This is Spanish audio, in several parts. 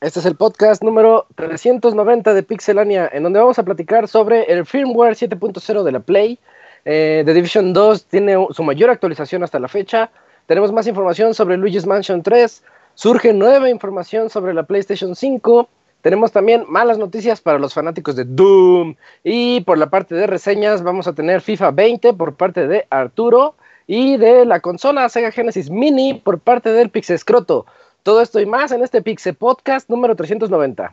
Este es el podcast número 390 de Pixelania, en donde vamos a platicar sobre el firmware 7.0 de la Play. Eh, The Division 2 tiene su mayor actualización hasta la fecha. Tenemos más información sobre Luigi's Mansion 3. Surge nueva información sobre la PlayStation 5. Tenemos también malas noticias para los fanáticos de Doom. Y por la parte de reseñas vamos a tener FIFA 20 por parte de Arturo. Y de la consola Sega Genesis Mini por parte del Pixescroto. Todo esto y más en este Pixel Podcast número 390.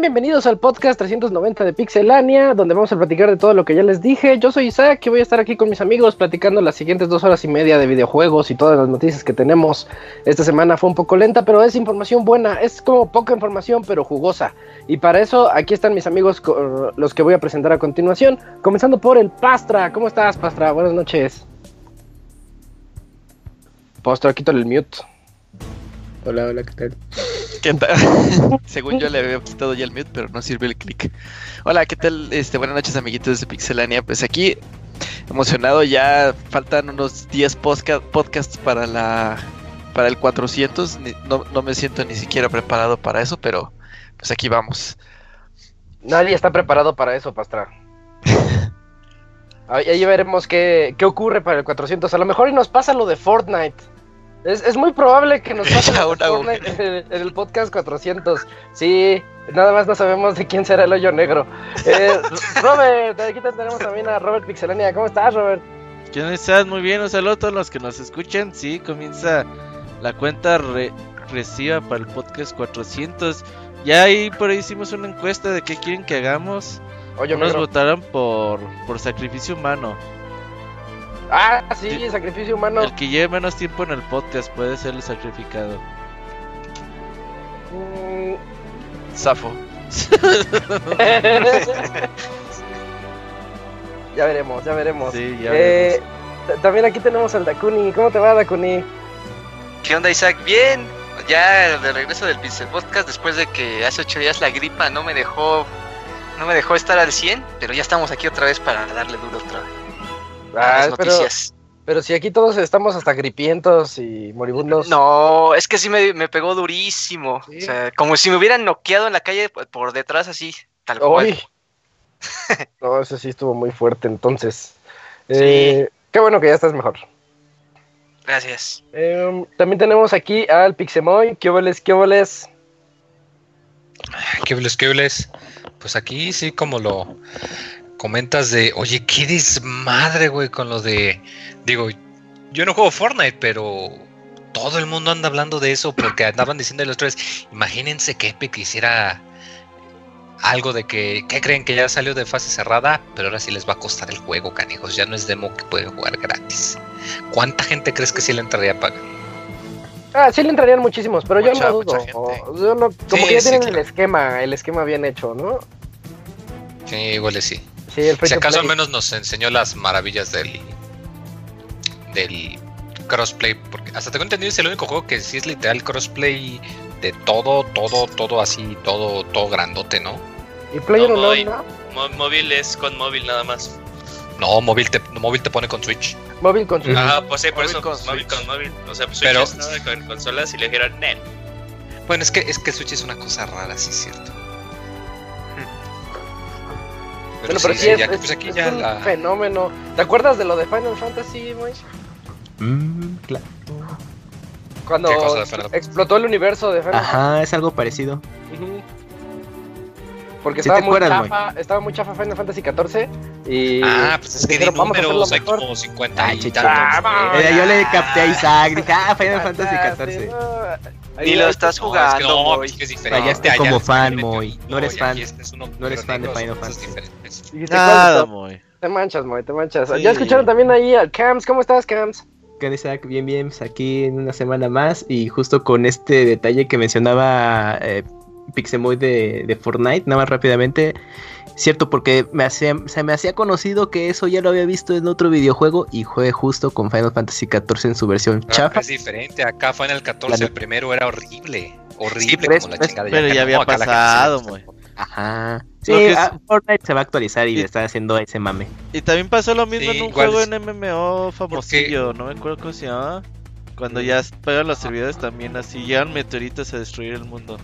Bienvenidos al podcast 390 de Pixelania, donde vamos a platicar de todo lo que ya les dije. Yo soy Isaac y voy a estar aquí con mis amigos platicando las siguientes dos horas y media de videojuegos y todas las noticias que tenemos. Esta semana fue un poco lenta, pero es información buena. Es como poca información, pero jugosa. Y para eso, aquí están mis amigos, los que voy a presentar a continuación. Comenzando por el Pastra. ¿Cómo estás, Pastra? Buenas noches. Pastra, quítale el mute. Hola, hola, ¿qué tal? ¿Qué tal? Según yo le había quitado ya el mute, pero no sirvió el clic. Hola, ¿qué tal? Este, buenas noches, amiguitos de Pixelania. Pues aquí, emocionado, ya faltan unos 10 posca- podcasts para la para el 400. Ni- no, no me siento ni siquiera preparado para eso, pero pues aquí vamos. Nadie está preparado para eso, Pastra. Ahí ahí veremos qué, qué ocurre para el 400. A lo mejor y nos pasa lo de Fortnite. Es, es muy probable que nos pase en el, en el podcast 400. Sí, nada más no sabemos de quién será el hoyo negro. Eh, Robert, aquí te tenemos también a Robert Pixelania. ¿Cómo estás, Robert? ¿Qué estás? Muy bien, un saludo a todos los que nos escuchan. Sí, comienza la cuenta re- regresiva para el podcast 400. Ya ahí por ahí hicimos una encuesta de qué quieren que hagamos. Hoyo Unos negro. votaron por, por sacrificio humano. Ah, sí, sacrificio humano. El que lleve menos tiempo en el podcast puede ser el sacrificado. Mm, Safo. ya veremos, ya veremos. Sí, ya Eh, t- también aquí tenemos al Dakuni. ¿Cómo te va, Dakuni? ¿Qué onda, Isaac? Bien, ya de regreso del Pixel Podcast después de que hace ocho días la gripa no me dejó no me dejó estar al 100, pero ya estamos aquí otra vez para darle duro otra vez. Ah, las pero, noticias. pero si aquí todos estamos hasta gripientos y moribundos. No, es que sí me, me pegó durísimo. Sí. O sea, como si me hubieran noqueado en la calle por- detrás así, tal cual. No, eso sí estuvo muy fuerte entonces. Eh, Qué bueno que ya estás mejor. Gracias. Eh, también tenemos aquí al Pixemoy. ¿Qué óboles, qué óboles? ¿Québles, québles? Pues aquí sí, como lo comentas de, oye, qué desmadre, güey, con lo de, digo, yo no juego Fortnite, pero todo el mundo anda hablando de eso porque andaban diciendo los tres, imagínense que Epic hiciera algo de que, ¿qué creen? Que ya salió de fase cerrada, pero ahora sí les va a costar el juego, canijos, ya no es demo que pueden jugar gratis. ¿Cuánta gente crees que sí le entraría a pagar? Ah, sí le entrarían muchísimos, pero Mucha- yo no dudo. O- yo no- como Sí, que ya sí, tienen claro. el esquema, el esquema bien hecho, ¿no? Sí, igual sí. Sí, el free Si acaso al menos nos enseñó las maravillas del del crossplay, porque hasta tengo entendido es el único juego que sí es literal crossplay de todo, todo, todo así, todo, todo grandote, ¿no? Y Player No, voy. ¿no? Móvil es con móvil nada más. No, móvil te, móvil te pone con Switch. Móvil con su... Ah, pues sí, por Móvil eso con móvil Switch. con móvil. O sea, pues Switch Pero- estaba con consolas y le dijeron, "Nel". Bueno, es que es que Switch es una cosa rara, sí es cierto. Bueno, pero sí, sí, es, ya- es- pues aquí es ya un la- fenómeno. ¿Te acuerdas de lo de Final Fantasy, Moy? Mm, claro. Cuando ¿Qué cosa de Final Fantasy? explotó el universo de Final Ajá, es algo parecido. Fantasy. Porque Sí estaba muy acuerdas, chafa, estaba muy chafa Final Fantasy XIV y Ah, pues es que dijeron, vamos a hacerlo mejor. como 50 Ah, y tantos. Ah, Eh, yo le capté a Isaac, dije, ah, Final Fantasy, Fantasy XIV. no. Ni lo estás No, es jugando, que no, Moy. es que es diferente. Fallaste Allá como fan, Moy. No eres fan. este es uno No eres fan de Final Fantasy. Nada, muy. Te manchas, Moy, te manchas. Sí. Ya escucharon también ahí al Cams. ¿Cómo estás, Cams? ¿Qué onda, Isaac? Bien, bien, pues aquí en una semana más y justo con este detalle que mencionaba eh, Pixemoy de, de Fortnite, nada más rápidamente, cierto, porque me hacía, se me hacía conocido que eso ya lo había visto en otro videojuego y jugué justo con Final Fantasy XIV en su versión Pero chafa. Es diferente, acá fue en el 14, Claro. el primero era horrible, horrible pero es- como la es- chingada. y Pero ya no, había la pasado, gusta. Ajá. Sí, es- ah, Fortnite se va a actualizar y Y- le está haciendo ese mame. Y también pasó lo mismo Sí, en un juego es- en MMO famosillo, no me acuerdo cómo se llama. Cuando ya pegan los servidores también así, llegan meteoritos a destruir el mundo.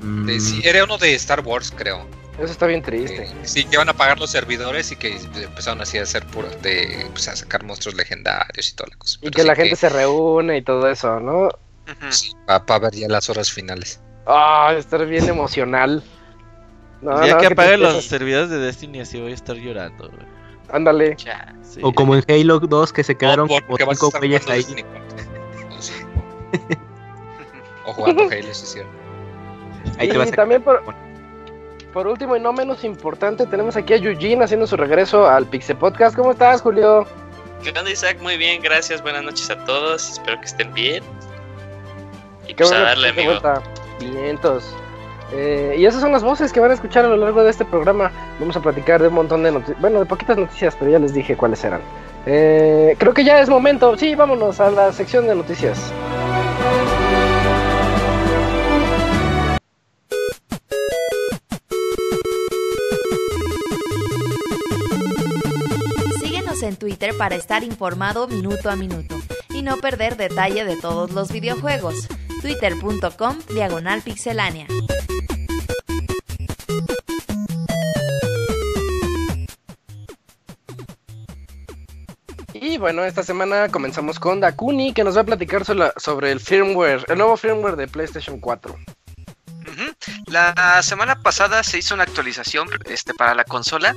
Mm, sí, era uno de Star Wars, creo. Eso está bien triste. Eh, sí, que iban a pagar los servidores y que empezaron así a hacer puro, de, pues, a sacar monstruos legendarios y toda la cosa. Y Pero que sí la gente se reúne y todo eso, ¿no? Sí, para ver ya las horas finales. Ah, estar bien emocional. No, no, que apaguen los servidores de Destiny así voy a estar llorando, güey. Ándale. Ya. Sí. O como en Halo 2 que se quedaron O como porque vas a cinco ahí. O jugando Halo, sí, es cierto. Ahí te y vas a también por, por último y no menos importante, tenemos aquí a Eugene haciendo su regreso al Pixel Podcast. ¿Cómo estás, Julio? ¿Qué onda, Isaac? Muy bien, gracias. Buenas noches a todos. Espero que estén bien. Y Qué pues a darle, amigo. vuelta. Vientos. Eh, y esas son las voces que van a escuchar a lo largo de este programa. Vamos a platicar de un montón de noticias. Bueno, de poquitas noticias, pero ya les dije cuáles eran. Eh, creo que ya es momento. Sí, vámonos a la sección de noticias. En Twitter para estar informado minuto a minuto y no perder detalle de todos los videojuegos. Twitter.com Diagonal Pixelánea. Y bueno, esta semana comenzamos con Dakuni, que nos va a platicar sobre, el firmware, el nuevo firmware de PlayStation 4. La semana pasada se hizo una actualización este, para la consola.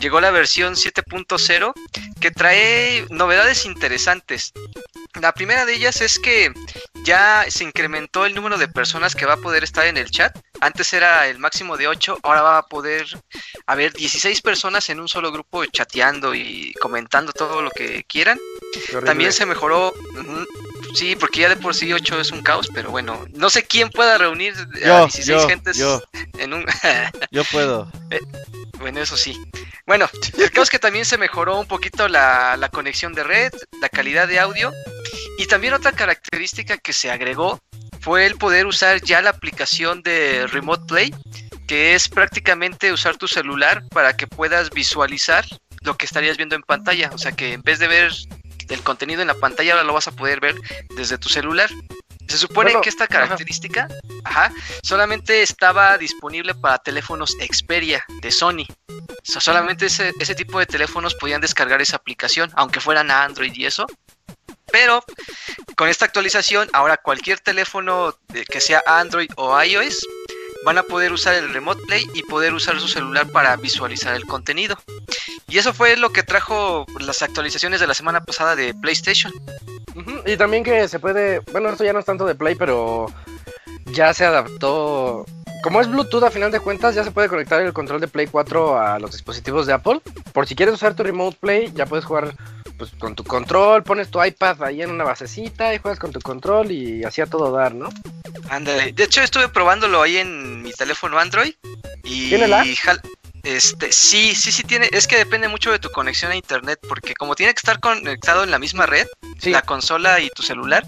Llegó la versión 7.0 que trae novedades interesantes. La primera de ellas es que ya se incrementó el número de personas que va a poder estar en el chat. Antes era el máximo de 8, ahora va a poder haber 16 personas en un solo grupo chateando y comentando todo lo que quieran. También se mejoró. Sí, porque ya de por sí 8 es un caos, pero bueno, no sé quién pueda reunir a Yo, 16 yo, gentes yo, en un. yo puedo. bueno, eso sí. Bueno, el caso es que también se mejoró un poquito la, la conexión de red, la calidad de audio. Y también otra característica que se agregó fue el poder usar ya la aplicación de Remote Play, que es prácticamente usar tu celular para que puedas visualizar lo que estarías viendo en pantalla. O sea que en vez de ver el contenido en la pantalla, ahora lo vas a poder ver desde tu celular. Se supone Bueno, que esta característica ajá, solamente estaba disponible para teléfonos Xperia de Sony. O sea, solamente ese, ese tipo de teléfonos podían descargar esa aplicación, aunque fueran a Android y eso. Pero con esta actualización, ahora cualquier teléfono que sea Android o iOS van a poder usar el Remote Play y poder usar su celular para visualizar el contenido. Y eso fue lo que trajo las actualizaciones de la semana pasada de PlayStation. Y también que se puede, bueno, esto ya no es tanto de Play, pero ya se adaptó. Como es Bluetooth a final de cuentas, ya se puede conectar el control de Play 4 a los dispositivos de Apple. Por si quieres usar tu Remote Play, ya puedes jugar pues con tu control, pones tu iPad ahí en una basecita y juegas con tu control y así a todo dar, ¿no? Ándale. De hecho, estuve probándolo ahí en mi teléfono Android. Y ¿Tiene lag? Este, sí, sí, sí tiene. Es que depende mucho de tu conexión a internet. Porque como tiene que estar conectado en la misma red, Sí. la consola y tu celular,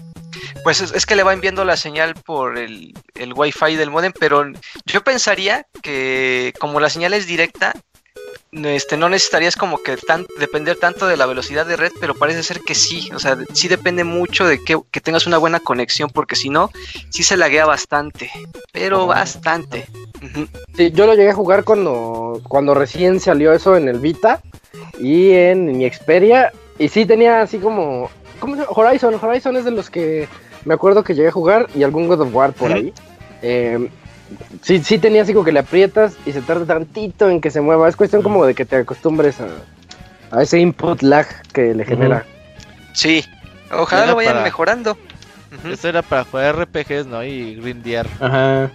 pues es, es que le va enviando la señal por el, el wifi del modem. Pero yo pensaría que como la señal es directa, este, no necesitarías como que tan, depender tanto de la velocidad de red, pero parece ser que sí, o sea, sí depende mucho de que, que tengas una buena conexión, porque si no, sí se laguea bastante, pero bastante. Sí, yo lo llegué a jugar cuando, cuando recién salió eso en el Vita y en mi Xperia. Y sí tenía así como. ¿Cómo se llama? Horizon. Horizon es de los que me acuerdo que llegué a jugar y algún God of War por ahí. Eh, sí, sí tenía así como que le aprietas y se tarda tantito en que se mueva. Es cuestión como de que te acostumbres a, a ese input lag que le genera. Sí, ojalá Era lo vayan para- mejorando. Eso era para jugar RPGs, ¿no? Y grindear. Ajá.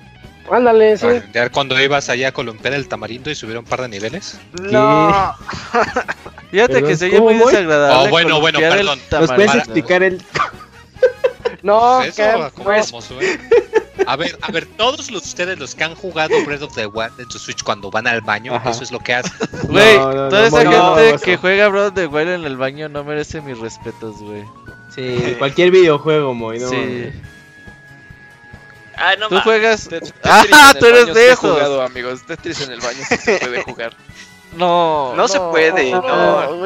Ándale, sí. Grindear cuando ibas allá a columpiar el tamarindo y subir un par de niveles. No, Fíjate que se oye ¿cómo muy voy? desagradable. Oh, bueno, bueno, perdón. ¿Nos puedes explicar el. No, Eso, que- ¿cómo pues? A ver, a ver, todos los, ustedes los que han jugado Breath of the Wild en su Switch cuando van al baño, Ajá. eso es lo que hacen. Güey, No, no, toda no, esa no, gente no, que no. juega Breath of the Wild en el baño no merece mis respetos, güey. Sí, cualquier videojuego, Moy. No, sí. Ah, no Tú juegas. Tetris ¡Ah, en el tú eres baño de sí he esos! jugado, amigos. Tetris en el baño sí se puede jugar. No, No se puede, no.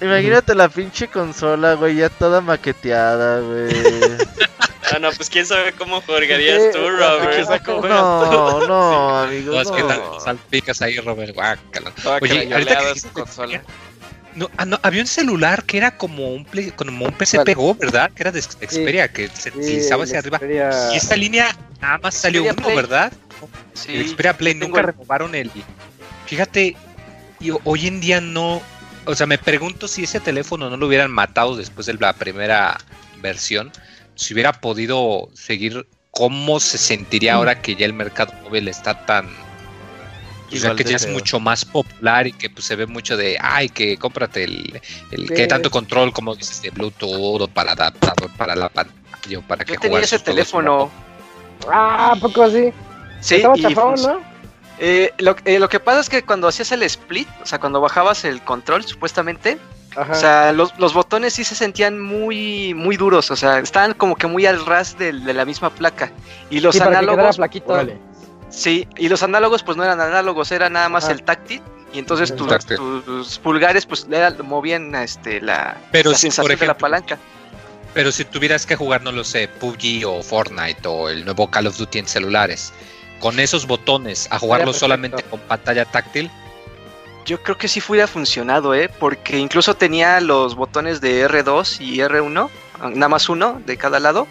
Imagínate la pinche consola, güey, ya toda maqueteada, güey. Ah, no, pues quién sabe cómo jugarías tú, Robert. No, no, amigos. Todas que tal No. salpicas ahí, Robert. Guácala. Oye, ahorita que dijiste su consola. No, ah, no, había un celular que era como un, play- como un PSP Go, ¿verdad? Que era de Xperia, que se sí, hacia arriba. Xperia- Y esta línea nada más salió Xperia uno, Play. ¿verdad? sí. el Xperia Play, nunca el- renovaron el. Fíjate, y ho- hoy en día no. O sea, me pregunto si ese teléfono no lo hubieran matado después de la primera versión, si hubiera podido seguir, ¿cómo se sentiría ahora que ya el mercado móvil está tan. O sea, que ya es mucho más popular y que pues, se ve mucho de, ay, que cómprate el, el que tanto control, como dices, de Bluetooth o para adaptador, para la pantalla o para que Yo tenía jugar ese teléfono. Ah, ¿a poco así? Sí, Estaba y chafón, fun- ¿no? Eh, lo, eh, lo que pasa es que cuando hacías el split, o sea, cuando bajabas el control, supuestamente, Ajá. o sea, los, los botones sí se sentían muy, muy duros, o sea, estaban como que muy al ras de, la misma placa. Y los sí, para que quedara análogos, sí, y los análogos pues no eran análogos, era nada más Ajá. el táctil. Y entonces El tus, táctil. tus pulgares pues le da- movían este, la, Pero la si, por sensación de la palanca. Pero si tuvieras que jugar, no lo sé, PUBG o Fortnite o el nuevo Call of Duty en celulares, con esos botones, a jugarlo solamente con pantalla táctil, Yo creo que sí hubiera funcionado, ¿eh? Porque incluso tenía los botones de R2 y R1, nada más uno de cada lado.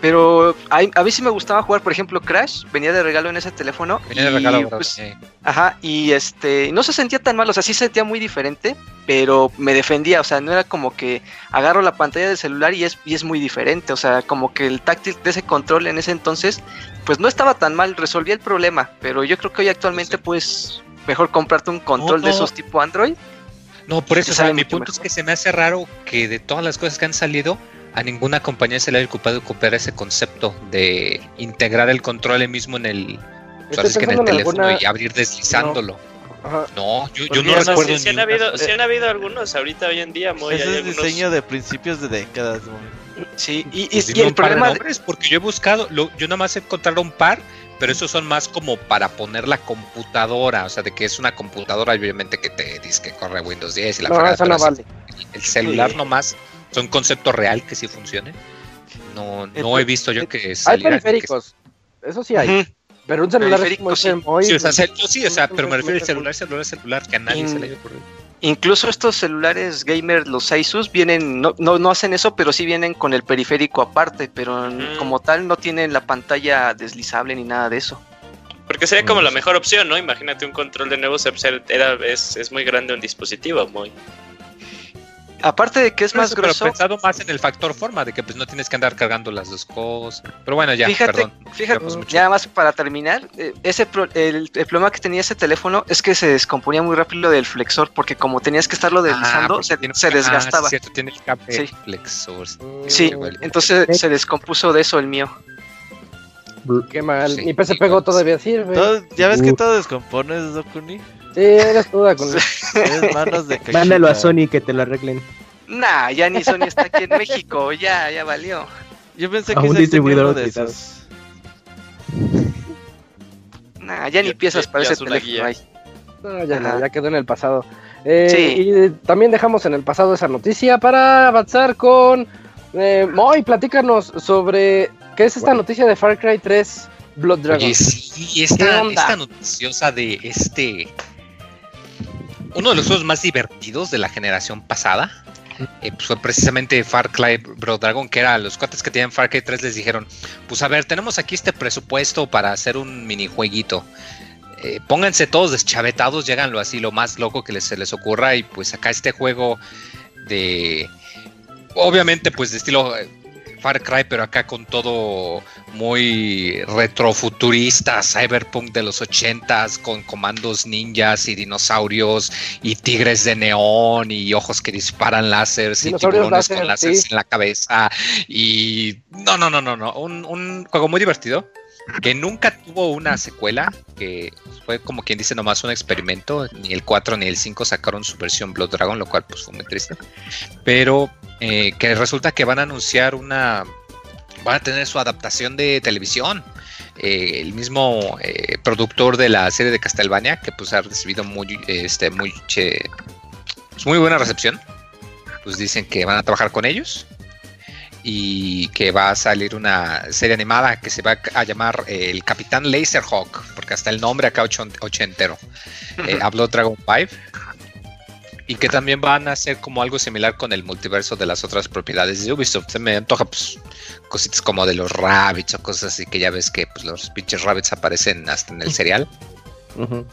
Pero a, a mí sí me gustaba jugar, por ejemplo, Crash, venía de regalo en ese teléfono. venía de regalo, pues, Eh, Ajá, y este, no se sentía tan mal, o sea, sí se sentía muy diferente, pero me defendía, o sea, no era como que agarro la pantalla del celular y es, y es muy diferente, o sea, como que el táctil de ese control en ese entonces, pues no estaba tan mal, resolvía el problema, pero yo creo que hoy actualmente, Sí. pues, mejor comprarte un control de no. esos tipo Android. No, por eso, o sea, mi punto es mejor. que se me hace raro que de todas las cosas que han salido, a ninguna compañía se le haya ocupado ocupar ese concepto de integrar el control mismo en el, pues, ahora sí que en el en teléfono alguna- y abrir deslizándolo. Ajá. No, yo, yo Porque no no- recuerdo sí, sí han habido, sí han habido algunos ahorita hoy en día, muy es algunos- diseño de principios de décadas, güey. Sí, y, y- Pues y el un par de problema... de- porque yo he buscado, lo- yo nada más he encontrado un par, pero esos son más como para poner la computadora, o sea, de que es una computadora, obviamente que te dice que corre Windows 10 y la No, fregada, eso pero no así, vale. el celular Sí. nomás, son concepto real que sí funcione. No, no he visto yo que Hay que- periféricos. Eso sí hay. Pero un celular es como sí. Sí, o sea, sí, o sea, pero me refiero al celular, celular, celular, que a nadie se le haya ocurrido. Incluso estos celulares gamer, los Asus, vienen, no, no, no hacen eso, pero sí vienen con el periférico aparte, pero Mm. como tal no tienen la pantalla deslizable ni nada de eso. Porque sería como Mm. la mejor opción, ¿no? Imagínate un control de nuevo, era, es, es muy grande un dispositivo, muy. Aparte de que es más eso, pero grueso, pensado más en el factor forma, de que pues no tienes que andar cargando las dos cosas. Pero bueno, ya, fíjate, perdón. fíjate, Pues mucho. ya más para terminar, eh, ese pro- el, el problema que tenía ese teléfono es que se descomponía muy rápido del flexor, porque como tenías que estarlo deslizando, porque se, tiene- se ah, desgastaba. sí, cierto, tiene el cable Sí. flexor. sí. Entonces se descompuso de eso el mío. Qué mal. Sí. Mi PSP todavía sirve. Todo- ya ves que todo descompones, Dokuni. Sí, eres duda con manos de. Mándalo a Sony que te lo arreglen. Nah, ya ni Sony está aquí en México, ya, ya valió. Yo pensé A que un distribuidor de esos. Nah, ya ni piezas para ese teléfono. No, ya, no, ya quedó en el pasado. Eh, Sí. Y eh, también dejamos en el pasado esa noticia para avanzar con... Eh, Moy, platícanos sobre... ¿Qué es esta noticia de Far Cry 3 Blood Dragon? Oye, sí, ¿Qué esta, esta noticiosa de este. Uno de los juegos más divertidos de la generación pasada. eh, pues fue precisamente Far Cry Bro Dragon, que era los cuates que tenían Far Cry 3 les dijeron, pues a ver, tenemos aquí este presupuesto para hacer un minijueguito. Eh, pónganse todos deschavetados, lléganlo así, lo más loco que se les ocurra. Y pues acá este juego de... Obviamente pues de estilo eh, Far Cry, pero acá con todo muy retrofuturista, cyberpunk de los ochentas, con comandos ninjas y dinosaurios y tigres de neón y ojos que disparan láseres y tiburones láser, con láseres sí. en la cabeza y no, no, no, no, no, un, un juego muy divertido que nunca tuvo una secuela, que fue como quien dice nomás un experimento, ni el 4 ni el 5 sacaron su versión Blood Dragon, lo cual pues fue muy triste, pero eh, que resulta que van a anunciar una, van a tener su adaptación de televisión. Eh, el mismo eh, productor de la serie de Castlevania, que pues ha recibido muy, este, muy, che- pues, muy buena recepción, pues dicen que van a trabajar con ellos y que va a salir una serie animada que se va a llamar eh, El Capitán Laserhawk, porque hasta el nombre acá ocho- ochentero. Eh, habló Dragon 5. Y que también van a hacer como algo similar con el multiverso de las otras propiedades de Ubisoft. Se me antoja pues cositas como de los rabbits o cosas así que ya ves que pues, los pinches rabbits aparecen hasta en el serial. Ujú.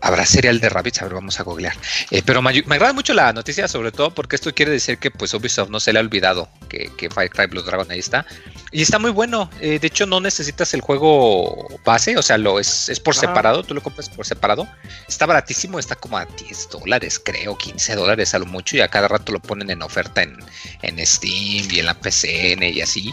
Habrá serial de rabbits, a ver, vamos a googlear. Eh, pero me, agrada mucho la noticia, sobre todo porque esto quiere decir que pues Ubisoft no se le ha olvidado que, que Fire Cry Blood Dragon ahí está. Y está muy bueno. eh, de hecho, no necesitas el juego base, o sea, lo es, es por Ajá. separado, tú lo compras por separado. Está baratísimo, está como a 10 dólares, creo, 15 dólares a lo mucho, y a cada rato lo ponen en oferta en, en Steam y en la PCN y así.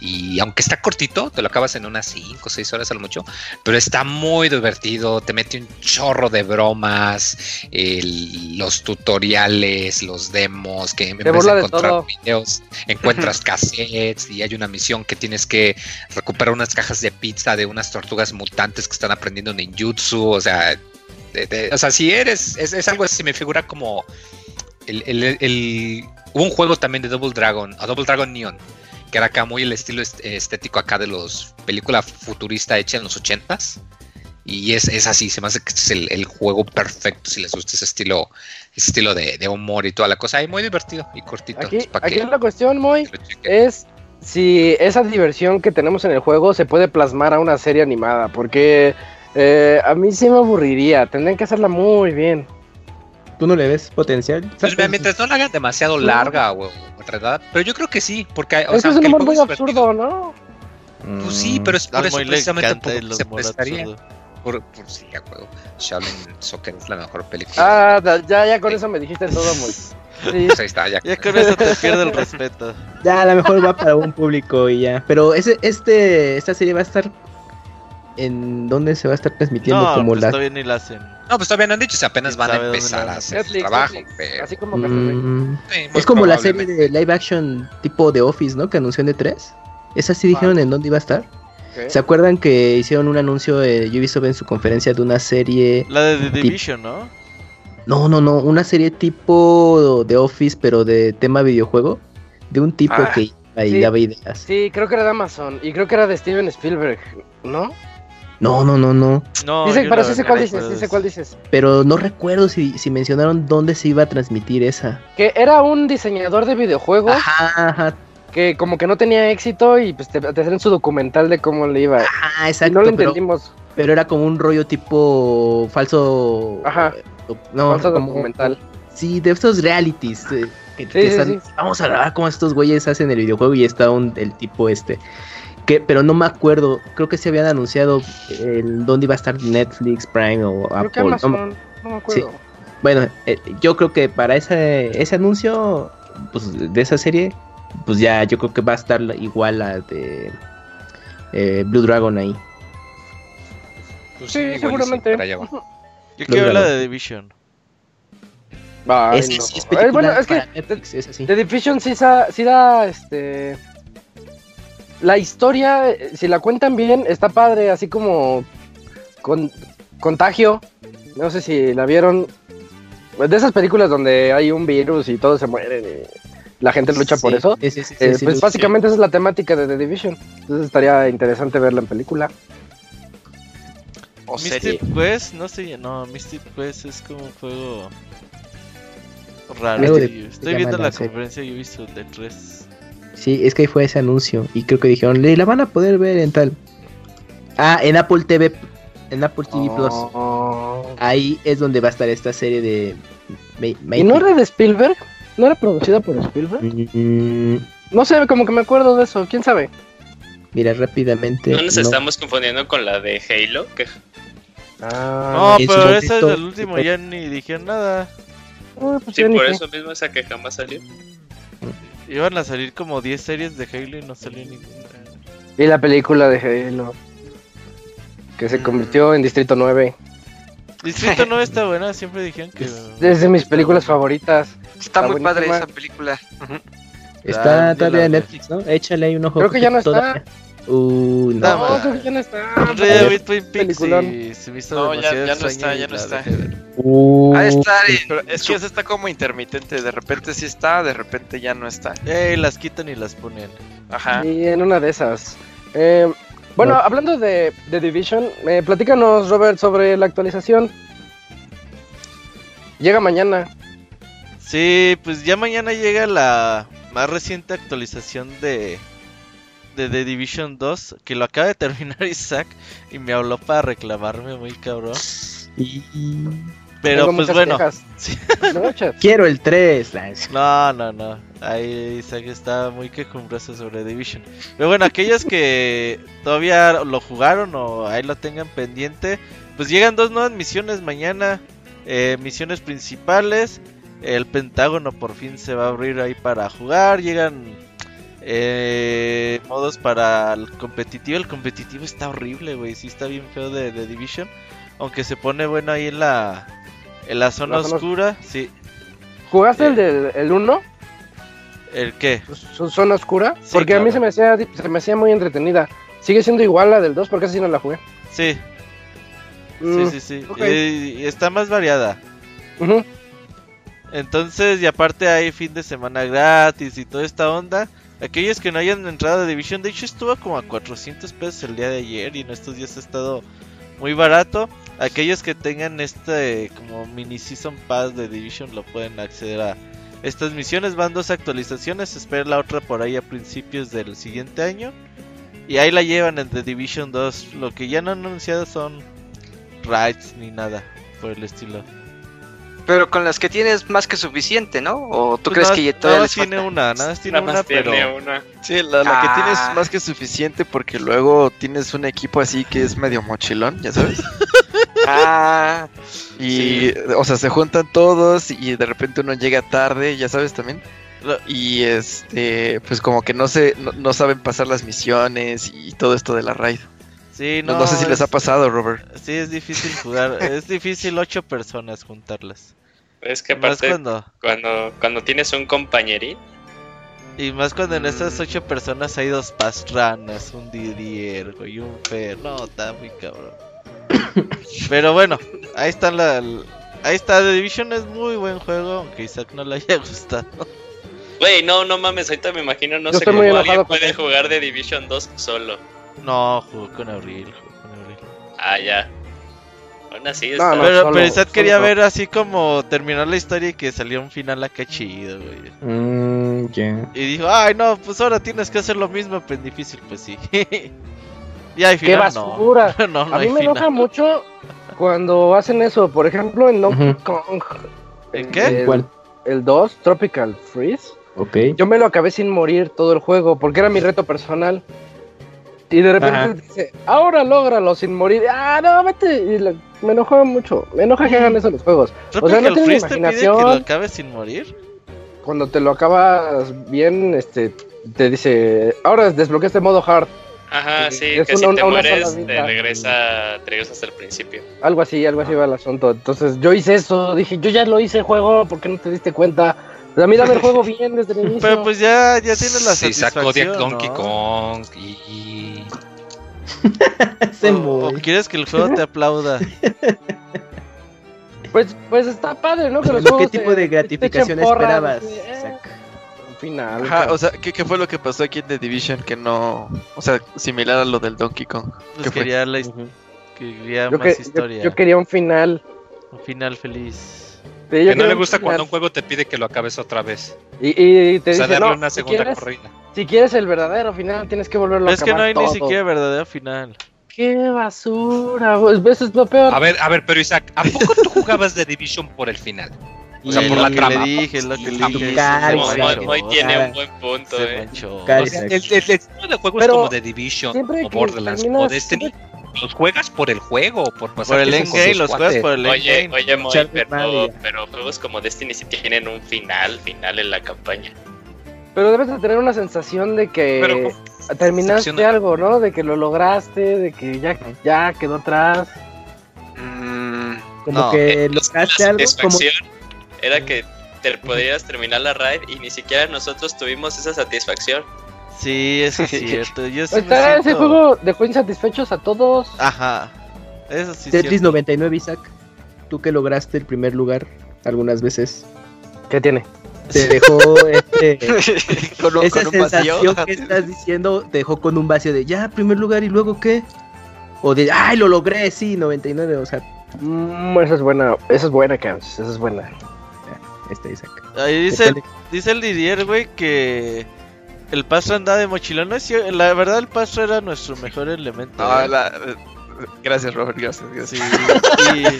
Y aunque está cortito, te lo acabas en unas 5 o 6 horas a lo mucho, pero está muy divertido, te mete un chorro de bromas, el- los tutoriales, los demos, que en vez de encontrar videos, encuentras cassettes y hay una misión que tienes que recuperar unas cajas de pizza de unas tortugas mutantes que están aprendiendo ninjutsu, o sea, de- de- o sea, si eres, es, es algo así, me figura como el, el- el- hubo un juego también de Double Dragon, a Double Dragon Neon, que era acá muy el estilo est- estético acá de los película futurista hecha en los ochentas. Y es, es así, se me hace que es el, el juego perfecto si les gusta ese estilo, ese estilo de, de humor y toda la cosa. Y muy divertido y cortito. Aquí, aquí que la cuestión, Moy, es si esa diversión que tenemos en el juego se puede plasmar a una serie animada, porque eh, a mí sí me aburriría, tendrían que hacerla muy bien. ¿Tú no le ves potencial? Pues mira, mientras no la hagan demasiado larga o, enredada, pero yo creo que sí, porque o es que sea, es un humor muy juego absurdo, ¿no? Pues sí, pero es por eso precisamente por el lo que se prestaría. Por, por sí, a huevo. Shaolin Soccer es la mejor película. Ah, ya, ya con eso me dijiste todo, Moy. Sí. Pues ahí está, ya. Ya con eso te pierde el respeto. Ya, a lo mejor va para un público y ya. Pero ese, este, esta serie va a estar. ¿En dónde se va a estar transmitiendo? No, como pues la. todavía ni la hacen. No, pues todavía no han dicho, si apenas ¿Quién van a empezar a hacer trabajo. Pero- así como. Mm, Sí, es como la serie de live action tipo de Office, ¿no? Que anunció en E3. Esa sí dijeron en dónde iba a estar. ¿Se acuerdan que hicieron un anuncio de Ubisoft en su conferencia de una serie? La de The Division, ¿no? No, no, no, una serie tipo de Office, pero de tema videojuego. De un tipo Ah, que iba y sí. daba ideas. Sí, creo que era de Amazon y creo que era de Steven Spielberg, ¿no? No, no, no, no. No, Dice, yo pero sí sé cuál no dices, recuerdo sí sé cuál dices. Pero no recuerdo si, si mencionaron dónde se iba a transmitir esa. Que era un diseñador de videojuegos Ajá, ajá. que como que no tenía éxito y pues te, te hacían su documental de cómo le iba. Ah, Y exacto. no lo pero, entendimos. pero era como un rollo tipo falso. Ajá. No, falso como- documental. Sí, de estos realities. eh, Que Sí, te sí, están- sí. Vamos a grabar cómo estos güeyes hacen el videojuego y está un, el tipo este. Que, pero no me acuerdo, creo que se habían anunciado el dónde iba a estar Netflix, Prime o Creo que Apple. no me- Amazon, no me acuerdo. Bueno, eh, yo creo que para ese, ese anuncio pues, de esa serie, pues ya yo creo que va a estar igual a de eh, Blue Dragon ahí. Pues Sí, seguramente. para allá va. Yo quiero Lo la de Division. Ay, es, no. sí es Eh, película bueno, es que para Netflix, es así. The Division sí, sa- sí da, este... La historia, eh, si la cuentan bien, está padre, así como con, Contagio. No sé si la vieron. De esas películas donde hay un virus y todos se mueren y la gente lucha por eso. sí, sí, sí, Eh, sí, pues sí. básicamente esa es la temática de The Division. Entonces estaría interesante verla en película. O serie. Mystic Quest, no sé, no, Mystic Quest es como un juego raro. De- Estoy viendo la conferencia y he visto de 3. Sí, es que ahí fue ese anuncio y creo que dijeron, "Le- la van a poder ver en tal. Ah, en Apple TV, en Apple TV Plus. Oh. Ahí es donde va a estar esta serie de Ma- ¿Y no era de Spielberg? ¿No era producida por Spielberg? Mm, No sé, como que me acuerdo de eso. ¿Quién sabe? mira rápidamente. No nos no. estamos confundiendo con la de Halo, que Ah, No, pero ese es el último, ya ni dijeron nada. ah, pues sí, por eso mismo esa que jamás salió. Iban a salir como 10 series de Halo y no salió ninguna. Y la película de Halo. Que se Mm. convirtió en Distrito 9. Distrito no está buena, siempre dijeron que. Es de mis películas favoritas. Está, Está muy padre esa película. Está Ah, todavía en Netflix, ¿no? Échale ahí un ojo. Creo que ya no está. todavía. Está no. Que ya no está. Twin Peaks peliculón. y se me hizo No, ya- ya no está, ya no está. Uh, estar en. Pero es que esa está como intermitente, de repente sí está, de repente ya no está. Eh, las quitan y las ponen. Ajá. Y en una de esas. Eh, bueno, Bueno. hablando de, de Division, eh, platícanos, Robert, sobre la actualización. Llega mañana. Sí, pues ya mañana llega la más reciente actualización de de The Division 2, que lo acaba de terminar Isaac y me habló para reclamarme muy cabrón. y- Pero Tengo pues bueno, sí. Quiero el 3. No, no, no. Ahí Isaac está muy quejumbroso sobre Division. Pero bueno, aquellos que todavía lo jugaron o ahí lo tengan pendiente, pues llegan dos nuevas misiones mañana. Eh, misiones principales. El Pentágono por fin se va a abrir ahí para jugar. Llegan eh, modos para el competitivo. El competitivo está horrible, güey. Sí está bien feo de, de Division. Aunque se pone bueno ahí en la, en la zona La zona oscura. Sí. ¿Jugaste Eh. el del el 1? ¿El qué? ¿Su zona oscura? Sí, porque a mí se me, hacía, se me hacía muy entretenida. Sigue siendo igual la del 2 porque esa sí no la jugué. Sí, Mm, sí, sí, sí. ok. Y, y está más variada. Entonces, y aparte hay fin de semana gratis y toda esta onda. Aquellos que no hayan entrado a Division, de hecho estuvo como a 400 pesos el día de ayer y en estos días ha estado muy barato. Aquellos que tengan este como mini season pass de Division lo pueden acceder a estas misiones. Van dos actualizaciones, espera la otra por ahí a principios del siguiente año. Y ahí la llevan en The Division 2. Lo que ya no han anunciado son raids ni nada por el estilo. Pero con las que tienes más que suficiente, ¿no? ¿O tú Pues crees nada- que nada todavía más les tiene falta? una, nada más tiene Nada una, pero. Sí, la, la que Ah. tienes más que suficiente porque luego tienes un equipo así que es medio mochilón, ya sabes. Ah, Y, o sea, se juntan todos y de repente uno llega tarde, ya sabes también. Y este, pues como que no se, no, no saben pasar las misiones y todo esto de la raid. Sí, No, no, no sé si les ha es- pasado, Robert. Sí, es difícil jugar, es difícil ocho personas juntarlas. Es que Más aparte, cuando, cuando, cuando tienes un compañerín, y más cuando en esas Mm. ocho personas hay dos pastranas, un Didier y un Fer, no, está muy cabrón. Pero bueno, ahí están la, ahí está, The Division es muy buen juego, aunque Isaac no le haya gustado. Güey, no, no mames, ahorita me imagino, no Yo sé cómo alguien puede jugar de Division 2 solo. No, jugó con Abril, jugó con Abril. Ah, ya. Aún así está. no. pero, solo- pero Isaac quería ver así como terminar la historia y que salió un final acá chido, güey. Mm, ya. Y dijo, ay no, pues ahora tienes que hacer lo mismo, pero en difícil, pues sí. y ¡Qué final no. basura! no, no a mí hay me final. enoja mucho cuando hacen eso. Por ejemplo, en Donkey. Kong. ¿En qué? El- ¿Cuál? el 2, Tropical Freeze. Ok. Yo me lo acabé sin morir todo el juego, porque era mi reto personal. Y de repente Ajá. dice, ahora lógralo sin morir. Ah, no, vete. Y me enojó mucho. Me enoja que hagan eso los juegos. O sea, no te pide que lo imaginación. acabes sin morir. Cuando te lo acabas bien, este, te dice, ahora desbloqueaste modo hard. Ajá, Sí, sí, es que una- si te una mueres sola te vida. regresa, te regresas hasta el principio. Algo así, algo así va el asunto. Entonces yo hice eso, dije, yo ya lo hice el juego, ¿por qué no te diste cuenta? Pues a mí dame el juego bien desde el inicio. Pero pues ya, ya tienes la Si sacó de satisfacción, Donkey ¿no? Kong y... Se O, o muy. quieres que el juego te aplauda. Pues, pues está padre, ¿no? Que los ¿Qué tipo de gratificación esperabas? eh, final. Ajá, o sea, ¿qué, qué fue lo que pasó aquí en The Division que no... O sea, similar a lo del Donkey Kong? Pues quería, la his- Ujú. quería yo, más que- yo- historia. yo quería un final. Un final feliz. Sí, Que no le gusta cuando un juego te pide que lo acabes otra vez. Y, y te O sea, dice, darle no, una si segunda quieres, corrida. si quieres el verdadero final, tienes que volverlo a es que no acabar hay ni siquiera verdadero final. ¡Qué basura! Pues eso es lo peor. A ver, a ver, pero Isaac, ¿a poco tú jugabas The Division por el final? O sea, por la que trama. le dije, lo que le Sí, dije. Cari, Moy, Moy tiene un buen punto, eh. manchó. Cari. O sea, el, el- el estilo de juegos Pero como The Division o Borderlands terminas- o Destiny, los juegas por el juego, por pasar Por el endgame, los juegas por el Oye, endgame. oye, madre pero, pero juegos como Destiny sí tienen un final, final en la campaña. Pero debes de tener una sensación de que Pero, terminaste Sección- algo, ¿no? De que lo lograste, de que ya, ya quedó atrás. Mm, Como No. que Eh, lograste la algo, como satisfacción era que te podrías terminar la raid y ni siquiera nosotros tuvimos esa satisfacción. Sí, eso es cierto. Yo sí me ese juego dejó insatisfechos a todos. Ajá. Eso sí es Tetris cierto. 99, Isaac. Tú que lograste el primer lugar algunas veces. ¿Qué tiene? Te dejó este, con un, esa con un vacío. sensación que estás diciendo, te dejó con un vacío de ya, primer lugar y luego qué. O de, ay, lo logré, sí, 99, o sea, Mm, esa es buena, esa es buena, Cams, esa es buena. este Isaac. Ahí dice el, dice el Didier, güey, que el Pastro andaba de mochilón. No es cier- la verdad, el Pastro era nuestro mejor elemento. No, la- Gracias, Robert, gracias. Sí, y-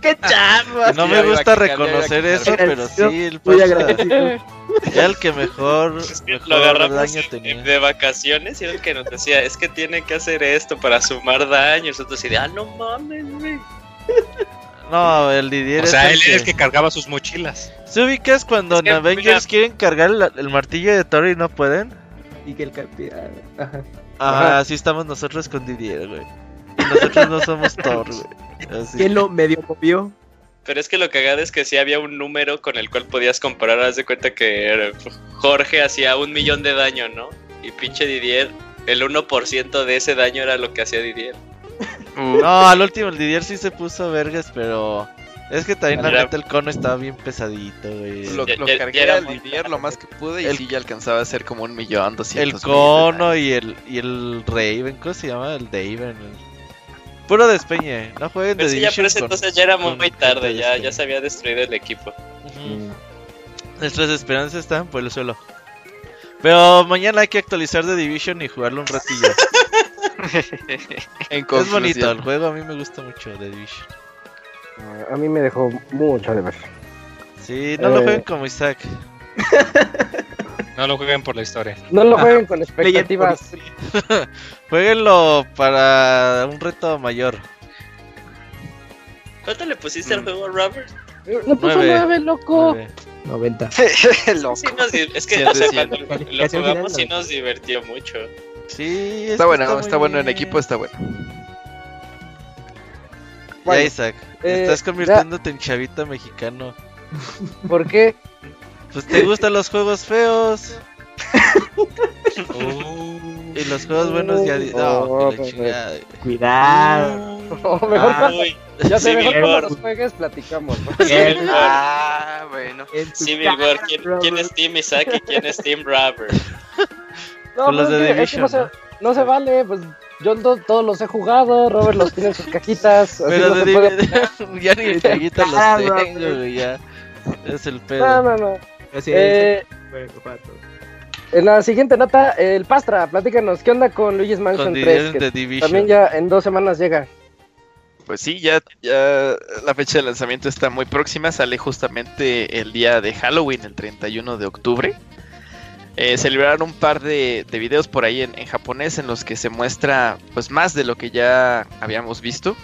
¡Qué charma! no me gusta reconocer eso, pero sí, el Pastro era el que mejor, Lo mejor agarramos daño en- tenía. de vacaciones y era el que nos decía, es que tiene que hacer esto para sumar daño. Nosotros así de, ah, no mames, güey. No, el Didier O sea, él es era el que cargaba sus mochilas. ¿Se ubicas cuando Es que, en Avengers mira- quieren cargar el, el martillo de Thor y no pueden? Y que el capi- Ajá. Ajá, Ajá. así estamos nosotros con Didier, güey. Y nosotros no somos Thor, güey. Así. ¿Quién lo medio movió? Pero es que lo cagado es que sí había un número con el cual podías comparar. Haz de cuenta que Jorge hacía un millón de daño, ¿no? Y pinche Didier, el 1% de ese daño era lo que hacía Didier. No, al último el Didier sí se puso vergas, pero es que también la Era- neta el cono estaba bien pesadito, güey. Lo, Ya- lo ya- cargué ya al Didier lo más que pude y El- sí ya alcanzaba a ser como un millón El doscientos mil. cono y el y el Raven, ¿cómo se llama? El Daven. Puro despeñe, no jueguen de Pero sí, ya por Division ese con- entonces ya era muy, tarde, de ya, ya se había destruido el equipo. Nuestras esperanzas están por el suelo. Pero mañana hay que actualizar The Division y jugarlo un ratillo. En es bonito, el juego a mí me gusta mucho The Division. A mí me dejó mucho de ver. Sí, no lo Eh. jueguen como Isaac. No lo jueguen por la historia. No lo jueguen con expectativas. Jueguenlo para un reto mayor. ¿Cuánto le pusiste al Mm. juego, Robert? Le puso Nueve. nueve, loco. Nueve. 90. Loco. Sí nos di- es que, Sí, o sea, sí, cuando lo jugamos sí nos divirtió mucho. Sí, es Está bueno, muy está bueno en equipo, está bueno. Bueno, ya, Isaac, eh, estás convirtiéndote en chavita mexicano. ¿Por qué? Pues te gustan los juegos feos. Oh. Y los juegos buenos ya. No, Oh, pues. Cuidado. O mejor Ah, cuando, ya sé, mejor cuando los juegues platicamos. ¿no? War. Ah, bueno. En tu Civil. ¿Quién, quién es Team Isaac y quién es Team Robert? No, Con pues los de que- es que Division, no, se, ¿no? no se vale, pues yo to- todos los he jugado, Robert los tiene en sus cajitas. Pero no de puede- ya ni caguitas Ah, los Robert. tengo, güey, ya. Es el No, pedo. no, no. Así Eh, es, en la siguiente nota, el Pastra, platícanos, ¿qué onda con Luigi's Con Mansion Didier 3? Que de Division. también ya en dos semanas llega. Pues sí, ya, ya la fecha de lanzamiento está muy próxima. Sale justamente el día de Halloween, el 31 de octubre. Eh, se liberaron un par de, de videos por ahí en, en japonés en los que se muestra pues más de lo que ya habíamos visto.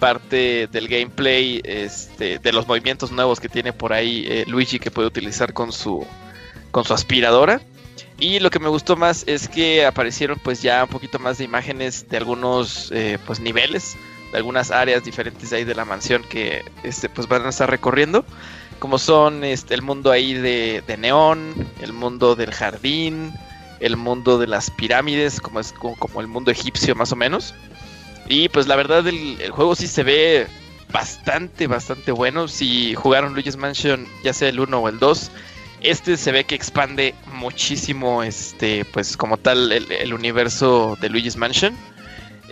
Parte del gameplay, este, de los movimientos nuevos que tiene por ahí eh, Luigi que puede utilizar con su, con su aspiradora. Y lo que me gustó más es que aparecieron pues ya un poquito más de imágenes de algunos eh, pues niveles, de algunas áreas diferentes ahí de la mansión que este, pues van a estar recorriendo. Como son este, el mundo ahí de, de neón, el mundo del jardín, el mundo de las pirámides, como es como, el mundo egipcio más o menos. Y pues la verdad el, el juego sí se ve bastante, bastante bueno. Si jugaron Luigi's Mansion, ya sea el 1 o el 2, este se ve que expande muchísimo, este, pues como tal, el, el universo de Luigi's Mansion.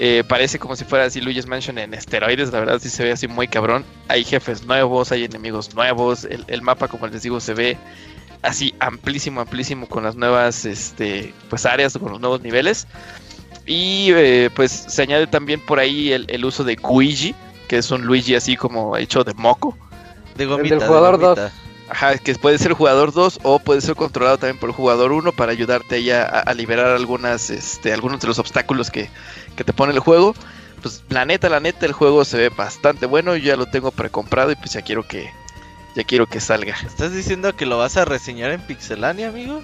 Eh, parece como si fuera así Luigi's Mansion en esteroides, la verdad sí se ve así muy cabrón. Hay jefes nuevos, hay enemigos nuevos, el, el mapa como les digo se ve así amplísimo, amplísimo con las nuevas este, pues áreas, con los nuevos niveles. Y eh, pues se añade también por ahí el, el uso de Luigi, que es un Luigi así como hecho de moco. De El del de jugador gomita. 2. Ajá, que puede ser jugador 2 o puede ser controlado también por el jugador 1 para ayudarte ya a, a liberar algunas, este, algunos de los obstáculos que, que te pone el juego. Pues la neta, la neta, el juego se ve bastante bueno. Yo ya lo tengo precomprado y pues ya quiero que ya quiero que salga. ¿Estás diciendo que lo vas a reseñar en Pixelania, amigo?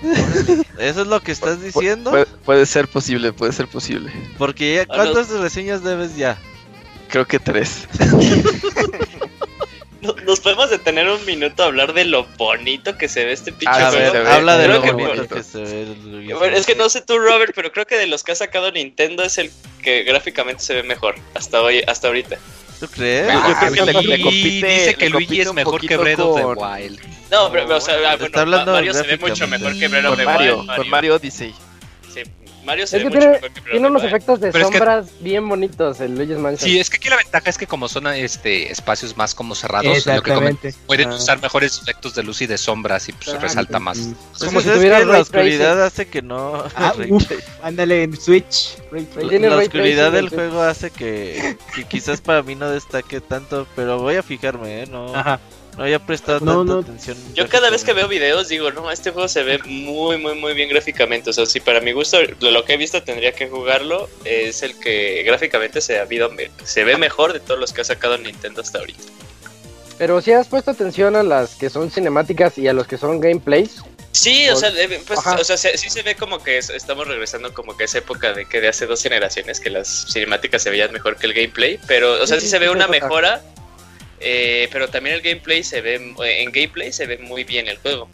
¿Eso es lo que estás diciendo? Puede, puede ser posible, puede ser posible. Porque ya, ¿cuántas reseñas debes ya? Creo que tres. No- Nos podemos detener un minuto a hablar de lo bonito que se ve este pinche Ah, juego. ver, habla de Creo lo que bonito por- que se ve. Bueno, es que no sé tú, Robert, pero creo que de los que ha sacado Nintendo es el que gráficamente se ve mejor hasta hoy, hasta ahorita. ¿Tú crees? Yo- yo Ah, creo que le- y le compite- dice le que Luigi compite es mejor que Breath of the con- Wild. No, pero, o sea, ah, bueno, Está hablando Ma- Mario se ve mucho mejor que Breath of the Mario, Wild. con Mario Odyssey. Sí, Mario se Es ve que mucho tiene, mejor que Breath tiene of unos efectos de Pero es que- sombras bien bonitos el Luigi's Mansion. Sí, es que aquí la ventaja es que como son este espacios más como cerrados, lo que pueden Ah. usar mejores efectos de luz y de sombras y pues Ah, resalta más. Es Es como si tuviera la oscuridad hace que no. Ah, uf, ándale en Switch. Ray la oscuridad del juego hace que, que quizás para mí no destaque tanto, pero voy a fijarme, ¿eh? No, Ajá. No había prestado No, tanta no. atención. Yo cada vez que veo videos digo, no, este juego se ve muy, muy, muy bien gráficamente. O sea, si para mi gusto, lo, lo que he visto tendría que jugarlo, es el que gráficamente se, ha habido, se ve mejor de todos los que ha sacado Nintendo hasta ahorita. Pero si has puesto atención a las que son cinemáticas y a los que son gameplays. Sí, o sea, pues, o sea, se- sí se ve como que es- estamos regresando como que a esa época de que de hace dos generaciones que las cinemáticas se veían mejor que el gameplay, pero, o sea, Sí, sí sí, se ve sí, una sí, mejora, eh, pero también el gameplay se ve, en gameplay se ve muy bien el juego.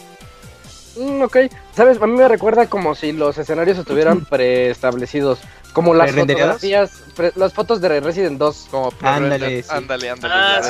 Mm, ok, sabes, a mí me recuerda como si los escenarios estuvieran preestablecidos. Como las fotografías, las fotos de Resident 2. Como Ándale, sí. ándale, ándale. Ah, ya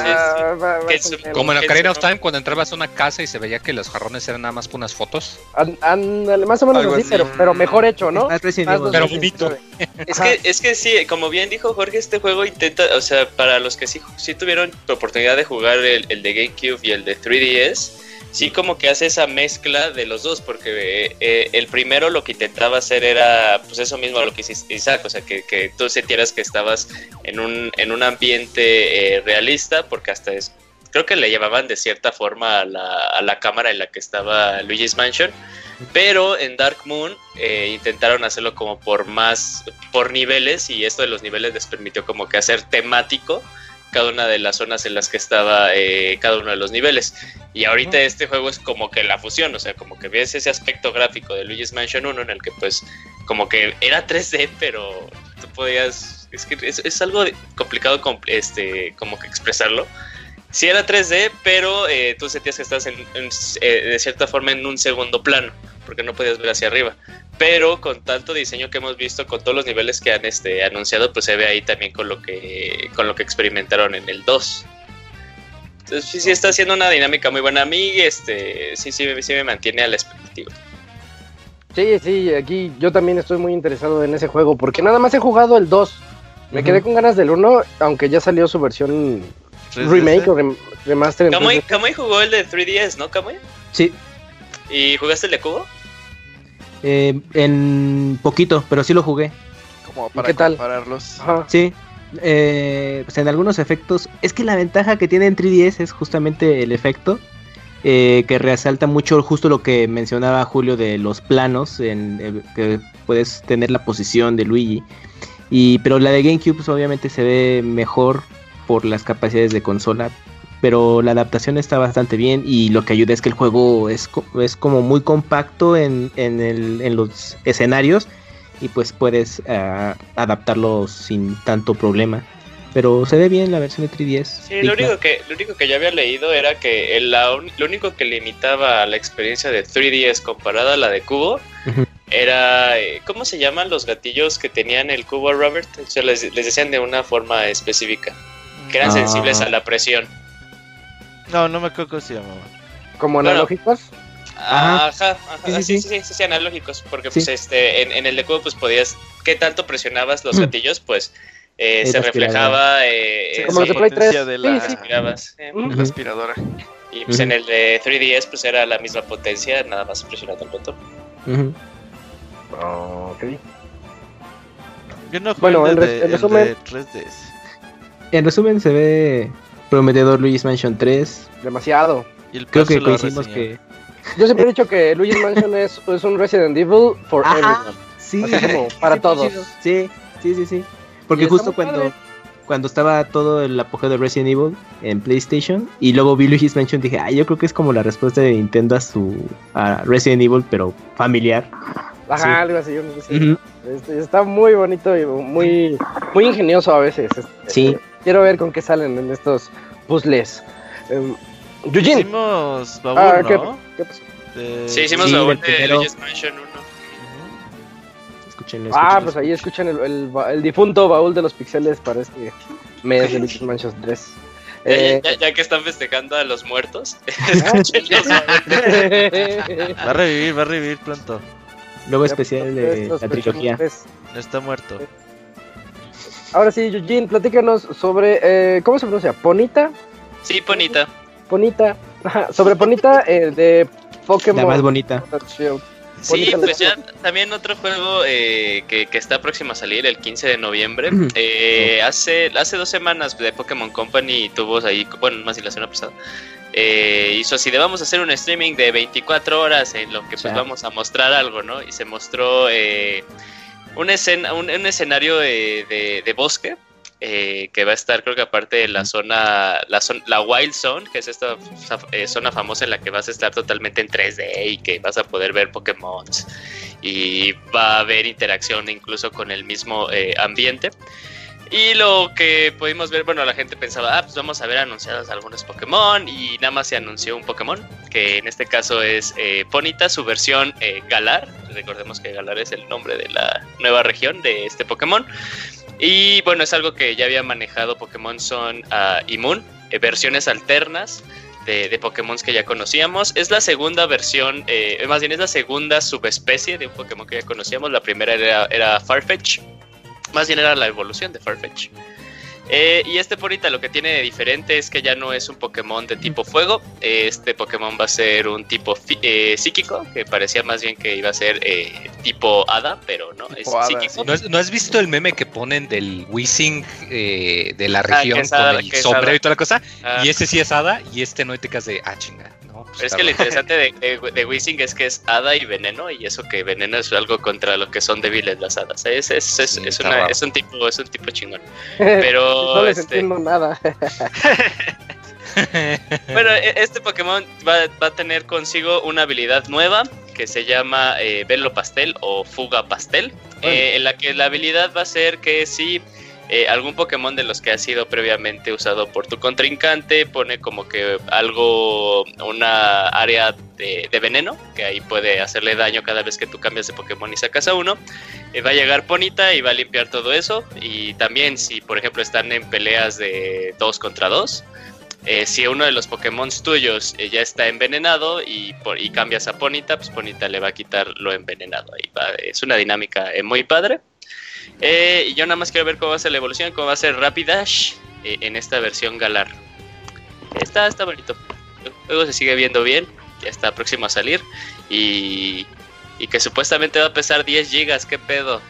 sí, ves. Ah, Como en Ocarina of Time, cuando entrabas a una casa y se veía que los jarrones eran nada más que unas fotos. Ándale, más o menos así, así. pero, pero mejor hecho, ¿no? Más Más. Pero 2019. Es que, es que sí, como bien dijo Jorge, este juego intenta, o sea, para los que sí, sí tuvieron la oportunidad de jugar el, el de GameCube y el de 3DS, sí como que hace esa mezcla de los dos, porque eh, el primero lo que intentaba hacer era, pues eso mismo lo que hiciste Isaac, o sea, que, que tú sintieras que estabas en un, en un ambiente eh, realista, porque hasta es, creo que le llevaban de cierta forma a la, a la cámara en la que estaba Luigi's Mansion, pero en Dark Moon eh, intentaron hacerlo como por más, por niveles y esto de los niveles les permitió como que hacer temático cada una de las zonas en las que estaba eh, cada uno de los niveles. Y ahorita este juego es como que la fusión, o sea, como que ves ese aspecto gráfico de Luigi's Mansion 1 en el que pues como que era 3D, pero tú podías, es que es, es algo complicado com- este, como que expresarlo. Sí era 3D, pero eh, tú sentías que estás en, en- eh, de cierta forma en un segundo plano, porque no podías ver hacia arriba. Pero con tanto diseño que hemos visto, con todos los niveles que han este, anunciado, pues se ve ahí también con lo que, con lo que experimentaron en el 2. Entonces sí, sí está haciendo una dinámica muy buena. A mí este, sí, sí, sí me mantiene a la expectativa. Sí, sí, aquí yo también estoy muy interesado en ese juego porque nada más he jugado el 2. Me quedé con ganas del 1, aunque ya salió su versión 3DS. remake o rem- remaster. Kamui, 3DS. Kamui jugó el de 3DS, ¿no, Kamui? Sí, ¿Y jugaste el de Cubo? Eh, en poquito, pero sí lo jugué. Como para qué tal? compararlos. Ajá. Sí, eh, pues en algunos efectos, es que la ventaja que tiene en 3DS es justamente el efecto, eh, que resalta mucho justo lo que mencionaba Julio de los planos, en, eh, que puedes tener la posición de Luigi. Y, pero la de GameCube pues, obviamente se ve mejor por las capacidades de consola, pero la adaptación está bastante bien y lo que ayuda es que el juego es, co- es como muy compacto en, en, el- en los escenarios y pues puedes ah, adaptarlo sin tanto problema. Pero se ve bien la versión de 3DS. Sí, lo digna. único que lo único que yo había leído era que el- la un- lo único que limitaba la experiencia de 3DS comparada a la de Cubo era eh, ¿cómo se llaman los gatillos que tenían el Cubo Robert? O sea, les, les decían de una forma específica, que eran Ah. sensibles a la presión. No, no me acuerdo cómo se llamaba. Como Bueno. analógicos. Ajá. Ajá, ajá, Sí, sí, sí, sí, sí, sí, sí, analógicos, porque Sí. pues este en, en el de Cubo pues podías qué tanto presionabas los Mm. gatillos, pues eh, se reflejaba eh, Sí, eh, como los de Play potencia 3. de la- sí. aspirabas, eh, Ujú. La aspiradora. Y pues en el de 3DS pues era la misma potencia, nada más presionando el botón. Ok. Yo no Bueno, el, en resumen- de 3DS. En resumen se ve prometedor Luigi's Mansion 3. Demasiado. Y el Creo que coincidimos que... Yo siempre he dicho que Luigi's Mansion es, es un Resident Evil for Ajá. everyone. Sí, Así como para todos. Sí, sí, sí, sí. Porque justo cuando, padre. cuando estaba todo el apogeo de Resident Evil en PlayStation y luego vi Luigi's Mansion dije, ay, yo creo que es como la respuesta de Nintendo a su a Resident Evil, pero familiar. Ajá, Sí. algo así. yo no sé. Este, está muy bonito y muy, muy ingenioso a veces. Este, Sí. Quiero ver con qué salen en estos puzzles. Um, Eugene. Hicimos baúl, Ah, ¿qué, ¿no? qué pasó? De- Sí, hicimos Sí, baúl del de. Luigi's Mansion 1. Escúchenlo, Ah, escúchenlo, pues ahí escuchan el, el, ba- el difunto baúl de los pixeles para este mes de Luigi's Mansion 3. Ya, Eh, ya- ya que están festejando a los muertos, ah, Va a revivir, va a revivir pronto. Luego especial de Estos la trilogía. No está muerto. Ahora sí, Eugene, platícanos sobre. eh, ¿Cómo se pronuncia? ¿Ponita? Sí, Ponita. Ponita. Ajá, sobre Ponita eh, de Pokémon. La más bonita. Sí, pues ya también otro juego eh, que, que está próximo a salir el 15 de noviembre. Eh, hace, hace dos semanas de Pokémon Company tuvo ahí, bueno, más bien la semana pasada, eh, hizo así de vamos a hacer un streaming de 24 horas en lo que pues vamos a mostrar algo, ¿no? Y se mostró eh, un, escena, un, un escenario de, de- de bosque. eh, que va a estar creo que aparte de la zona la, zon- la Wild Zone que es esta eh, zona famosa en la que vas a estar totalmente en 3D y que vas a poder ver Pokémon y va a haber interacción incluso con el mismo eh, ambiente. Y lo que pudimos ver, bueno, la gente pensaba, ah, pues vamos a ver anunciados algunos Pokémon y nada más se anunció un Pokémon, que en este caso es eh, Ponita, su versión eh, Galar. Recordemos que Galar es el nombre de la nueva región de este Pokémon. Y bueno, es algo que ya había manejado Pokémon Moon, eh, versiones alternas de, de Pokémon que ya conocíamos. Es la segunda versión, eh, más bien es la segunda subespecie de un Pokémon que ya conocíamos. La primera era, era Farfetch, más bien era la evolución de Farfetch. Eh, y este Ponita lo que tiene de diferente es que ya no es un Pokémon de tipo fuego. Este Pokémon va a ser un tipo eh, psíquico, que parecía más bien que iba a ser eh, tipo hada, pero no, es hada, psíquico. ¿No has, no has visto el meme que ponen del Wishing eh, de la Ah, región hada, con el sombrero y toda la cosa? Ah. Y ese sí es hada y este no te quedas de, ah, chinga. Pues Pero es que lo interesante de, de, de es que es hada y veneno, y eso que veneno es algo contra lo que son débiles las hadas. Es, es, es, Sí, es una- es un tipo, es un tipo chingón. Pero no les este, entiendo nada. bueno, e- este Pokémon va, va a tener consigo una habilidad nueva que se llama eh, Velo Pastel o Fuga Pastel, eh, en la que la habilidad va a ser que si eh, algún Pokémon de los que ha sido previamente usado por tu contrincante pone como que algo, una área de, veneno, que ahí puede hacerle daño cada vez que tú cambias de Pokémon y sacas a uno, eh, va a llegar Ponita y va a limpiar todo eso. Y también si, por ejemplo, están en peleas de 2 contra 2, eh, si uno de los Pokémon tuyos eh, ya está envenenado y, por- y cambias a Ponita, pues Ponita le va a quitar lo envenenado. Ahí va. Es una dinámica eh, muy padre. Eh, y yo nada más quiero ver cómo va a ser la evolución, cómo va a ser Rapidash eh, en esta versión Galar. Está, está bonito. El juego se sigue viendo bien, ya está próximo a salir. Y, y que supuestamente va a pesar 10 gigas, ¿qué pedo?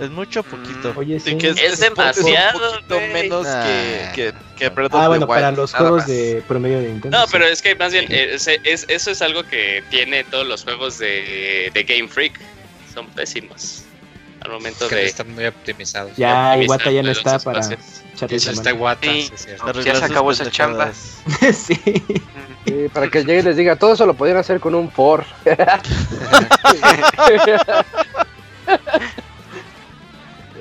Es mucho poquito. Oye, sí. Sí, que Es demasiado, un poquito menos Nah. que, que, que Breath of Ah, the bueno, Wild, para los juegos más. de promedio de Nintendo. No, sí. pero es que más bien eh, es- es- eso es algo que tiene todos los juegos de, de Game Freak. Son pésimos. Al momento Que de. están muy optimizados. Ya Iwata ya no está para la está. Iwata, Sí. sí, es cierto. Ya se acabó esa chamba. sí. Sí, para que llegue y les diga, todo eso lo podían hacer con un for.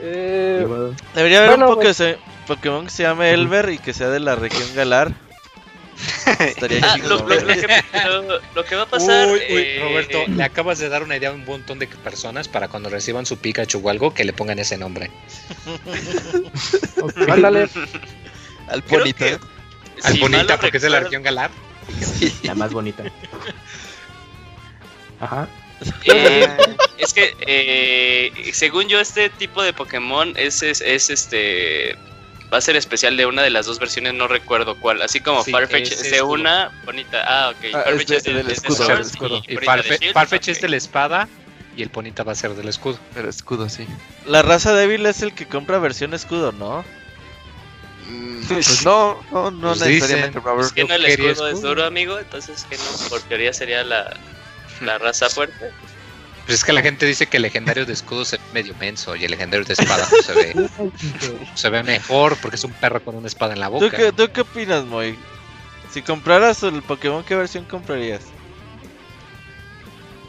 Eh. Debería haber Bueno, un poco pues- de Pokémon que se llame Elver y que sea de la región Galar. Estaría Ah, lo, lo- lo que, lo- lo que va a pasar. Uy, uy, eh, Roberto, le acabas de dar una idea a un montón de personas para cuando reciban su Pikachu o algo que le pongan ese nombre. ándale. Al que- Al si bonita porque es de la región Galar. La más bonita. Ajá. eh, es que, eh, según yo, este tipo de Pokémon es, es, es, este. Va a ser especial de una de las dos versiones, no recuerdo cuál. Así como Sí, Farfetch es es de una bonita. Ah, ok. Ah, Farfetch es de- es de- del es de escudo, Sword del escudo. y Y de Farfetch es de la espada y el Ponita va a ser del escudo. Pero escudo, sí. La raza débil es el que compra versión escudo, ¿no? Mm, Pues no, no, no Pues necesariamente, dicen. Robert. Es que no el escudo es duro, amigo. Entonces, que no, por teoría sería la, la raza fuerte. Pues es que la gente dice que el legendario de escudo se ve medio menso y el legendario de espada pues, se ve se ve mejor porque es un perro con una espada en la ¿Tú boca. qué, ¿Tú qué opinas, Moy? Si compraras el Pokémon, ¿qué versión comprarías?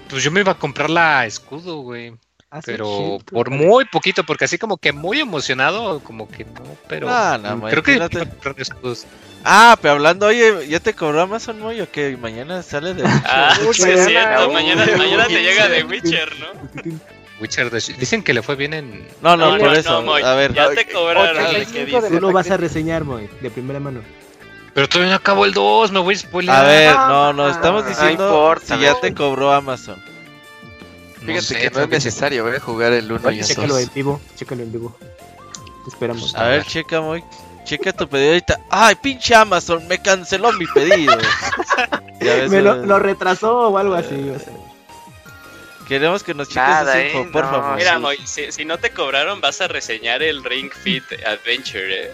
Pues yo me iba a comprar la escudo, güey. Ah, Pero por muy poquito, porque así como que muy emocionado, como que no, pero No, no, Moy, creo que te-. Ah, pero hablando, oye, ¿ya te cobró Amazon, Moy? ¿O qué? Mañana sale de... Ah, Uy, sí, es mañana, cierto. uy, Mañana, te llega de Witcher, ¿no? Witcher de- dicen que le fue bien en No, no, No, por no, eso. no, Moy, a ver, ya te cobraron. 85 de Tú lo vas a reseñar, Moy, de primera mano. Pero todavía no acabó el 2, me voy a spoiler. a ver, no, no, estamos no diciendo importa, si ya te cobró Amazon. Fíjate que no es necesario, eh, jugar el 1 y el Chécalo 2. en vivo, chécalo en vivo. Te esperamos. A ver, checa, Moy. Checa tu pedido ahorita. ¡Ay, pinche Amazon! Me canceló mi pedido. Ya ves, Me lo, lo retrasó o algo así. o sea. Queremos que nos cheques Nada, info, eh, por no, favor. Mira, sí. Moy, si, si no te cobraron, vas a reseñar el Ring Fit Adventure. eh.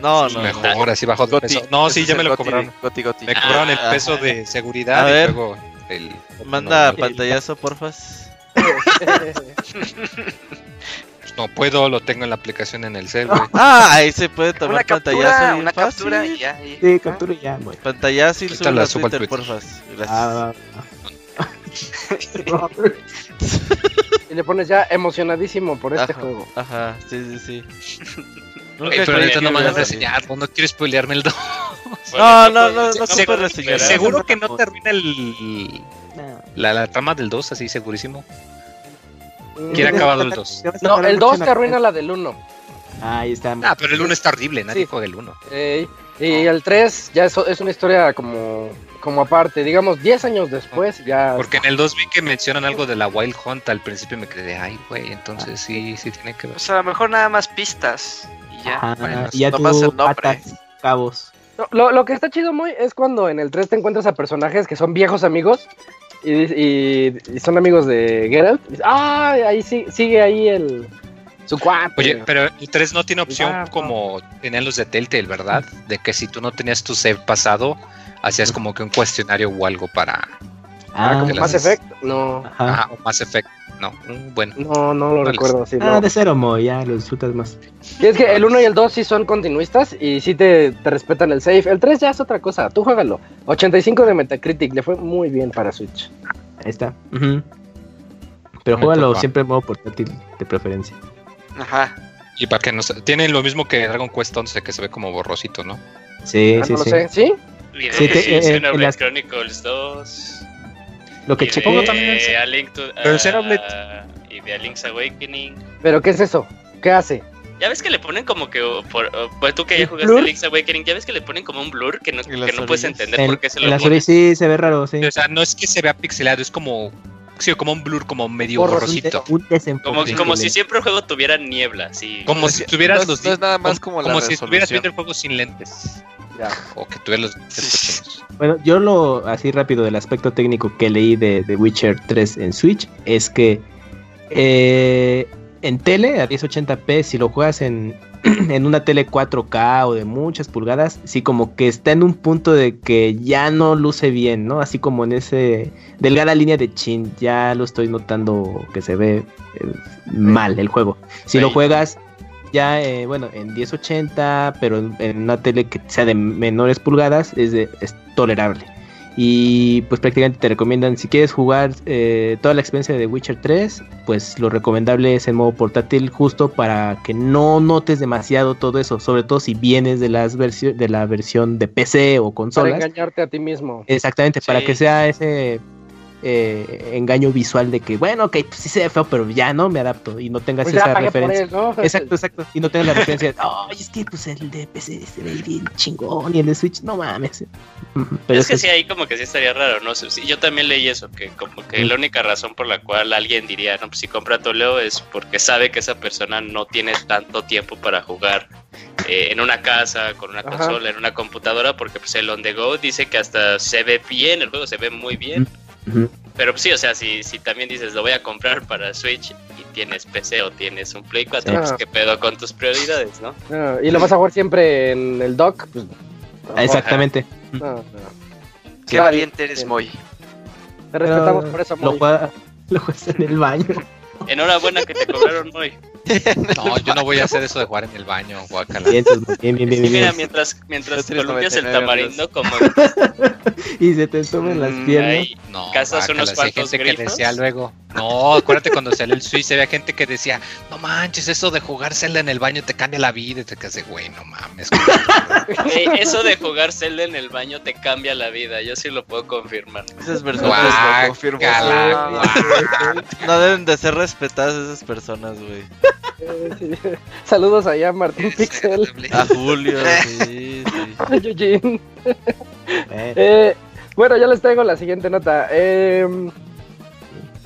No, no, no. Mejor, así bajo Goti. No, sí, ya me lo Goti, cobraron. Goti, Goti. Me cobraron el Ah. peso de seguridad A y ver. luego el Manda pantallazo, porfas. No puedo, lo tengo en la aplicación en el cel, güey. Ah, ahí se puede tomar Una pantallazo captura, una fácil. captura y ya. y- Sí, captura y ya, Moy. Pantallazo y a subo Twitter, Twitter. porfas. Gracias. Ah, Y le pones ya emocionadísimo por este Ajá, juego. Ajá, sí, sí, sí. Ey, pero ahorita no me ser. reseñar, no quiero spoilearme el 2. No, no, no, no se- se puede puede reseñar. esperar. Seguro que no te arruina el, no. La, la trama del 2, así segurísimo. Mm, ¿Quién ha acabado el 2? Te vas a No, el mucho 2 en te arruina la del 1. Ahí está. Ah, pero el 1 está horrible, nadie Sí. juega el 1. Ey, y el 3 ya es, es una historia como, como aparte. Digamos, 10 años después ya. Porque en el 2 vi que mencionan algo de la Wild Hunt al principio me quedé, ay, güey, entonces sí, sí tiene que ver. O sea, a lo mejor nada más pistas y ya. Ajá, bueno, y ya nomás tú el nombre. atas cabos. No, lo, lo que está chido muy es cuando en el 3 te encuentras a personajes que son viejos amigos y, y- y son amigos de Geralt. Y ah, ahí sí, sigue ahí el su cuate. Oye, pero el 3 no tiene opción Ah, como tenían los de Telltale, ¿verdad? De que si tú no tenías tu save pasado, hacías como que un cuestionario o algo para ah, como de Mass Effect. No, Ajá. Ajá, o Mass Effect. No, mm, bueno. no, no lo recuerdo así. Ah, no. de cero, Moy, ya lo disfrutas más. Y es que el 1 y el 2 sí son continuistas y sí te, te respetan el save. El 3 ya es otra cosa, tú juégalo. 85 de Metacritic, le fue muy bien para Switch. Ahí está. Ujú. Pero Me juégalo toca. siempre en modo portátil, de preferencia. Ajá. Y para que no se... Tienen lo mismo que Dragon Quest 11, que se ve como borrosito, ¿no? Sí, Ah, sí, no lo sí. sé, ¿sí? Sí, te- sí, en- Xenoblade en las- Chronicles 2. Lo que de, también el- A Link to, Pero el ah, Xenoblade- y de A Link's Awakening. ¿Pero qué es eso? ¿Qué hace? Ya ves que le ponen como que, oh, por, oh, pues tú que ya ¿El jugaste blur? Link's Awakening, ya ves que le ponen como un blur que no, que no puedes entender en, por qué se en lo la ponen. serie sí se ve raro, sí. O sea, no es que se vea pixelado, es como... Sí, como un blur, como medio borrosito. Un. Como, como si siempre el juego tuviera niebla, sí. Como si tuvieras no, los... no es nada más como, como la como si estuvieras viendo el juego sin lentes. Ya. O que tuvieras los. Bueno, yo lo así rápido del aspecto técnico que leí de The Witcher 3 en Switch es que Eh, en tele a 1080p, si lo juegas en, en una tele 4K o de muchas pulgadas, sí como que está en un punto de que ya no luce bien, ¿no? Así como en ese delgada línea de chin, ya lo estoy notando que se ve eh, mal el juego. Si lo juegas ya, eh, bueno, en 1080, pero en, en una tele que sea de menores pulgadas, es, de- es tolerable. Y pues prácticamente te recomiendan, si quieres jugar eh, toda la experiencia de Witcher 3, pues lo recomendable es en modo portátil justo para que no notes demasiado todo eso, sobre todo si vienes de, las de la versión de PC o Para consolas. engañarte a ti mismo. Exactamente, para que sea ese eh, engaño visual de que, bueno, ok, pues sí se ve feo, pero ya no me adapto y no tengas Pues esa referencia. él, ¿no? Exacto, exacto. Y no tengas la referencia de, ay, es que pues el de PC se ve bien chingón y el de Switch, no mames. Pero es que eso sí, ahí como que sí estaría raro, ¿no? Sí, yo también leí eso, que como que la única razón por la cual alguien diría, no, pues si compra Toleo es porque sabe que esa persona no tiene tanto tiempo para jugar eh, en una casa, con una Ajá. consola, en una computadora, porque pues el on the go dice que hasta se ve bien, el juego se ve muy bien. Pero sí, o sea, si, si también dices lo voy a comprar para Switch y tienes PC o tienes un Play 4, Sí. pues qué pedo con tus prioridades, ¿no? Ah, y lo vas a jugar siempre en el dock. Pues, Exactamente. no, no. Qué Está valiente eres. Moy. Te respetamos Pero por eso, Moy. lo juegas en el baño. Enhorabuena que te cobraron hoy. No, yo no voy a hacer eso de jugar en el baño, guacala. Bien, bien, bien, mira, mientras, mientras columpias el 99 tamarindo, como Y se te suben las mm, piernas. ahí, No, guácala, unos cuantos gente que decía luego. No, acuérdate cuando salió el Switch, había gente que decía, no manches, eso de jugar Zelda en el baño te cambia la vida. Y te quedas de, güey, no mames. eso de jugar Zelda en el baño te cambia la vida, yo sí lo puedo confirmar. Esas personas lo guácala. no deben de ser respetadas esas personas, güey. Sí. Saludos allá, Martín Pixel. A Julio, sí, sí. Eh, Eh, bueno, ya les traigo la siguiente nota. Eh,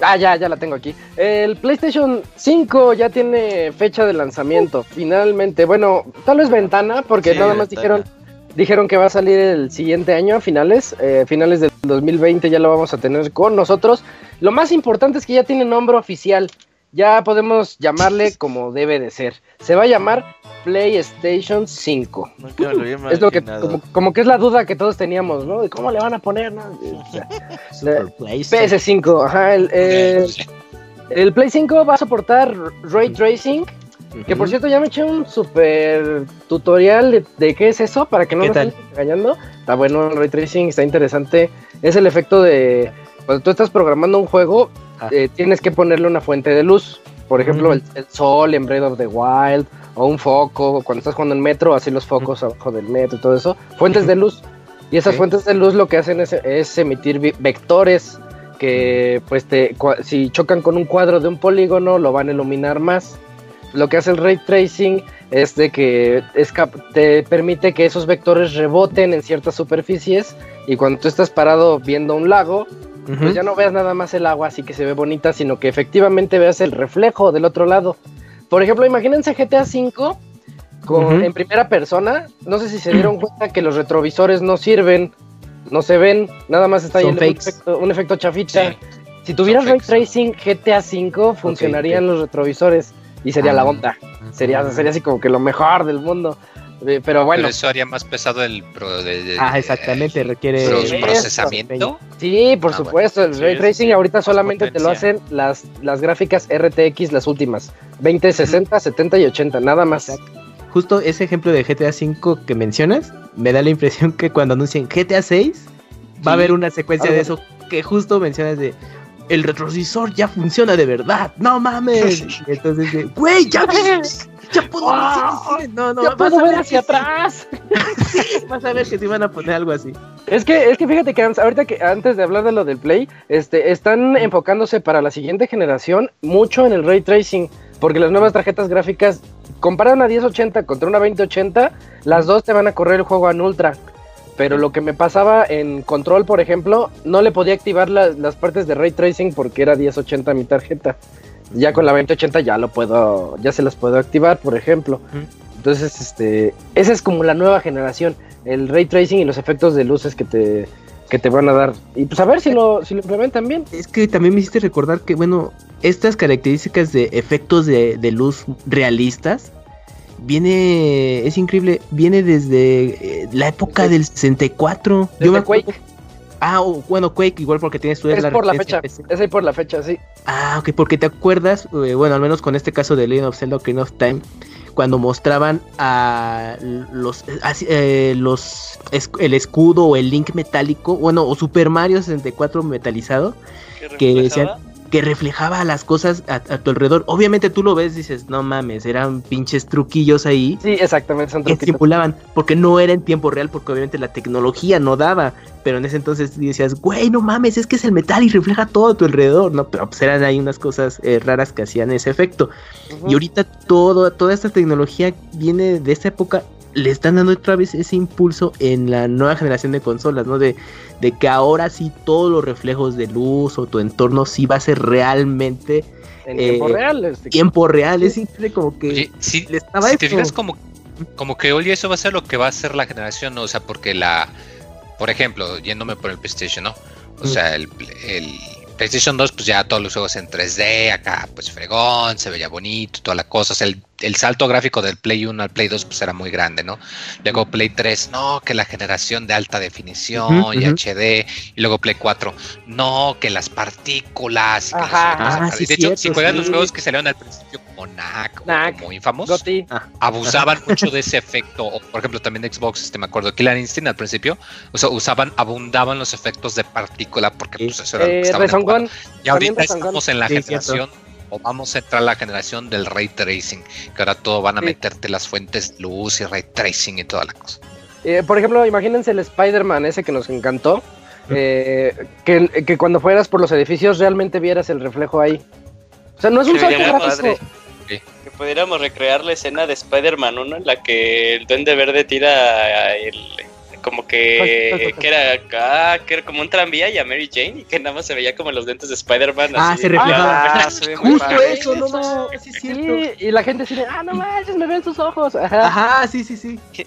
ah, ya, ya la tengo aquí. El PlayStation 5 ya tiene fecha de lanzamiento, finalmente. Bueno, tal vez ventana, porque Sí, nada más ventana. dijeron dijeron que va a salir el siguiente año, a finales, eh, finales del 2020 ya lo vamos a tener con nosotros. Lo más importante es que ya tiene nombre oficial. Ya podemos llamarle como debe de ser. Se va a llamar PlayStation 5. Nunca me lo había Es lo que, como, como que es la duda que todos teníamos, ¿no? De cómo le van a poner, ¿no? O sea, Super PlayStation. PS5, ajá. El, el Play 5 va a soportar Ray Tracing, que por cierto ya me eché un super tutorial de, de qué es eso, para que no ¿Qué nos estén engañando. Está bueno el Ray Tracing, está interesante. Es el efecto de, cuando tú estás programando un juego. Eh, tienes que ponerle una fuente de luz. Por ejemplo, el, el sol en Breath of the Wild, o un foco, cuando estás jugando en metro, así los focos abajo del metro y todo eso. Fuentes de luz. Y esas fuentes de luz lo que hacen es, es emitir vectores que, pues, te, si chocan con un cuadro de un polígono, lo van a iluminar más. Lo que hace el ray tracing es de que te permite que esos vectores reboten en ciertas superficies y cuando tú estás parado viendo un lago, Pues ya no veas nada más el agua así que se ve bonita, sino que efectivamente veas el reflejo del otro lado. Por ejemplo, imagínense GTA V con, Ujú. en primera persona. No sé si se dieron cuenta que los retrovisores no sirven, no se ven, nada más está ahí un, efecto, un efecto chafita. Sí. Si tuvieras ray tracing GTA V, funcionarían los retrovisores y sería la Ah. onda. Sería, sería así como que lo mejor del mundo. Eh, Pero bueno, Pero eso haría más pesado el pro- de- de- Ah, exactamente, requiere pro- Sí, procesamiento. sí, por Ah, supuesto, el Sí, ray sí, tracing sí, ahorita solamente te lo potencia. hacen las, las gráficas RTX, las últimas. 20, 60, 70 y 80, nada más. Exacto. Justo ese ejemplo de GTA V que mencionas, me da la impresión que cuando anuncien GTA 6 va a Sí, haber una secuencia algo de eso que justo mencionas de el retrovisor ya funciona de verdad, no mames. Entonces, güey, ya ves, ya puedo ver, no, no, Ya vas puedo a ver hacia sí, atrás. vas a ver que sí van a poner algo así. Es que, es que fíjate que ahorita que antes de hablar de lo del Play, este, están enfocándose para la siguiente generación mucho en el ray tracing, porque las nuevas tarjetas gráficas, comparar una 1080 contra una 2080, las dos te van a correr el juego en ultra. Pero lo que me pasaba en control, por ejemplo, no le podía activar la- las partes de ray tracing porque era 1080 mi tarjeta. Ya con la 2080 ya lo puedo, ya se las puedo activar, por ejemplo. Entonces, este, esa es como la nueva generación, el ray tracing y los efectos de luces que te que te van a dar. Y pues a ver si lo, si lo implementan bien. Es que también me hiciste recordar que, bueno, estas características de efectos de, de luz realistas viene, es increíble, viene desde eh, la época del 64. Desde me acuerdo- Quake. Ah, bueno, Quake, igual porque tienes tú Es por la fecha. PC. Es ahí por la fecha, sí. Ah, ok, porque te acuerdas, eh, bueno, al menos con este caso de Legend of Zelda Ocarina of Time, cuando mostraban a los, eh, eh, los es- el escudo o el Link metálico, bueno, o Super Mario 64 metalizado, ¿Qué que reflejaba? Que reflejaba las cosas a, a tu alrededor. Obviamente tú lo ves, dices, no mames, eran pinches truquillos ahí Sí, exactamente, son que truquitos. simulaban, porque no era en tiempo real, porque obviamente la tecnología no daba, pero en ese entonces decías, güey, no mames, es que es el metal y refleja todo a tu alrededor, no, pero pues eran ahí unas cosas eh, raras que hacían ese efecto. Y ahorita todo, toda esta tecnología viene de esta época, le están dando otra vez ese impulso en la nueva generación de consolas, ¿no? De, de que ahora sí todos los reflejos de luz o tu entorno sí va a ser realmente en tiempo eh, real. este, tiempo real, es simple como que Oye, sí, le estaba si te fijas como, como que oye eso va a ser lo que va a ser la generación, ¿no? o sea, porque la, por ejemplo, yéndome por el PlayStation, ¿no? O Mm. sea, el, el PlayStation 2, pues ya todos los juegos en 3D, acá pues fregón, se veía bonito, toda la cosa, o sea, el, el salto gráfico del Play 1 al Play 2 pues era muy grande, ¿no? Luego Play 3, no, que la generación de alta definición y. HD, y luego Play 4, no, que las partículas, que Ajá. efectos Ah, de hecho, si juegan sí. los juegos que salieron al principio como NAC, o Knack, como Infamous, Goti. abusaban mucho de ese efecto. O, por ejemplo, también Xbox, este, me acuerdo, Killer Instinct al principio, o sea, usaban, abundaban los efectos de partícula porque pues eso era lo que Eh, estaban. Y ahorita estamos en la Sí, generación, o vamos a entrar a la generación del ray tracing, que ahora todo van a Sí. meterte las fuentes luz y ray tracing y toda la cosa. Eh, por ejemplo, imagínense el Spider-Man ese que nos encantó. eh, que, que cuando fueras por los edificios realmente vieras el reflejo ahí. O sea, no es un salto gráfico. Que pudiéramos recrear la escena de Spider-Man 1 en la que el Duende Verde tira el. Como que, que era ah, que era como un tranvía y a Mary Jane y que nada más se veía como los lentes de Spider-Man Ah, así. se reflejaba. Ah, se Justo padre. eso, no mames, sí. Sí, y la gente dice, ah, no manches, me ven sus ojos. Ajá. Ajá, sí, sí, sí.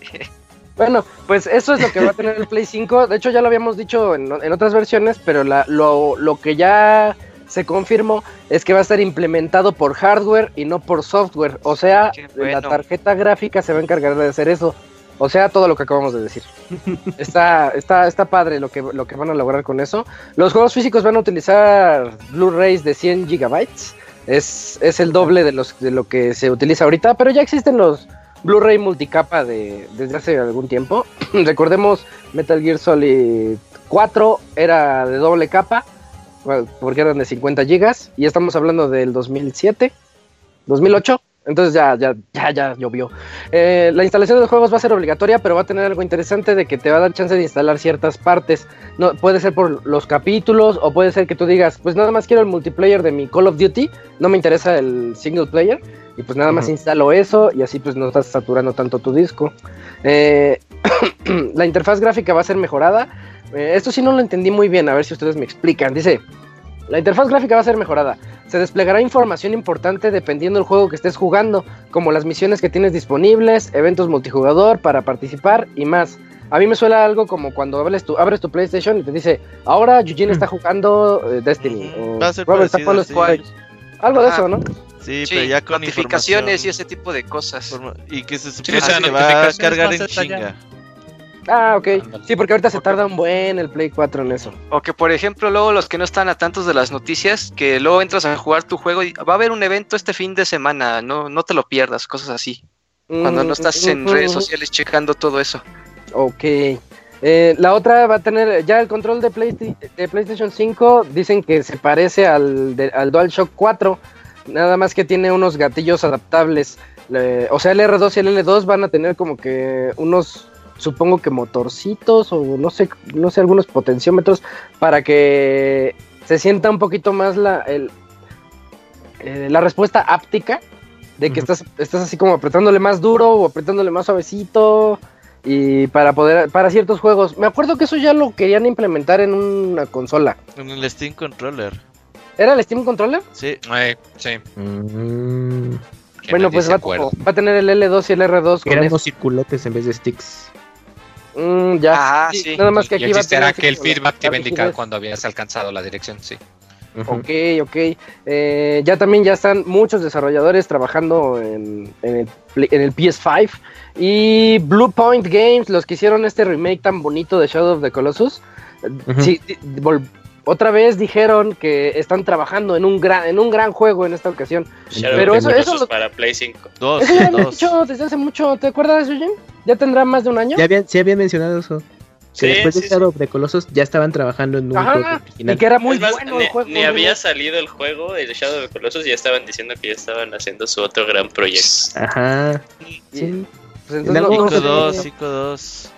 Bueno, pues eso es lo que va a tener el Play 5. De hecho, ya lo habíamos dicho en, en otras versiones, pero la- lo, lo que ya se confirmó es que va a estar implementado por hardware y no por software. O sea, la tarjeta gráfica se va a encargar de hacer eso. O sea, todo lo que acabamos de decir. Está, está, está padre lo que, lo que van a lograr con eso. Los juegos físicos van a utilizar Blu-rays de 100 gigabytes. Es, es el doble de, los, de lo que se utiliza ahorita, pero ya existen los Blu-ray multicapa de, desde hace algún tiempo. Recordemos, Metal Gear Solid 4 era de doble capa, porque eran de 50 gigas, y estamos hablando del 2007, 2008. Entonces ya, ya, ya, ya llovió. Eh, la instalación de los juegos va a ser obligatoria, pero va a tener algo interesante de que te va a dar chance de instalar ciertas partes. No, puede ser por los capítulos, o puede ser que tú digas, pues nada más quiero el multiplayer de mi Call of Duty, no me interesa el single player, y pues nada más instalo eso, y así pues no estás saturando tanto tu disco. Eh, la interfaz gráfica va a ser mejorada. Eh, esto sí no lo entendí muy bien, a ver si ustedes me explican. Dice, la interfaz gráfica va a ser mejorada. Se desplegará información importante dependiendo del juego que estés jugando, como las misiones que tienes disponibles, eventos multijugador para participar y más. A mí me suena algo como cuando abres tu, abres tu PlayStation y te dice, ahora Eugene está jugando eh, Destiny. O va a ser Robert está jugando sí. Algo de eso, ¿no? Sí, Sí, pero ya con notificaciones y ese tipo de cosas. y que se Sí, supone o sea, que va a cargar en chinga. Ah, ok. Ándale. Sí, porque ahorita se tarda un buen el Play 4 en eso. O que, por ejemplo, luego los que no están a tantos de las noticias, que luego entras a jugar tu juego y va a haber un evento este fin de semana, no, no te lo pierdas, cosas así. Cuando no estás en Mm, redes sociales checando todo eso. Ok. Eh, la otra va a tener ya el control de, Playsta- de PlayStation 5. Dicen que se parece al, de- al DualShock 4. Nada más que tiene unos gatillos adaptables. Le- o sea, el R2 y el L2 van a tener como que unos, supongo que motorcitos o no sé, no sé, algunos potenciómetros para que se sienta un poquito más la, el, eh, la respuesta áptica de que estás, estás así como apretándole más duro o apretándole más suavecito y para poder para ciertos juegos. Me acuerdo que eso ya lo querían implementar en una consola. En el Steam Controller. ¿Era el Steam Controller? Sí, Eh, sí. Mm, bueno, pues va, va a tener el L2 y el R2 con eran unos circulotes en vez de sticks. Mm, ya. Ajá, Sí. Nada más que Y aquí va a tener que el feedback te iba a indicar cuando habías alcanzado la dirección, sí. Ok, ok. Eh, ya también ya están muchos desarrolladores trabajando en, en el, Play- en el PS5. Y Blue Point Games, los que hicieron este remake tan bonito de Shadow of the Colossus, eh, Ujú. sí, otra vez dijeron que están trabajando en un gran, en un gran juego en esta ocasión. Shadow Pero eso- eso lo- para Play 5. Dos, Eso ya dos. dicho desde hace mucho, ¿te acuerdas, Eugene? ¿Ya tendrá más de un año? Ya habían, sí habían mencionado eso. Que Sí, después de sí, Shadow of the Colossus ya estaban trabajando en un Ajá, juego y original. que era muy más, bueno ni, el juego. ni ¿no? había salido el juego, el Shadow of the Colossus, y ya estaban diciendo que ya estaban haciendo su otro gran proyecto. Ajá. Y- Sí. pues entonces Ico sé. 2, Ico 2.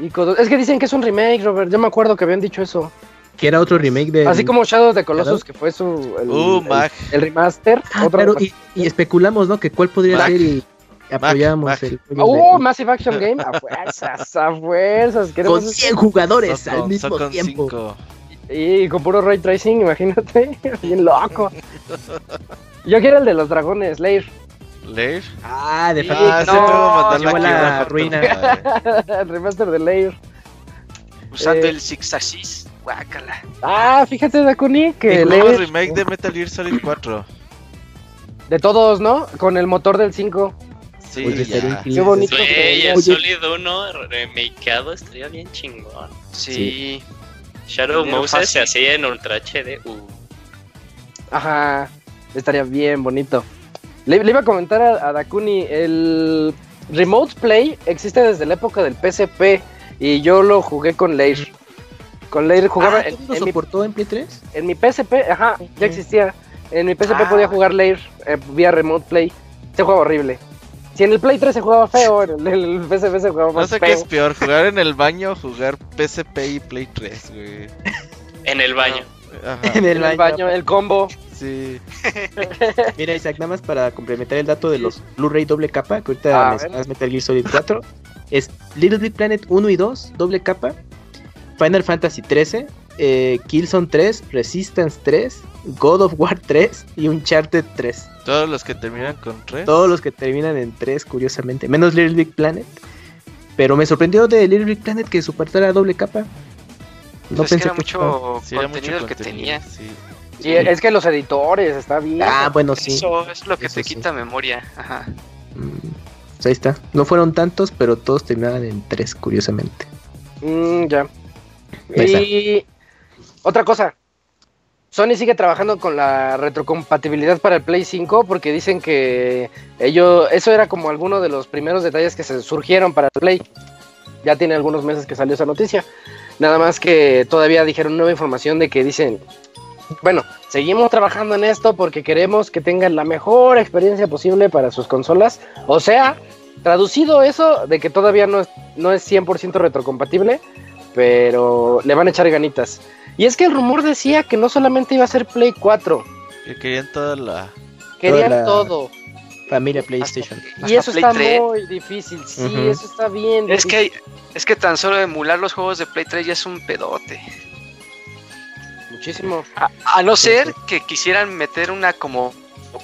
Ico dos. Es que dicen que es un remake, Robert. Yo me acuerdo que habían dicho eso. Que era otro remake de. Así como Shadow of the Colossus, Shadow. que fue su. El, Uh, el- Mag. el remaster. Ah, otro claro, remaster. y, y especulamos, ¿no? Que cuál podría Mac. ser y apoyamos Mac. el juego Oh, de- Massive Action Game. A fuerzas, a fuerzas. Queremos con eso. 100 jugadores al con- mismo tiempo. cinco. Y con puro ray tracing, imagínate. Bien loco. Yo quiero el de los dragones, Lair. Lair. Ah, de Sí, facto. Ah, no, siempre voy a mandar llegó la ruina. el remaster de Lair. Usando Eh. el Six Axis. Guácala. Ah, fíjate, Dakuni, que El nuevo Lair. remake de Metal Gear Solid 4. De todos, ¿no? Con el motor del 5. Sí, Oye, ya. Qué bonito. El. Solid 1 remakeado estaría bien chingón. Sí. Shadow Moses se hacía en Ultra HD. Uh. Ajá, estaría bien bonito. Le, le iba a comentar a, a Dakuni, el Remote Play existe desde la época del PSP y yo lo jugué con Leir. Con Leir jugaba Ah, en, ¿todo lo en mi, soportó en Play 3? en mi PSP, ajá, ya existía. En mi PSP Ah. podía jugar Leir eh, vía Remote Play. Se jugaba horrible. Si en el Play 3 se jugaba feo, en el, el PSP se jugaba No más sé qué feo. es peor, jugar en el baño o jugar PSP y Play 3, güey. En el baño. Ajá, En En el baño, el combo. sí. Mira, Isaac, nada más para complementar el dato de los Blu-ray doble capa, que ahorita A mencionabas Metal Gear Solid 4, es Little Big Planet 1 y 2, doble capa, Final Fantasy 13, eh, Killzone 3, Resistance 3, God of War 3 y Uncharted 3. Todos los que terminan con 3. Todos los que terminan en 3, curiosamente, menos Little Big Planet. Pero me sorprendió de Little Big Planet que soportara doble capa. No Pues es que pensé era que fuera- mucho Sí, era contenido mucho que contenido, tenía. sí. Sí, es que los editores, está bien. Ah, bueno, sí. Eso es lo que Eso te sí. quita memoria. Ajá. Mm, pues ahí está. No fueron tantos, pero todos terminaban en 3, curiosamente. Mm, ya. Y otra cosa. Sony sigue trabajando con la retrocompatibilidad para el Play 5 porque dicen que ello, eso era como alguno de los primeros detalles que se surgieron para el Play. Ya tiene algunos meses que salió esa noticia. Nada más que todavía dijeron nueva información de que dicen, bueno, seguimos trabajando en esto porque queremos que tengan la mejor experiencia posible para sus consolas. O sea, traducido eso de que todavía no es, no es 100% retrocompatible, pero le van a echar ganitas. Y es que el rumor decía que no solamente iba a ser Play 4, Que querían toda la. querían Toda la- todo. Familia PlayStation. Y eso Play está 3. muy difícil, sí, eso está bien. Es difícil. que, es que tan solo emular los juegos de Play 3 ya es un pedote. Muchísimo. A, a no ser que quisieran meter una como,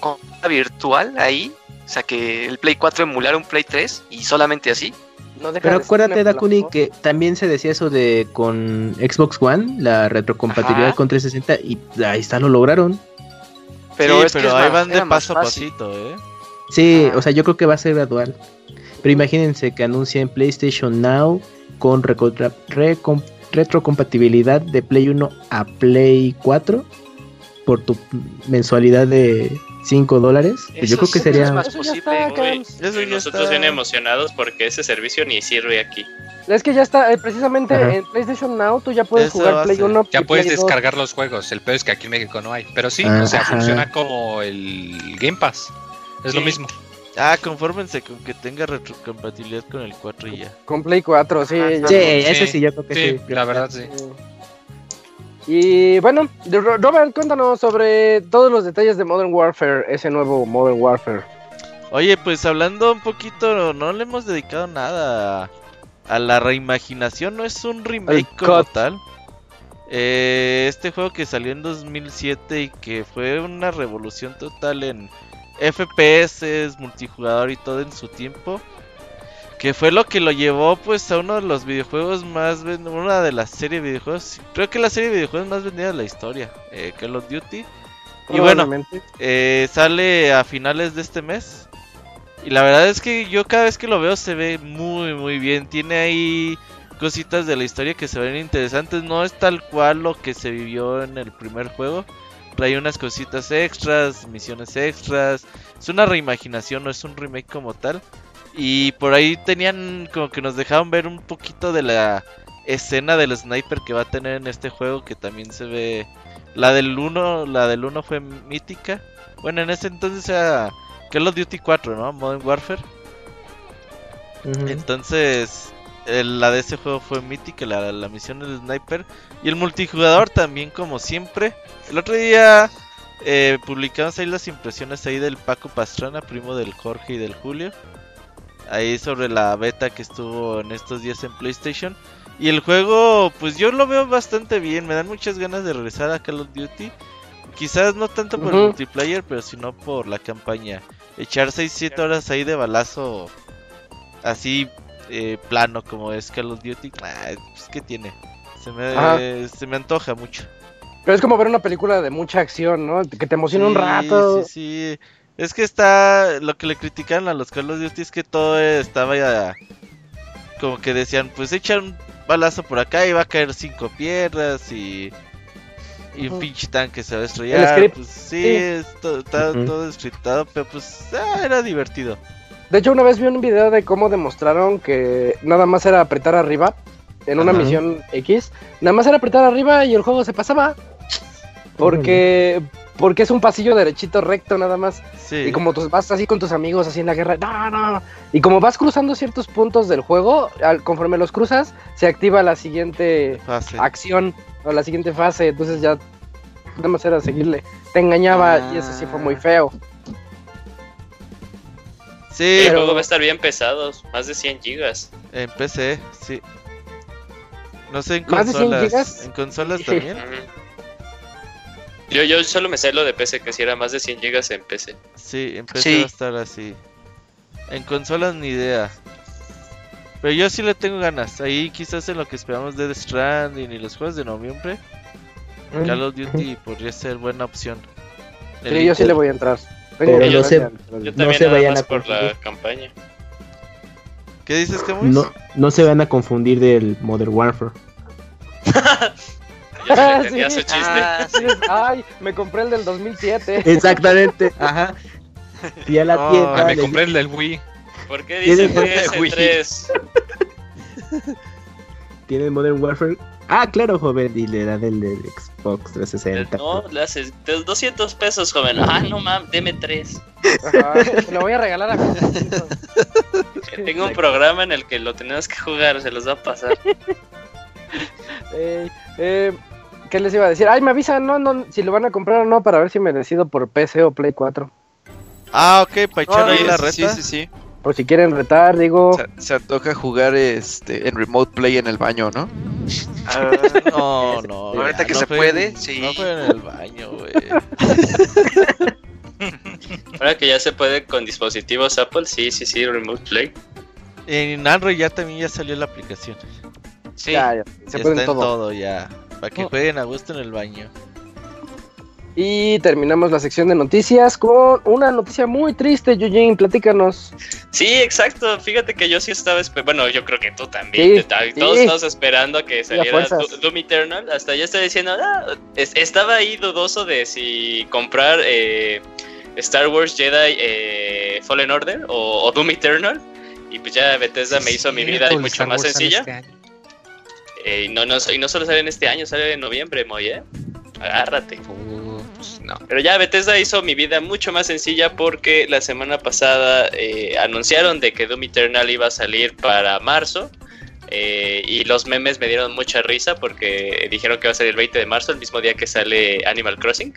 como virtual ahí. O sea, que el Play 4 emulara un Play 3 y solamente así. No Pero acuérdate, Dakuni, que también se decía eso de con Xbox One, la retrocompatibilidad Ajá. con 360, y ahí está, lo lograron. Pero sí, es pero ahí más- van de paso a pasito, ¿eh? Sí, Ajá. o sea, yo creo que va a ser gradual. Pero imagínense que anuncien PlayStation Now con retrocompatibilidad de Play 1 a Play 4 por tu mensualidad de 5 dólares. Yo creo que sería... es más Eso ya posible, está. Eso ya nosotros está. bien emocionados porque ese servicio ni sirve aquí. Es que ya está, eh, precisamente Ajá. en PlayStation Now tú ya puedes Eso jugar Play ser. 1 Ya y puedes Play 2. descargar los juegos. El peor es que aquí en México no hay. Pero sí, o sea, funciona como el Game Pass. Es lo mismo. Ah, confórmense con que tenga retrocompatibilidad con el 4 y ya. Con Play 4, sí. Ajá. ya. Sí, Sí, ese sí, yo creo que sí. Sí, la verdad sí. Y bueno, Ro- Robert, cuéntanos sobre todos los detalles de Modern Warfare, ese nuevo Modern Warfare. Oye, pues hablando un poquito, no le hemos dedicado nada a, a la reimaginación, no es un remake El como cut. tal. Eh, este juego que salió en 2007 y que fue una revolución total en FPS, multijugador y todo en su tiempo. Que fue lo que lo llevó pues a uno de los videojuegos más una de las series de videojuegos, creo que la serie de videojuegos más vendida de la historia, eh, Call of Duty. Y bueno, eh, sale a finales de este mes. Y la verdad es que yo cada vez que lo veo se ve muy muy bien. Tiene ahí cositas de la historia que se ven interesantes. No es tal cual lo que se vivió en el primer juego. Trae unas cositas extras, misiones extras. Es una reimaginación, no es un remake como tal. Y por ahí tenían como que nos dejaron ver un poquito de la escena del sniper que va a tener en este juego que también se ve la del 1, la del 1 fue mítica. Bueno, en ese entonces era Call of Duty 4, ¿no? Modern Warfare. Entonces, el- la de ese juego fue mítica, la, la misión del sniper. Y el multijugador también, como siempre. El otro día eh, publicamos ahí las impresiones ahí del Paco Pastrana, primo del Jorge y del Julio. Ahí sobre la beta que estuvo en estos días en PlayStation. Y el juego, pues yo lo veo bastante bien. Me dan muchas ganas de regresar a Call of Duty. Quizás no tanto por el multiplayer, pero sino por la campaña. Echar 6-7 horas ahí de balazo así eh, plano como es Call of Duty. ah, pues que tiene. Se me, se me antoja mucho. Pero es como ver una película de mucha acción, ¿no? Que te emociona un rato. Sí, sí. Es que está. Lo que le critican a los Call of Duty es que todo estaba ya. Como que decían, pues echan un balazo por acá y va a caer cinco piedras y. Y un pinche tanque se va a El estrellar. script. Pues sí, Sí. está todo scriptado, pero pues ah, era divertido. De hecho, una vez vi un video de cómo demostraron que nada más era apretar arriba en una misión X. Nada más era apretar arriba y el juego se pasaba. Porque, porque es un pasillo derechito recto nada más. Sí. Y como tú vas así con tus amigos así en la guerra, no, no. Y como vas cruzando ciertos puntos del juego, al- conforme los cruzas, se activa la siguiente fase. acción o la siguiente fase. Entonces ya nada más era seguirle. Te engañaba y eso sí fue muy feo. Sí, El Pero- juego va a estar bien pesado, más de 100 gigas. en PC, sí. No sé en ¿Más de 100 consolas. gigas? En consolas también. Yo, yo solo me sé lo de PC, que si era más de 100 gigas en PC. Sí, en PC Sí. va a estar así. En consolas ni idea. Pero yo sí le tengo ganas. Ahí quizás en lo que esperamos de Death Stranding y los juegos de noviembre, Call of Duty podría ser buena opción. El Sí, yo sí le voy a entrar. Pero no Yo No también se nada vayan más a por la campaña. ¿Qué dices, Camuy? No, no se van a confundir del Modern Warfare. Ya se le entendía Sí. su chiste. Ah, sí. Ay, me compré el del 2007. Exactamente, ajá. A la No, tienda. Ah, me le- compré el del Wii. ¿Por qué Wii. PS3? ¿Tiene Modern Warfare? Ah, claro, joven, y le dan el del Xbox 360. No, le haces de 200 pesos, joven. Ah, no mames, deme 3. Ajá, se lo voy a regalar a. Tengo un programa en el que lo tenemos que jugar, se los va a pasar. Eh, eh, ¿Qué les iba a decir? Ay, me avisan, no, no, si lo van a comprar o no para ver si me decido por PC o Play 4. Ah, ok, para echar Sí, ahí la sí, reta. sí, sí. O si quieren retar, digo. Se, se antoja jugar este en remote play en el baño, ¿no? Ah, No, no. Ahorita que no se fue puede, sí. No fue en el baño, güey. Ahora que ya se puede con dispositivos Apple, sí, sí, sí, Remote Play. En Android ya también ya salió la aplicación. Sí. Ya, ya, se ya está en todo. todo ya. Para que Oh. jueguen a gusto en el baño. Y terminamos la sección de noticias con una noticia muy triste, Eugene, platícanos. Sí, exacto. Fíjate que yo sí estaba Bueno, yo creo que tú también. Sí, sí. Todos estábamos esperando a que saliera Doom Eternal. Hasta yo estaba diciendo, ah, es- estaba ahí dudoso de si comprar eh, Star Wars Jedi eh, Fallen Order o, o Doom Eternal. Y pues ya Bethesda me hizo mi vida mucho Star más sencilla. este. Eh, y, no, no, y no solo sale en este año, sale en noviembre, Moy, ¿eh? Agárrate. Uh, pues no. Pero ya Bethesda hizo mi vida mucho más sencilla porque la semana pasada eh, anunciaron de que Doom Eternal iba a salir para marzo. eh, y los memes me dieron mucha risa porque dijeron que va a salir el 20 de marzo, el mismo día que sale Animal Crossing.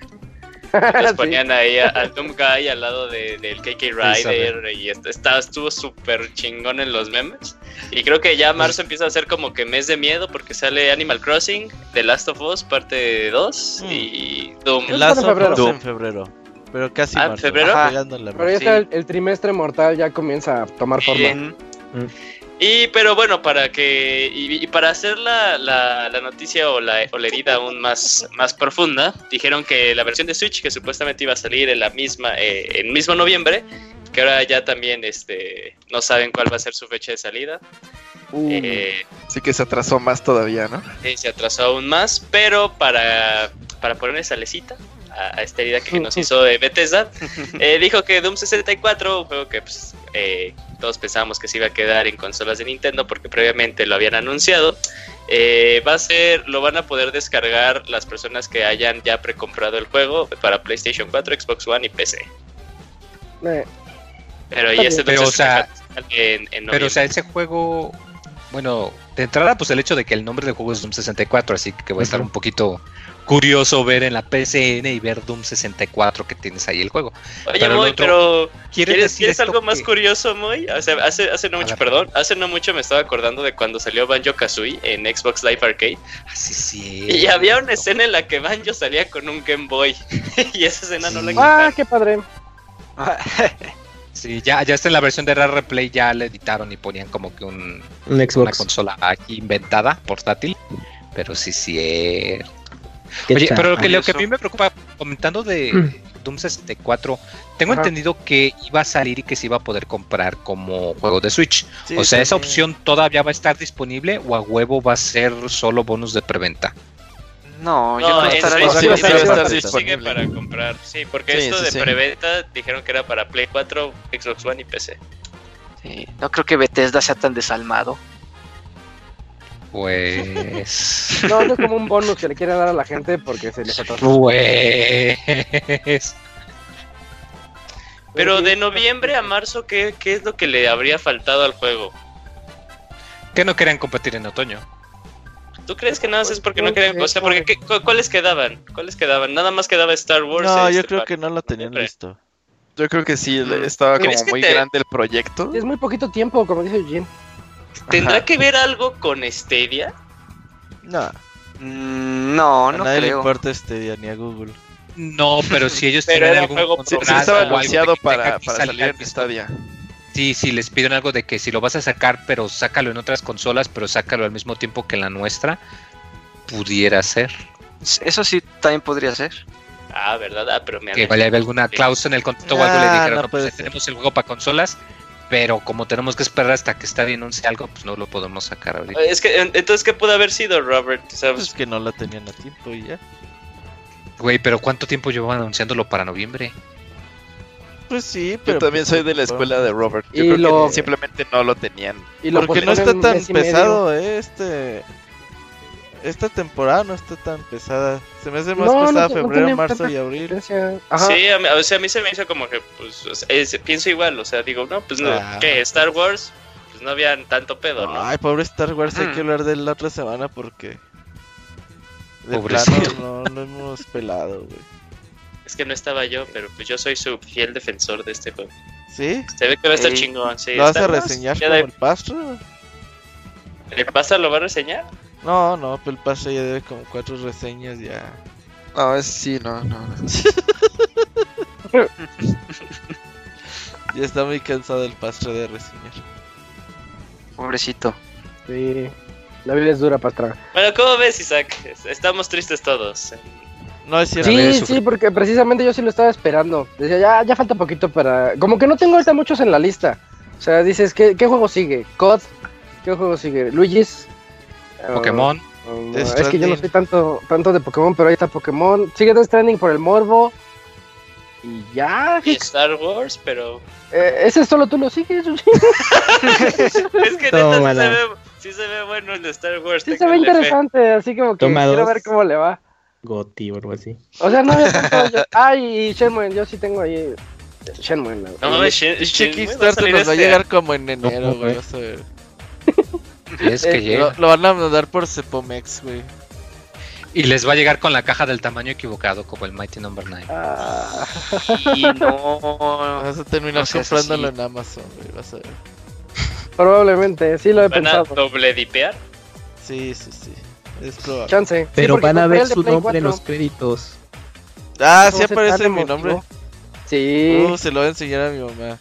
Sí. ponían ahí a- al Doom Guy al lado de- del KK Rider y est- estaba, estuvo súper chingón en los memes. Y creo que ya marzo empieza a ser como que mes de miedo porque sale Animal Crossing, The Last of Us parte 2 Mm. y Doom. El Last of Us febrero. en febrero. Pero casi Ah, ¿en marzo, febrero? Pero ya Sí. está el, el trimestre mortal, ya comienza a tomar Sí. forma. Mm. Y pero bueno, para que y, y para hacer la, la, la noticia o la, o la herida aún más, más profunda, dijeron que la versión de Switch que supuestamente iba a salir en la misma eh, en mismo noviembre, que ahora ya también este no saben cuál va a ser su fecha de salida. Uh, Eh, Así que se atrasó más todavía, ¿no? Sí, se atrasó aún más, pero para, para ponerle salecita a, a esta herida que nos hizo de Bethesda, eh, dijo que Doom 64, un juego que pues, eh, todos pensábamos que se iba a quedar en consolas de Nintendo porque previamente lo habían anunciado, eh, va a ser, lo van a poder descargar las personas que hayan ya precomprado el juego para PlayStation 4, Xbox One y PC. eh, Pero ya se Pero, o sea, en, en Pero, o sea, ese juego, bueno, de entrada, pues el hecho de que el nombre del juego es Doom 64, así que va a estar un poquito curioso ver en la PCN y ver Doom 64 que tienes ahí el juego. Oye, pero Moy, otro- pero ¿Quieres, ¿Quieres, decir ¿quieres algo más curioso, Moy? O sea, hace, hace no mucho, perdón, hace no mucho me estaba acordando de cuando salió Banjo Kazooie en Xbox Live Arcade. Ah, sí, sí. Y había una escena en la que Banjo salía con un Game Boy. y esa escena no la Sí. ah, quitaron. qué padre. Sí, ya, ya está en la versión de Rare Replay, ya le editaron y ponían como que un, Un una consola aquí inventada, portátil. Pero sí, sí. eh. Qué Oye, pero lo que, lo que a mí me preocupa, comentando de Mm. Doom 64, tengo Ajá. entendido que iba a salir y que se iba a poder comprar como juego de Switch. Sí, o sea, esa opción todavía va a estar disponible o a huevo va a ser solo bonus de preventa. No, yo No, estará sí, estar sí, disponible. sí, sigue para comprar. Sí, porque Sí, esto sí, de sí. preventa dijeron que era para Play 4, Xbox One y PC. Sí, no creo que Bethesda sea tan desalmado. Pues. No, eso es como un bonus que le quieren dar a la gente porque se les atrasó. Pues. Pero de noviembre a marzo, ¿qué, ¿qué es lo que le habría faltado al juego? Que no querían competir en otoño. ¿Tú crees que nada más es porque Pues, no querían? pues, O sea, porque ¿qué- cu- ¿cuáles quedaban? ¿Cuáles quedaban? Nada más quedaba Star Wars. No, yo este, creo que no lo tenían listo. Yo creo que sí, le- estaba como ¿Crees que muy te- grande el proyecto. Es muy poquito tiempo, como dice Jim. ¿Tendrá Ajá. que ver algo con Stadia? No, Mm, no, a no nadie le importa este ni a Google. No, pero si ellos Pero tienen algún juego Sí, estaba anunciado para, salir salir al en Stadia. Sí, sí, les piden algo de que si lo vas a sacar, pero sácalo en otras consolas, pero sácalo al mismo tiempo que en la nuestra, pudiera ser. Eso sí también podría ser. Ah, ¿verdad? Ah, pero me Que han- vaya a haber alguna cláusula en el contrato o algo le Ah, dijeron, no no, pues ser. tenemos el juego para consolas, pero como tenemos que esperar hasta que Stadia anuncie algo, pues no lo podemos sacar ahorita. Es que, en- entonces, ¿qué pudo haber sido, Robert? Sea, Pues que no lo tenían a tiempo y ya. Güey, pero ¿cuánto tiempo llevaban anunciándolo para noviembre? Pues sí, Yo pero. también soy de la escuela de Robert. Yo Y creo lo- que simplemente no lo tenían. Y lo Porque no está tan pesado, eh, este. Esta temporada no está tan pesada. Se me hace más No, pesada no febrero, marzo y abril. Ajá. sí, a mí, o sea, a mí se me hizo como que, pues, o sea, es- pienso igual, o sea, digo, no, pues, no, Ah. ¿qué? Star Wars, pues no había tanto pedo, ¿no? Ay, pobre Star Wars, hay Mm. que hablar de la otra semana porque. De Pobrecito. plano no, no hemos pelado, güey. Es que no estaba yo, pero pues yo soy su fiel defensor de este juego. ¿Sí? Se ve que va a estar Ey. chingón, sí. ¿Lo vas a reseñar como el pastro? ¿El pasa lo va a reseñar? No, no, pero el pastro ya debe como cuatro reseñas ya. No, es sí, no, no. Ya está muy cansado el pastro de reseñar. Pobrecito. Sí. La vida es dura, pastra. Bueno, ¿cómo ves, Isaac? Estamos tristes todos. No es cierto. Sí, sí, porque precisamente yo sí lo estaba esperando. Decía, ya, ya falta poquito para. Como que no tengo ahorita muchos en la lista. O sea, dices, ¿qué, qué juego sigue? COD. ¿Qué juego sigue? Luigi's. Pokémon. Death es que yo no soy tanto, tanto de Pokémon, pero ahí está Pokémon. Sigue Death Stranding por el morbo. Y ya. Y Star Wars, pero. Eh, ese solo tú lo sigues. Es que neta sí se, ve, sí se ve bueno el de Star Wars. Sí se ve ténganle fe. interesante, así como que Toma quiero dos. ver cómo le va. Goti o algo así. O sea, no había tanto. Ay, y Shenmue, yo sí tengo ahí. Shenmue. la- No, Shenmue va a Kickstarter salir nos va a este llegar como en enero, No, güey. Es que Eh, llega. Lo, lo van a mandar por Cepomex, güey. Y les va a llegar con la caja del tamaño equivocado, como el Mighty Number 9. Ah, Y no. Vas a terminar No comprándolo así. en Amazon, güey. Vas a ver. probablemente, sí lo he ¿Van a pensado. doble dipear? Sí, sí, sí. Es probable. Chance. Pero van a ver su nombre en 4. los créditos. Ah, No sí aparece mi nombre. Sí. Uh, se lo voy a enseñar a mi mamá.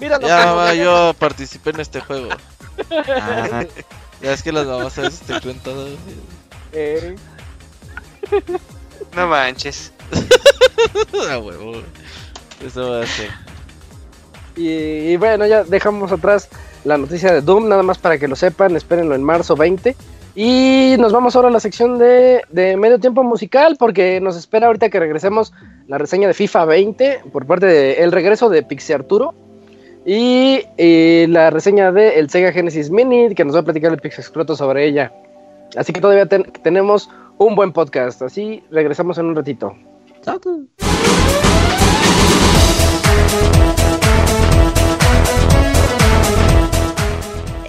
Ya, mamá, juega. yo participé en este juego. Ah, Ya es que las mamás a veces te cuentan todo. Eh, No manches. Ah, huevo. Eso va a ser. y, y bueno, ya dejamos atrás la noticia de Doom, nada más para que lo sepan, espérenlo en marzo 20. Y nos vamos ahora a la sección de, medio tiempo musical, porque nos espera ahorita que regresemos la reseña de FIFA 20 por parte de El Regreso de Pixie Arturo. Y, la reseña de el Sega Genesis Mini, que nos va a platicar el Pixie Exploto sobre ella. Así que todavía ten- tenemos un buen podcast. Así regresamos en un ratito.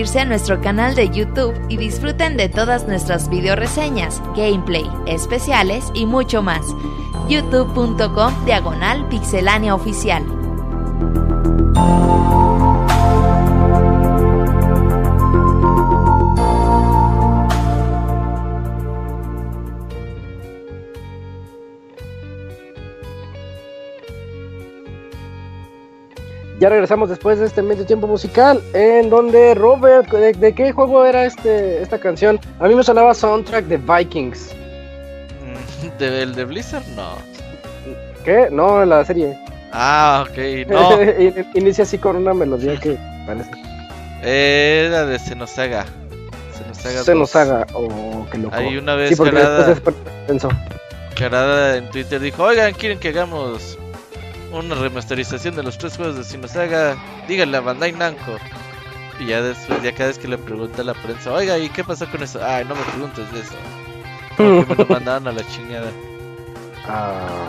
suscribirse a nuestro canal de YouTube y disfruten de todas nuestras video reseñas, gameplay, especiales y mucho más. youtube.com diagonal pixelania oficial. Ya regresamos después de este medio tiempo musical, en donde Robert, ¿de, de qué juego era este esta canción? A mí me sonaba soundtrack de Vikings. Mm, ¿De, ¿El de Blizzard? No. ¿Qué? No, la serie. Ah, ok, no. In- Inicia así con una melodía que parece. Era de Xenosaga. Xenosaga. Se 2. nos haga. Oh, qué loco. Hay una vez sí, después es pensó. Karada en Twitter dijo, oigan, ¿quieren que hagamos una remasterización de los tres juegos de Xenosaga? Díganle a Bandai Namco. Y ya después, ya cada vez que le pregunta a la prensa, oiga, ¿y qué pasó con eso? Ay, no me preguntes de eso. Porque me lo mandaron a la chingada. Ah,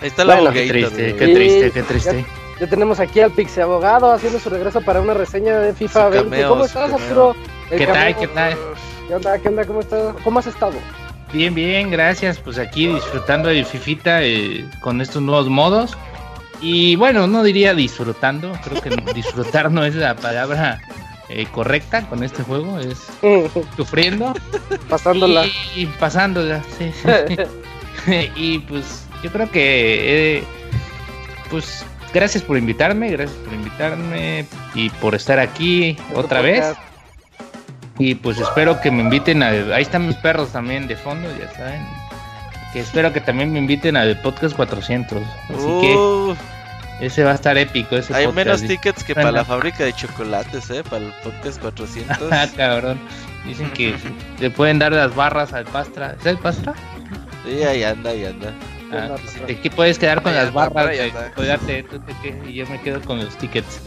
Ahí está la Bueno, Qué triste, qué triste, qué triste. ya tenemos aquí al Pixie Abogado haciendo su regreso para una reseña de FIFA Su 20. cameo, ¿Cómo estás, cameo. Arturo? ¿Qué tal, cameo. qué tal? ¿Qué onda? ¿Qué onda? ¿Cómo estás? ¿Cómo has estado? Bien, bien, gracias. Pues aquí disfrutando de Fifita eh, con estos nuevos modos. Y bueno, no diría disfrutando, creo que disfrutar no es la palabra eh, correcta con este juego, es sufriendo Pasándola. y, y pasándola, sí. y pues yo creo que, eh, pues gracias por invitarme, gracias por invitarme y por estar aquí otra vez. Y pues espero que me inviten a... Ahí están mis perros también de fondo, ya saben. Que espero que también me inviten al podcast 400. Así Uh, que ese va a estar épico. Ese hay podcast. menos tickets que para la fábrica de chocolates, ¿eh? Para el podcast 400. Ah, cabrón. Dicen que le pueden dar las barras al Pastra. ¿Es el Pastra? Sí, ahí anda, ahí anda. Ah, pues, que puedes quedar con Ahí las anda, barras. ahí de- anda. Cuídate, tú te que- y yo me quedo con los tickets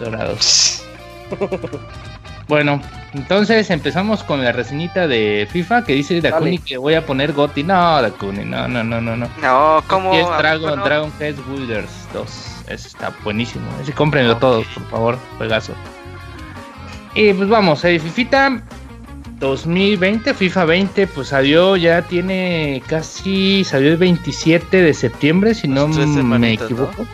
dorados. Bueno, entonces empezamos con la reseñita de FIFA que dice Dakuni Dale. que voy a poner Goti. No, Dakuni, no, no, no, no, no. No, ¿cómo? Y es ¿A Dragon, no? Dragon Quest Builders 2. Ese está buenísimo. Ese cómprenlo todos, por favor. Juegazo. Y pues vamos, eh, Fifita 2020, FIFA 20, pues salió, ya tiene casi, salió el 27 de septiembre, si no Unas tres me ¿no? equivoco.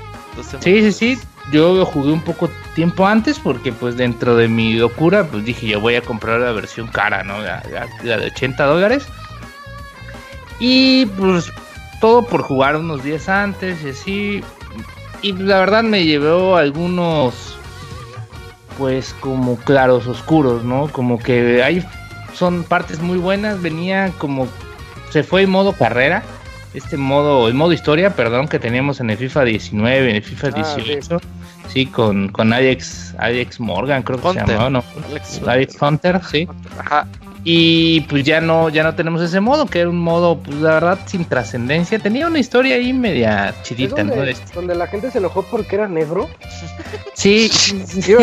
Sí, sí, sí. Yo lo jugué un poco tiempo antes porque pues dentro de mi locura pues dije yo voy a comprar la versión cara, ¿no? La, la- la de 80 dólares. Y pues todo por jugar unos días antes y así. Y la verdad me llevó algunos pues como claros oscuros, ¿no? Como que hay son partes muy buenas, venía como se fue en modo carrera este modo, el modo historia, perdón, que teníamos en el FIFA 19, en el FIFA Ah, sí. 18, sí, con, con Alex, Alex Morgan, creo que Hunter. se llamaba, ¿no? Alex Alex Hunter, sí. Ajá. Y pues ya no, ya no tenemos ese modo, que era un modo, pues la verdad, sin trascendencia. Tenía una historia ahí media ¿Es chidita, ¿no? donde, Este- donde la gente se enojó porque era negro? Sí, sí, sí,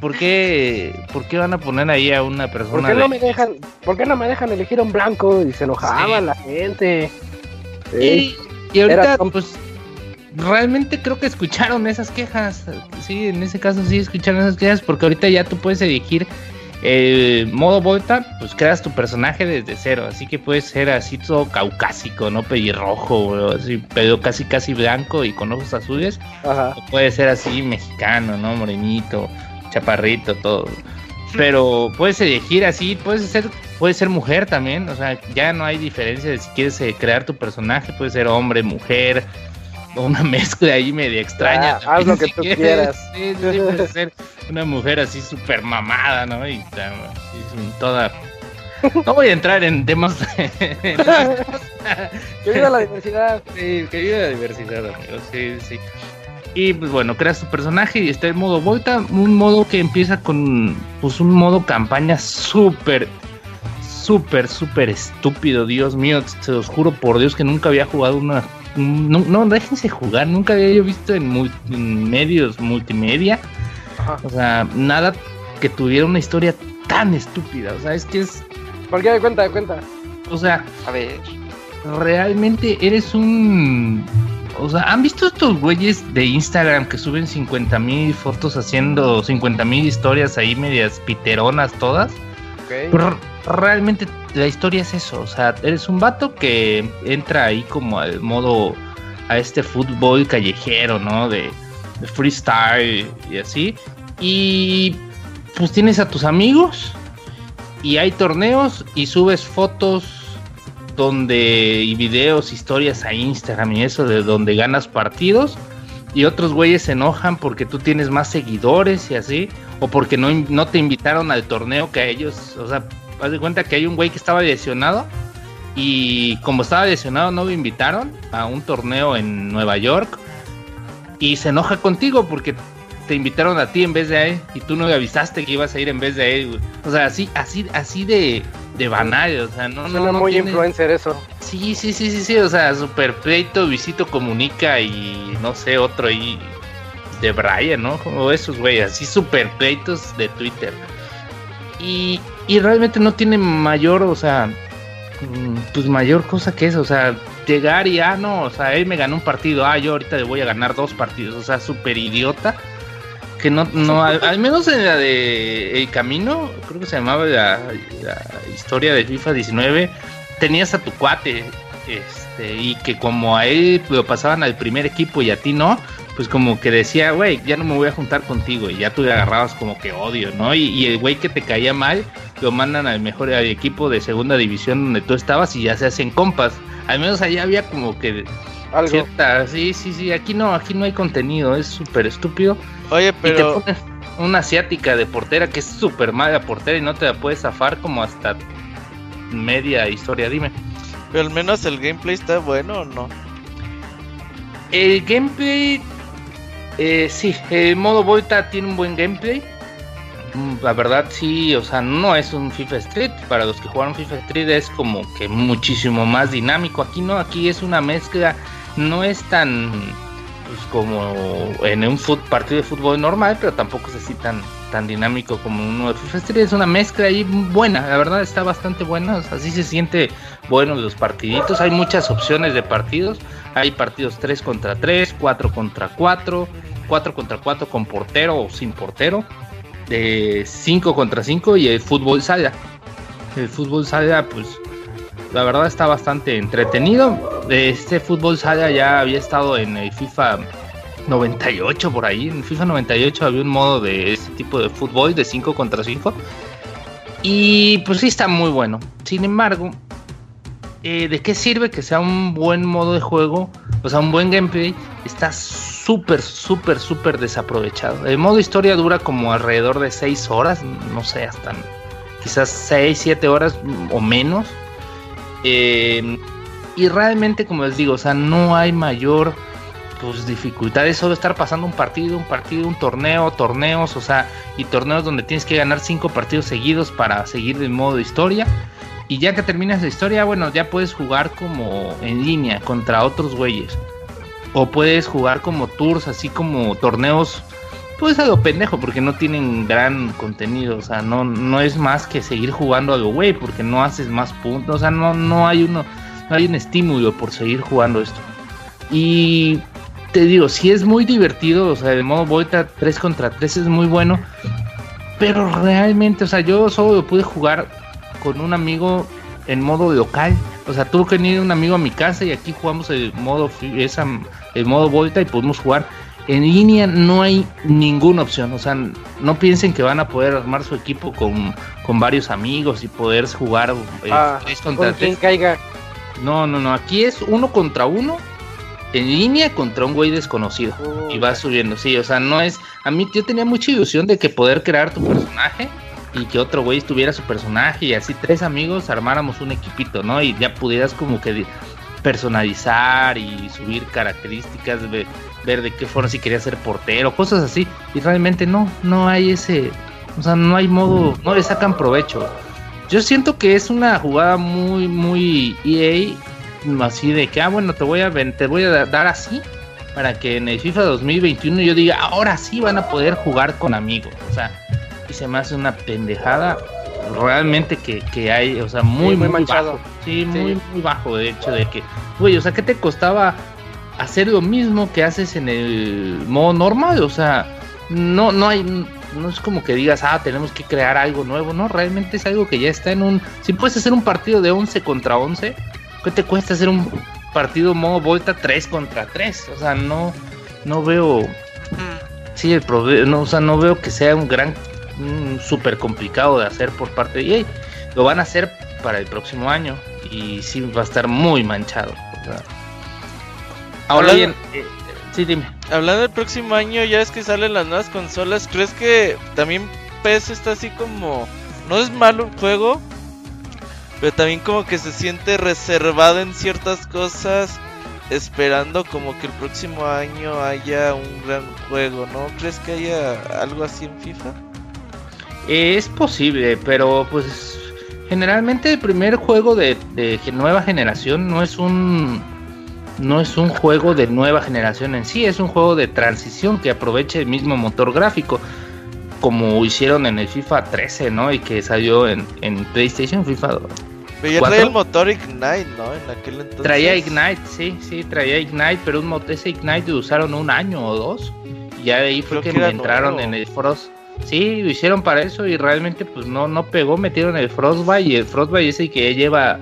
¿por, qué, ¿Por qué van a poner ahí a una persona? ¿Por qué de- no me dejan, por qué no me dejan elegir a un blanco? Y se enojaba Sí. la gente. Ey, Y, y ahorita, pues, realmente creo que escucharon esas quejas. Sí, en ese caso sí escucharon esas quejas, porque ahorita ya tú puedes elegir el modo Volta, pues creas tu personaje desde cero. Así que puedes ser así todo caucásico, ¿no? Pelirrojo, así, pero casi casi blanco y con ojos azules. Ajá. O puede ser así mexicano, ¿no? Morenito, chaparrito, todo. Pero puedes elegir así, puedes ser, puedes ser mujer también, o sea, ya no hay diferencia de si quieres eh, crear tu personaje, puede ser hombre, mujer, una mezcla ahí media extraña. Ah, haz lo que si tú quieres. quieras. Sí, sí, puede ser una mujer así súper mamada, ¿no? Y, y toda... No voy a entrar en temas... Que viva la diversidad. Sí, que viva la diversidad, amigos. Sí, sí. Y pues bueno, creas tu personaje y está el modo Volta, un modo que empieza con pues un modo campaña súper, súper, súper estúpido. Dios mío, se los juro por Dios que nunca había jugado una... No, no déjense jugar, nunca había yo visto en, mul- en medios multimedia. Ajá. O sea, nada que tuviera una historia tan estúpida. O sea, es que es... ¿Por qué de cuenta, de cuenta? O sea, A ver. realmente eres un O sea, ¿han visto estos güeyes de Instagram que suben 50 mil fotos haciendo 50 mil historias ahí medias piteronas todas? Pero realmente la historia es eso, o sea, eres un vato que entra ahí como al modo, a este fútbol callejero, ¿no? De, freestyle y así. Y pues tienes a tus amigos y hay torneos y subes fotos donde y videos, historias a Instagram y eso de donde ganas partidos y otros güeyes se enojan porque tú tienes más seguidores y así o porque no, no te invitaron al torneo que a ellos, o sea, haz de cuenta que hay un güey que estaba lesionado y como estaba lesionado no lo invitaron a un torneo en Nueva York y se enoja contigo porque te invitaron a ti en vez de a él y tú no le avisaste que ibas a ir en vez de él. güey. O sea, así así así de de banal, o sea, no no, Suena no muy tiene- influencer eso. Sí, sí, sí, sí, sí, o sea, super pleito, Visito Comunica y no sé, otro ahí de Brian, ¿no? Como esos güeyes, así super pleitos de Twitter. Y, y realmente no tiene mayor, o sea, mm, pues mayor cosa que eso, o sea, llegar y, ah, no, o sea, él me ganó un partido, ah, yo ahorita le voy a ganar dos partidos, o sea, súper idiota. Que no, no, al, al menos en la de El Camino, creo que se llamaba la, la historia de FIFA 19, tenías a tu cuate, este, y que como a él lo pasaban al primer equipo y a ti no, pues como que decía, güey, ya no me voy a juntar contigo, y ya tú le agarrabas como que odio, ¿no? Y, y el güey que te caía mal, lo mandan al mejor al equipo de segunda división donde tú estabas y ya se hacen compas. Al menos allá había como que Algo. cierta, sí, sí, sí, aquí no, aquí no hay contenido, es súper estúpido. Oye, Y te pero pones una asiática de portera que es súper mala portera y no te la puedes zafar como hasta media historia, dime. pero al menos el gameplay está bueno o no? El gameplay, eh, sí, el modo Volta tiene un buen gameplay. Mm, La verdad, sí, o sea, no es un FIFA Street. Para los que jugaron FIFA Street es como que muchísimo más dinámico. Aquí no, aquí es una mezcla, no es tan pues, como en un partido de fútbol normal, pero tampoco es así tan, tan dinámico como uno de FIFA Street. Es una mezcla ahí buena, la verdad está bastante buena. O sea, sí se siente bueno los partiditos. Hay muchas opciones de partidos. Hay partidos 3 contra 3, 4 contra 4, 4 contra 4 con portero o sin portero, de 5 contra 5 y el fútbol sala. El fútbol sala, pues la verdad está bastante entretenido. Este fútbol sala ya había estado en el FIFA 98 por ahí. En FIFA 98 había un modo de este tipo de fútbol de 5 contra 5. Y pues sí está muy bueno. Sin embargo, eh, ¿de qué sirve que sea un buen modo de juego? O sea, un buen gameplay. Está súper, súper, súper desaprovechado. El modo historia dura como alrededor de 6 horas. No sé, hasta quizás 6, 7 horas o menos. Eh, y realmente, como les digo, o sea, no hay mayor pues dificultad es solo estar pasando un partido, un partido, un torneo, torneos, o sea, y torneos donde tienes que ganar cinco partidos seguidos para seguir el modo historia. Y ya que terminas la historia, bueno, ya puedes jugar como en línea contra otros güeyes. O puedes jugar como tours, así como torneos, pues a lo pendejo, porque no tienen gran contenido. O sea, no, no es más que seguir jugando a lo güey, porque no haces más puntos. O sea, no, no hay uno, no hay un estímulo por seguir jugando esto. Y te digo, sí es muy divertido, o sea, el modo Volta 3 contra 3 es muy bueno, pero realmente, o sea, yo solo lo pude jugar con un amigo en modo local, o sea, tuvo que venir un amigo a mi casa y aquí jugamos el modo esa, el modo Volta y pudimos jugar. En línea no hay ninguna opción, o sea, no piensen que van a poder armar su equipo con, con varios amigos y poder jugar eh, Ah, tres contra con quien tres. caiga. No, no, no, aquí es uno contra uno en línea contra un güey desconocido. Y va subiendo, sí, o sea, no es... A mí yo tenía mucha ilusión de que poder crear tu personaje y que otro güey tuviera su personaje y así tres amigos armáramos un equipito, ¿no? Y ya pudieras como que personalizar y subir características, ve- ver de qué forma si querías ser portero, cosas así. Y realmente no, no hay ese... O sea, no hay modo, no le sacan provecho. Yo siento que es una jugada muy, muy EA, así de que, ah, bueno, te voy a, te voy a da- dar así, para que en el FIFA 2021 yo diga, ahora sí van a poder jugar con amigos. O sea, y se me hace una pendejada realmente que, que hay, o sea, muy, Sí, muy muy, manchado. bajo. Sí, muy, muy bajo, de hecho, de que, güey, o sea, ¿qué te costaba hacer lo mismo que haces en el modo normal. O sea, no, no hay, no es como que digas, ah, tenemos que crear algo nuevo. No, realmente es algo que ya está en un. Si puedes hacer un partido de 11 contra 11, ¿qué te cuesta hacer un partido modo vuelta 3 contra 3? O sea, no, no veo. Sí, el problema, no, o sea, no veo que sea un gran, súper complicado de hacer por parte de EA. Lo van a hacer para el próximo año y sí va a estar muy manchado. o sea. Ahora Hablando- bien, eh, sí, dime. Hablando del próximo año, ya es que salen las nuevas consolas. ¿Crees que también PS está así como. No es malo el juego, pero también como que se siente reservado en ciertas cosas, esperando como que el próximo año haya un gran juego, ¿no? ¿Crees que haya algo así en FIFA? Es posible, pero pues generalmente el primer juego de, nueva generación no es un no es un juego de nueva generación en sí, es un juego de transición que aprovecha el mismo motor gráfico, como hicieron en el FIFA 13, ¿no? Y que salió en, en PlayStation FIFA. Pero ya traía el motor Ignite, ¿no? En aquel entonces. Traía Ignite, sí, sí, traía Ignite, pero un ese Ignite lo usaron un año o dos. Y ya de ahí fue Creo que, que entraron nuevo. en el Frost. Sí, lo hicieron para eso y realmente pues no, no pegó, metieron el Frostbite y el Frostbite ese que ya lleva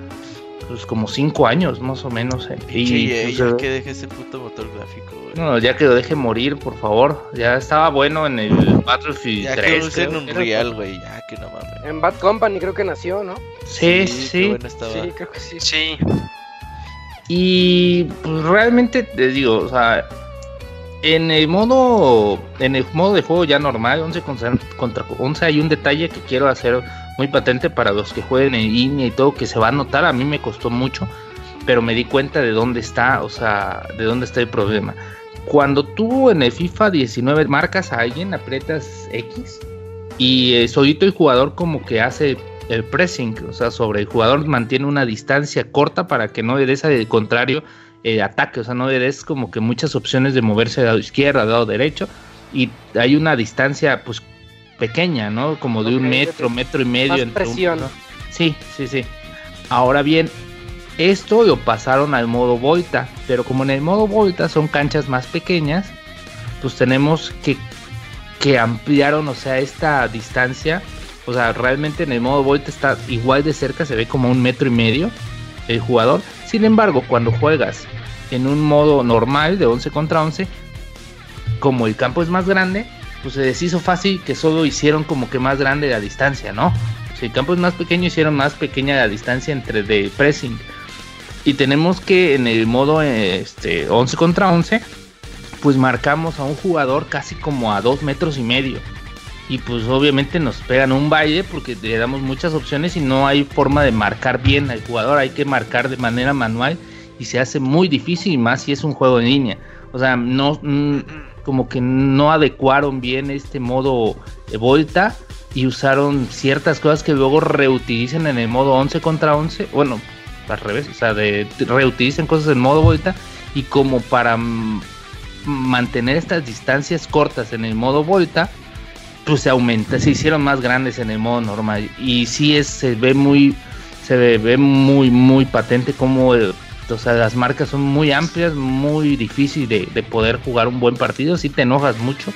pues como cinco años más o menos. eh, Y, EA, pues, ya eh, que deje ese puto motor gráfico, güey. no, ya que lo deje morir, por favor. Ya estaba bueno en el Battlefield Ya que 3. usen creo un que real, güey, ya que no mames. En Bad Company creo que nació, ¿no? Sí, qué sí. bueno estaba. Sí, creo que sí. Sí, Y pues realmente te digo, o sea, en el modo en el modo de juego ya normal, 11 contra, contra 11 hay un detalle que quiero hacer muy patente para los que jueguen en línea y todo que se va a notar, a mí me costó mucho, pero me di cuenta de dónde está, o sea, de dónde está el problema. Cuando tú en el FIFA 19 marcas a alguien, aprietas X y eh, solito el jugador como que hace el pressing, o sea, sobre el jugador mantiene una distancia corta para que no le des al contrario eh, ataque, o sea, no des como que muchas opciones de moverse de lado izquierdo, de lado derecho, y hay una distancia pues pequeña, ¿no? Como de un metro, metro y medio. Más entre un- presión. ¿no? Sí, sí, sí. Ahora bien, esto lo pasaron al modo Volta, pero como en el modo Volta son canchas más pequeñas, pues tenemos que, que ampliaron, o sea, esta distancia. O sea, realmente en el modo Volta está igual de cerca, se ve como un metro y medio el jugador. Sin embargo, cuando juegas en un modo normal de 11 contra 11, como el campo es más grande, pues se deshizo fácil que solo hicieron como que más grande la distancia, ¿no? Si el campo es más pequeño, hicieron más pequeña la distancia entre de pressing. Y tenemos que en el modo este, 11 contra 11, pues marcamos a un jugador casi como a 2 metros y medio. Y pues obviamente nos pegan un baile porque le damos muchas opciones y no hay forma de marcar bien al jugador. Hay que marcar de manera manual y se hace muy difícil, más si es un juego en línea. O sea, no mm, como que no adecuaron bien este modo de Volta y usaron ciertas cosas que luego reutilizan en el modo 11 contra 11. Bueno, al revés, o sea, de, reutilizan cosas en modo Volta y como para mantener estas distancias cortas en el modo Volta, pues se aumenta, se hicieron más grandes en el modo normal y sí es, se ve muy, se ve, muy, muy patente como, eh, o sea, las marcas son muy amplias, muy difícil de, de poder jugar un buen partido, si te enojas mucho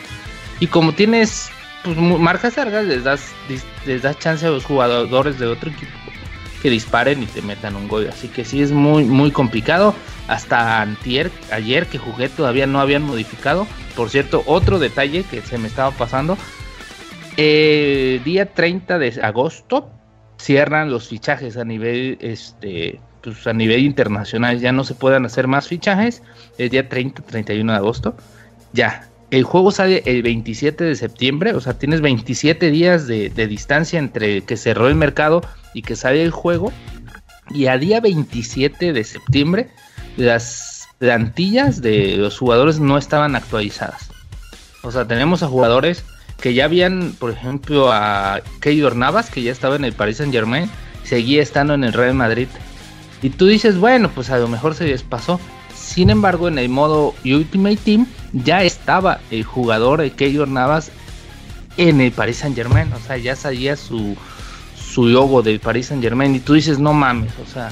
y como tienes pues, marcas largas, les das, les das chance a los jugadores de otro equipo que disparen y te metan un gol, así que sí es muy, muy complicado. Hasta antier, ayer que jugué todavía no habían modificado. Por cierto, otro detalle que se me estaba pasando. Eh, día 30 de agosto cierran los fichajes a nivel este pues a nivel internacional. Ya no se puedan hacer más fichajes. El día 30 31 de agosto. Ya el juego sale el 27 de septiembre o sea tienes 27 días de distancia entre que cerró el mercado y que sale el juego. Y a día 27 de septiembre las plantillas de los jugadores no estaban actualizadas. O sea tenemos a jugadores que ya habían, por ejemplo, a Keylor Navas, que ya estaba en el Paris Saint Germain, seguía estando en el Real Madrid. Y tú dices, bueno, pues a lo mejor se les pasó. Sin embargo, en el modo Ultimate Team ya estaba el jugador, el Keylor Navas, en el Paris Saint Germain. O sea, ya salía su, su logo del Paris Saint Germain. Y tú dices, no mames, o sea,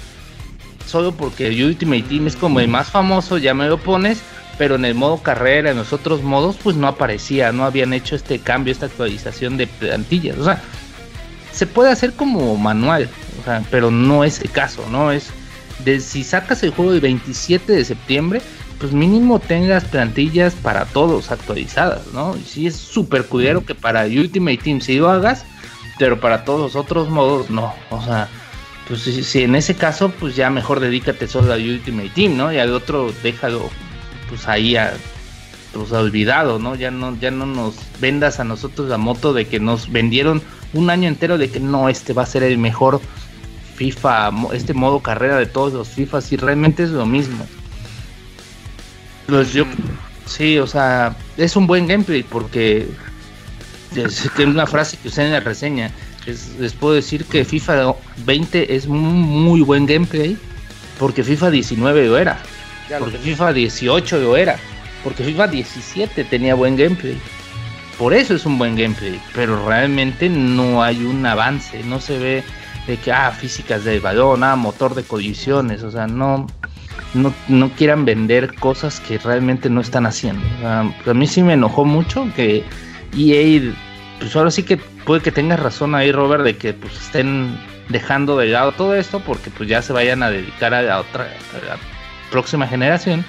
solo porque Ultimate Team es como el más famoso, ya me lo pones, pero en el modo carrera, en los otros modos, pues no aparecía, no habían hecho este cambio, esta actualización de plantillas. O sea, se puede hacer como manual, o sea, pero no es el caso, ¿no? Es de si sacas el juego el 27 de septiembre, pues mínimo tengas plantillas para todos actualizadas, ¿no? Y sí es súper culero que para Ultimate Team sí lo hagas, pero para todos los otros modos no, o sea, pues si, si en ese caso, pues ya mejor dedícate solo a Ultimate Team, ¿no? Y al otro déjalo, pues ahí a, pues olvidado, ¿no? Ya no, ya no nos vendas a nosotros la moto de que nos vendieron un año entero de que no, este va a ser el mejor FIFA, este modo carrera de todos los FIFAs y realmente es lo mismo. Pues yo, sí, o sea, es un buen gameplay porque es una frase que usé en la reseña. es- les puedo decir que FIFA 20 es un muy buen gameplay porque FIFA 19 lo era, Ya porque. FIFA 18 lo era, porque FIFA 17 tenía buen gameplay. Por eso es un buen gameplay, pero realmente no hay un avance, no se ve de que, ah, físicas del balón, ah, motor de colisiones, o sea, no, no, no quieran vender cosas que realmente no están haciendo. O sea, a mí sí me enojó mucho que EA, pues ahora sí que puede que tengas razón ahí, Robert, de que pues estén dejando de lado todo esto porque pues ya se vayan a dedicar a la otra a próxima generación.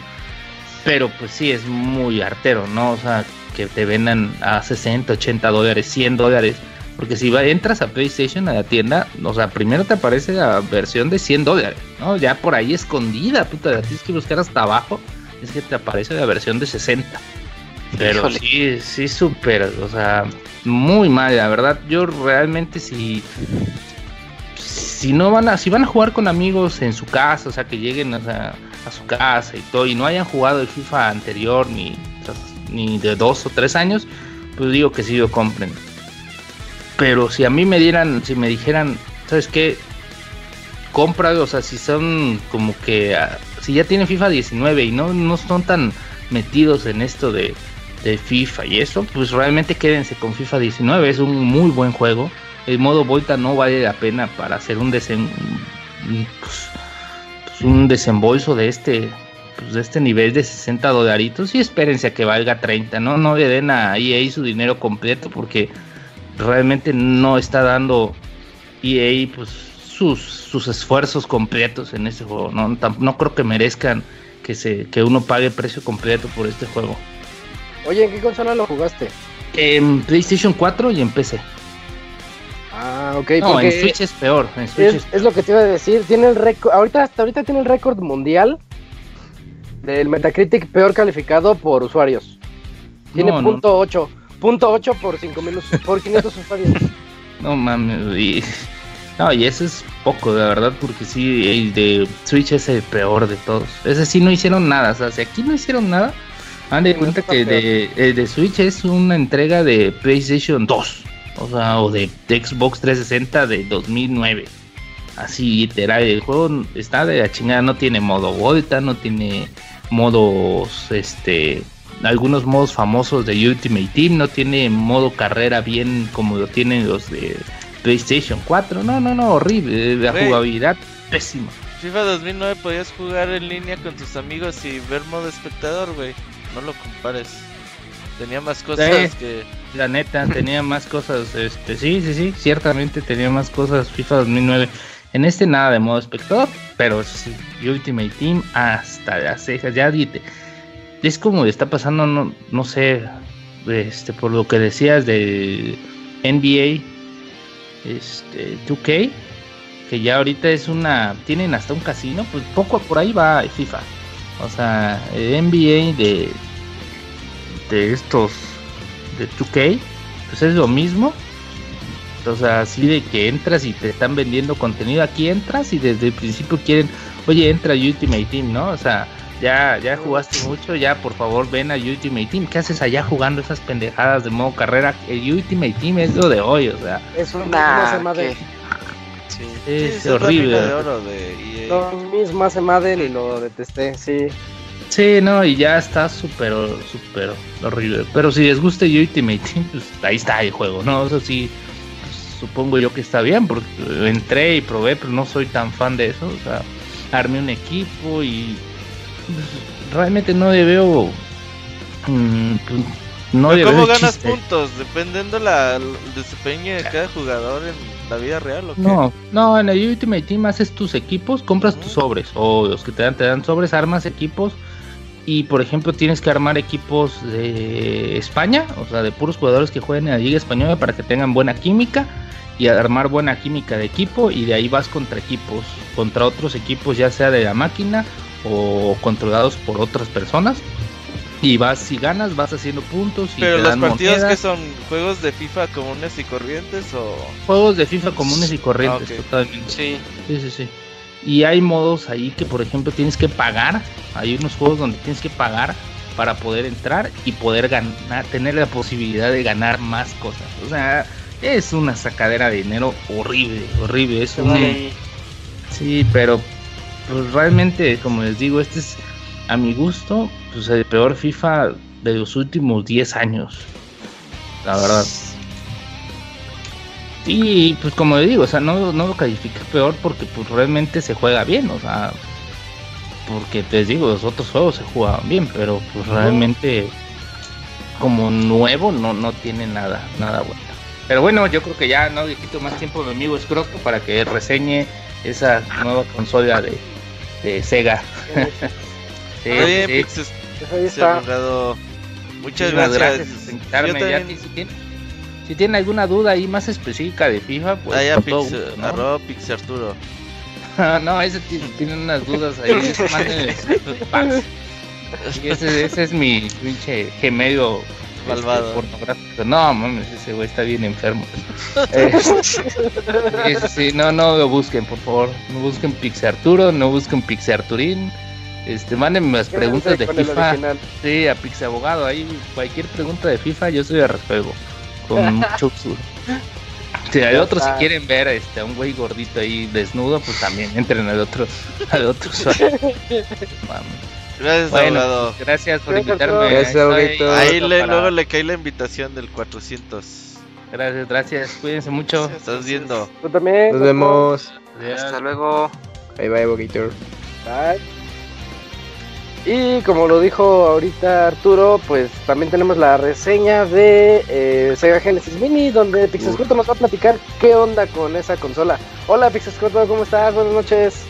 Pero pues sí, es muy artero, ¿no? O sea, que te vendan a 60, 80 dólares, 100 dólares. Porque si va, entras a PlayStation a la tienda, o sea, primero te aparece la versión de 100 dólares, ¿no? Ya por ahí escondida, puta, la tienes que buscar hasta abajo. Es que te aparece la versión de 60. Pero Híjole. sí, sí, súper, o sea, muy mal, la verdad. Yo realmente si si no van a si van a jugar con amigos en su casa, o sea, que lleguen o sea, a su casa y todo y no hayan jugado el FIFA anterior ni ni de dos o tres años, pues digo que sí lo compren. Pero si a mí me dieran, si me dijeran, ¿sabes qué? Compra, o sea, si son como que, ah, si ya tienen FIFA 19 y no, no son tan metidos en esto de, de FIFA y eso, pues realmente quédense con FIFA 19, es un muy buen juego. El modo Volta no vale la pena para hacer un desen, pues, pues, un desembolso de este pues, de este nivel de 60 dolaritos y espérense a que valga 30, ¿no? No le den a EA su dinero completo porque realmente no está dando EA pues sus, sus esfuerzos completos en este juego, no creo que merezcan que se que uno pague precio completo por este juego. Oye, ¿en qué consola lo jugaste? En PlayStation 4 y en PC. Ah, ok, No, en Switch es peor, en Switch es, es es lo que te iba a decir. Tiene el récord, ahorita, hasta ahorita tiene el récord mundial del Metacritic peor calificado por usuarios. Tiene No, no. punto ocho, punto ocho por 5000 us- por 500 usuarios. No mames, y, no, y eso es poco, la verdad, porque sí, el de Switch es el peor de todos. Ese sí no hicieron nada, o sea, si aquí no hicieron nada, han de Sí, cuenta que de, el de Switch es una entrega de PlayStation 2, o sea, o de, Xbox 360 de 2009. Así literal, el juego está de la chingada, no tiene modo Volta, no tiene modos, este, algunos modos famosos de Ultimate Team, no tiene modo carrera bien como lo tienen los de PlayStation 4, no, no, no, horrible, la Güey. jugabilidad pésima. FIFA 2009 podías jugar en línea con tus amigos y ver modo espectador, güey. No lo compares. Tenía más cosas que... La neta, tenía más cosas, este, sí, sí, sí, ciertamente tenía más cosas FIFA 2009. En este nada de modo espectador, pero eso sí, Ultimate Team hasta las cejas, ya dite. Es como está pasando, no, no sé, este, por lo que decías de NBA, este, 2K, que ya ahorita es una, tienen hasta un casino, pues poco por ahí va FIFA. O sea, NBA de, de estos de 2K, pues es lo mismo. O sea, así de que entras y te están vendiendo contenido, aquí entras y desde el principio quieren, oye, entra Ultimate Team, ¿no? O sea, ya, ya jugaste mucho, ya por favor ven a Ultimate Team. ¿Qué haces allá jugando esas pendejadas de modo carrera? El Ultimate Team es lo de hoy, o sea, Es un Nah, de. Sí. es Sí, horrible. mina de oro de EA. Lo mismo hace Madden y lo detesté, sí. Sí, no, y ya está súper, súper horrible. Pero si les gusta Ultimate Team, pues ahí está el juego, ¿no? Eso sí, pues, supongo yo que está bien, porque entré y probé, pero no soy tan fan de eso. O sea, armé un equipo y pues, realmente no le veo mm, pues, no le ¿Cómo veo ganas chiste. puntos? Dependiendo la, el desempeño de cada jugador en la vida real, ¿o qué? No, no, en el Ultimate Team haces tus equipos, compras tus sobres, o los que te dan, te dan sobres, armas equipos, y por ejemplo tienes que armar equipos de España, o sea, de puros jugadores que jueguen en la Liga Española para que tengan buena química, y armar buena química de equipo, y de ahí vas contra equipos, contra otros equipos, ya sea de la máquina o controlados por otras personas. Y vas, si ganas, vas haciendo puntos y Pero te los partidos monedas. que son juegos de FIFA comunes y corrientes o... Juegos de FIFA comunes y corrientes, Ah, ok. totalmente. Sí. Sí, sí, sí. Y hay modos ahí que, por ejemplo, tienes que pagar. Hay unos juegos donde tienes que pagar para poder entrar y poder ganar, tener la posibilidad de ganar más cosas. O sea, es una sacadera de dinero horrible, horrible. Es un... Sí. Sí, pero pues realmente, como les digo, este es a mi gusto, pues el peor FIFA de los últimos 10 años. La verdad. Y pues como le digo, o sea, no, no lo califica peor porque pues realmente se juega bien, o sea, porque les digo, los otros juegos se jugaban bien, pero pues realmente como nuevo no, no tiene nada, nada bueno. Pero bueno, yo creo que ya no le quito más tiempo a mi amigo Scroto para que reseñe esa nueva consola de, de Sega. Sí, Oye, sí. Pues ahí se ha está. logrado. Muchas Muchísimas gracias. por Yo ya también- que si, tienen, alguna duda ahí más específica de FIFA, pues con todo Pix, ¿no? arroba Pix Arturo. no, ese ti- tienen unas dudas ahí, ese, ese es mi pinche gemello este, Malvado. pornográfico. No, mames, ese güey está bien enfermo. Sí, no, no lo busquen, por favor. No busquen Pix Arturo, no busquen Pix Arturín. Este, mándenme las preguntas de FIFA. Sí, a Pix Abogado, ahí cualquier pregunta de FIFA yo soy de resuelvo. Con mucho. Si hay otros si quieren ver este, a un güey gordito ahí desnudo, pues también entren al otro, al otro. Gracias, Bueno, abogado. gracias por Gracias, invitarme. Gracias, Estoy. Ahí le, para- luego le cae la invitación del 400. Gracias, gracias. Cuídense mucho. Estás viendo. Tú también. Nos vemos. Hasta luego. Bye bye, Bogator. Bye. Y como lo dijo ahorita Arturo, pues también tenemos la reseña de eh, Sega Genesis Mini, donde Pixescroto nos va a platicar qué onda con esa consola. Hola Pixescroto, ¿cómo estás? Buenas noches.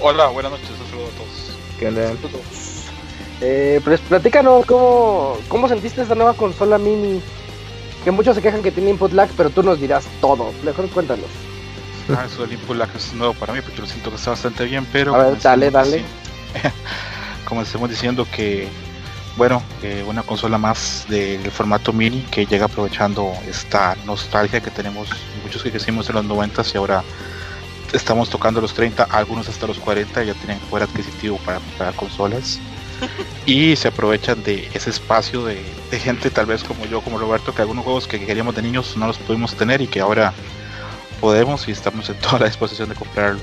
Hola, buenas noches, un saludo a todos. ¿Qué onda? Eh, pues platícanos cómo, cómo sentiste esta nueva consola Mini. Que muchos se quejan que tiene input lag, pero tú nos dirás todo. Mejor cuéntanos. Ah, eso del input lag es nuevo para mí porque lo siento que está bastante bien, pero... A ver, dale, dale. Como estamos diciendo que, bueno, eh, una consola más del formato mini que llega aprovechando esta nostalgia que tenemos muchos que crecimos en los 90 y ahora estamos tocando los 30, algunos hasta los 40 ya tienen poder adquisitivo para comprar consolas y se aprovechan de ese espacio de, de gente tal vez como yo, como Roberto, que algunos juegos que queríamos de niños no los pudimos tener y que ahora podemos y estamos en toda la disposición de comprarlo.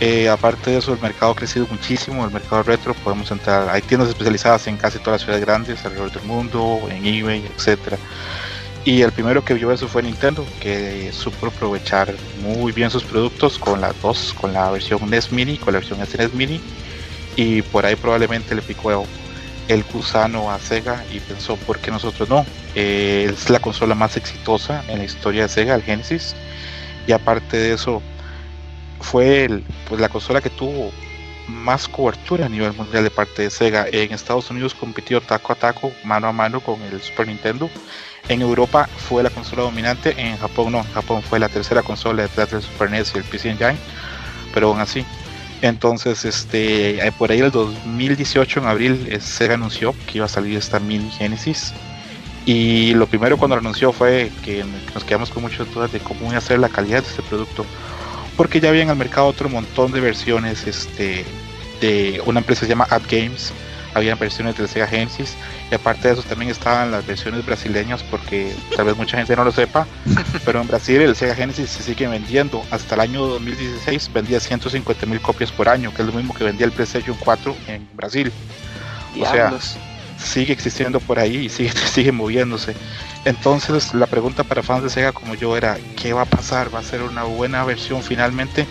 Eh, aparte de eso, el mercado ha crecido muchísimo, el mercado retro, podemos entrar, hay tiendas especializadas en casi todas las ciudades grandes alrededor del mundo, en eBay, etcétera. Y el primero que vio eso fue Nintendo, que supo aprovechar muy bien sus productos con las dos, con la versión NES Mini, con la versión SNES Mini, y por ahí probablemente le picó el gusano a Sega y pensó, ¿por qué nosotros no? Eh, es la consola más exitosa en la historia de Sega, el Genesis, y aparte de eso, fue el- pues la consola que tuvo más cobertura a nivel mundial de parte de Sega. En Estados Unidos compitió taco a taco, mano a mano con el Super Nintendo. En Europa fue la consola dominante, en Japón no, Japón fue la tercera consola detrás del Super NES y el PC Engine, pero aún así. Entonces, este, eh, por ahí el 2018 en abril eh, Sega anunció que iba a salir esta mini Genesis. Y lo primero cuando lo anunció fue que nos quedamos con muchas dudas de cómo iba a ser la calidad de este producto porque ya había en el mercado otro montón de versiones este de una empresa que se llama Ad Games había versiones del Sega Genesis y aparte de eso también estaban las versiones brasileñas porque tal vez mucha gente no lo sepa pero en Brasil el Sega Genesis se sigue vendiendo hasta el año 2016 vendía 150 mil copias por año que es lo mismo que vendía el PlayStation 4 en Brasil o sea Diablos. sigue existiendo por ahí y sigue, sigue moviéndose. Entonces la pregunta para fans de Sega como yo era, ¿qué va a pasar? ¿Va a ser una buena versión finalmente?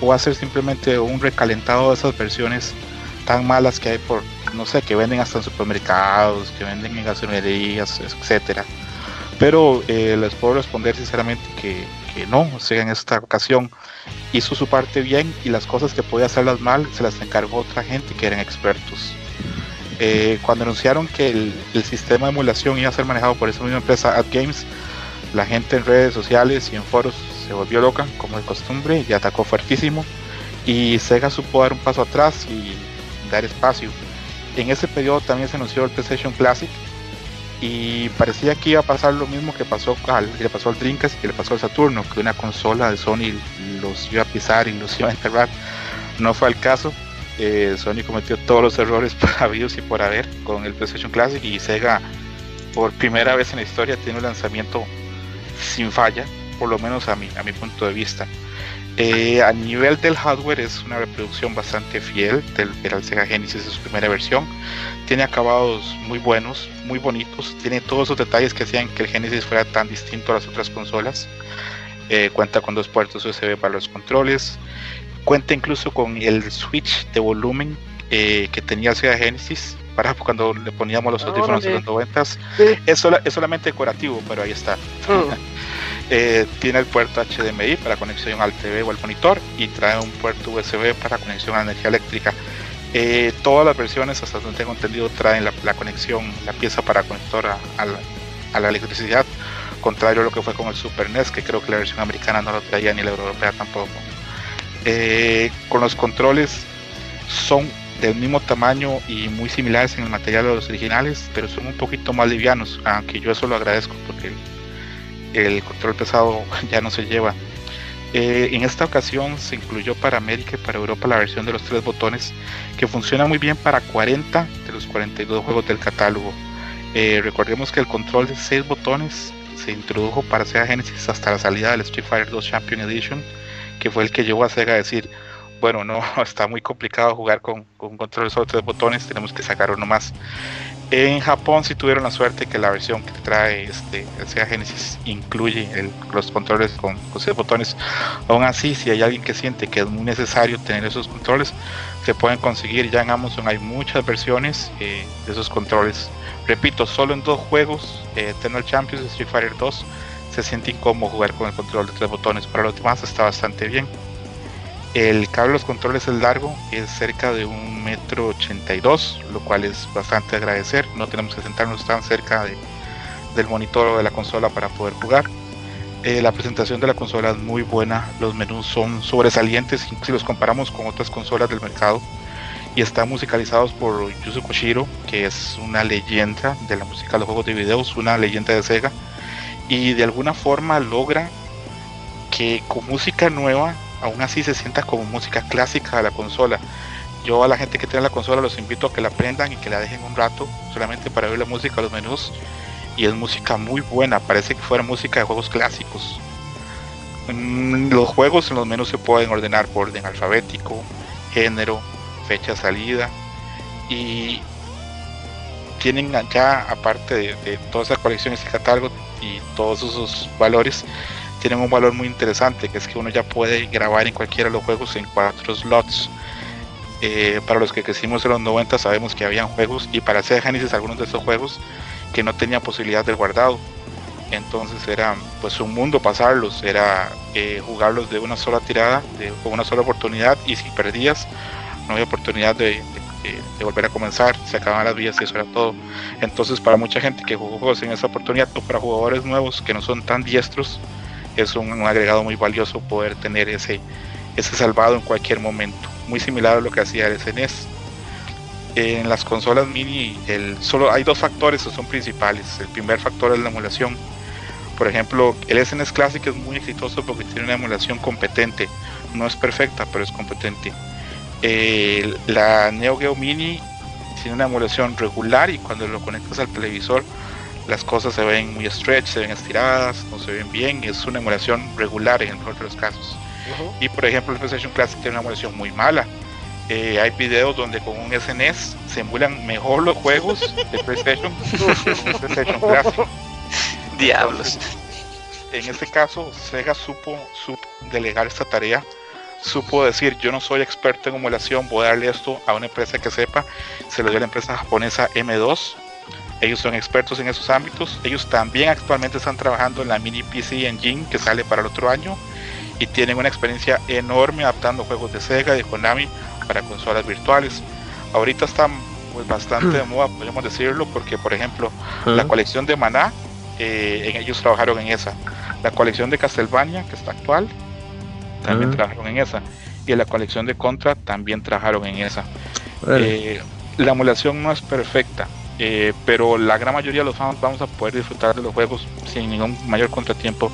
o va a ser simplemente un recalentado de esas versiones tan malas que hay por, no sé, que venden hasta en supermercados, que venden en gasolinerías, etcétera. Pero eh, les puedo responder sinceramente que, que no, o sea, en esta ocasión hizo su parte bien y las cosas que podía hacerlas mal se las encargó otra gente que eran expertos. Eh, cuando anunciaron que el, sistema de emulación iba a ser manejado por esa misma empresa AdGames, la gente en redes sociales y en foros se volvió loca, como de costumbre, y atacó fuertísimo. Y Sega supo dar un paso atrás y dar espacio. En ese periodo también se anunció el PlayStation Classic y parecía que iba a pasar lo mismo que pasó al, que le pasó al Dreamcast y que le pasó al Saturno, que una consola de Sony los iba a pisar y los iba a enterrar. No fue el caso. Eh, Sony cometió todos los errores habidos y por haber con el PlayStation Classic y Sega por primera vez en la historia tiene un lanzamiento sin falla, por lo menos a mi, a mi punto de vista. Eh, a nivel del hardware es una reproducción bastante fiel del, Sega Genesis de su primera versión. Tiene acabados muy buenos, muy bonitos. Tiene todos esos detalles que hacían que el Genesis fuera tan distinto a las otras consolas. Eh, cuenta con dos puertos USB para los controles. Cuenta incluso con el switch de volumen eh, que tenía el Sega Genesis para cuando le poníamos los audífonos de los 90 sí. es, sola, es, solamente decorativo, pero ahí está. Mm. eh, tiene el puerto HDMI para conexión al TV o al monitor y trae un puerto USB para conexión a energía eléctrica. Eh, todas las versiones, hasta donde tengo entendido, traen la, la conexión, la pieza para conector a, a, la, a, la, electricidad, contrario a lo que fue con el Super NES, que creo que la versión americana no lo traía ni la europea tampoco. Eh, con los controles son del mismo tamaño y muy similares en el material de los originales, pero son un poquito más livianos, aunque yo eso lo agradezco porque el control pesado ya no se lleva. Eh, en esta ocasión se incluyó para América y para Europa la versión de los tres botones que funciona muy bien para 40 de los 42 juegos del catálogo. Eh, recordemos que el control de 6 botones se introdujo para Sega Genesis hasta la salida del Street Fighter 2 Champion Edition, que fue el que llevó a Sega a decir, bueno, no, está muy complicado jugar con, con un control solo tres botones, tenemos que sacar uno más. En Japón sí tuvieron la suerte que la versión que trae este, el Sega Genesis incluye los controles con, con seis botones. Aún así, si hay alguien que siente que es muy necesario tener esos controles, se pueden conseguir. Ya en Amazon hay muchas versiones eh, de esos controles. Repito, solo en dos juegos, eh, Eternal Champions y Street Fighter 2, se siente incómodo jugar con el control de tres botones. Para los demás está bastante bien. El cable de los controles es largo, es cerca de un metro ochenta y dos, lo cual es bastante agradecer. No tenemos que sentarnos tan cerca de, del monitor de la consola para poder jugar. Eh, la presentación de la consola es muy buena, los menús son sobresalientes si los comparamos con otras consolas del mercado y están musicalizados por Yuzo Koshiro, que es una leyenda de la música de los juegos de videos, una leyenda de Sega, y de alguna forma logra que con música nueva aún así se sienta como música clásica de la consola. Yo a la gente que tiene la consola los invito a que la prendan y que la dejen un rato solamente para ver la música los menús. Y es música muy buena, parece que fuera música de juegos clásicos. Los juegos en los menús se pueden ordenar por orden alfabético, género, fecha de salida y tienen ya aparte de, de toda esa colección, catálogo y todos esos valores, tienen un valor muy interesante, que es que uno ya puede grabar en cualquiera de los juegos en cuatro slots. Eh, para los que crecimos en los 90 sabemos que habían juegos y para Sega Genesis algunos de esos juegos que no tenían posibilidad de guardado. Entonces era pues un mundo pasarlos, era eh, jugarlos de una sola tirada, de, con una sola oportunidad y si perdías no había oportunidad de, de, volver a comenzar, se acababan las vías y eso era todo. Entonces para mucha gente que jugó juegos en esa oportunidad o para jugadores nuevos que no son tan diestros, es un, un, agregado muy valioso poder tener ese, ese salvado en cualquier momento. Muy similar a lo que hacía el SNES. En las consolas mini el, solo hay dos factores que son principales. El primer factor es la emulación. Por ejemplo, el SNES Classic es muy exitoso porque tiene una emulación competente. No es perfecta, pero es competente. Eh, la Neo Geo Mini tiene una emulación regular y cuando lo conectas al televisor las cosas se ven muy stretch, se ven estiradas, no se ven bien, es una emulación regular en el mejor de los casos. Uh -huh. Y por ejemplo, el PlayStation Classic tiene una emulación muy mala. Eh, hay videos donde con un SNES se emulan mejor los juegos de PlayStation que con un PlayStation Classic. Diablos. Entonces, en este caso, Sega supo, supo delegar esta tarea supo decir, yo no soy experto en emulación, voy a darle esto a una empresa que sepa, se lo dio a la empresa japonesa M2. Ellos son expertos en esos ámbitos. Ellos también actualmente están trabajando en la mini PC Engine que sale para el otro año y tienen una experiencia enorme adaptando juegos de Sega y de Konami para consolas virtuales. Ahorita están pues bastante de moda, podemos decirlo, porque por ejemplo, la colección de Maná, eh, en ellos trabajaron en esa. La colección de Castlevania, que está actual, también trabajaron en esa. Y la colección de Contra también trabajaron en esa. Eh, la emulación no es perfecta, eh, pero la gran mayoría de los fans vamos a poder disfrutar de los juegos sin ningún mayor contratiempo.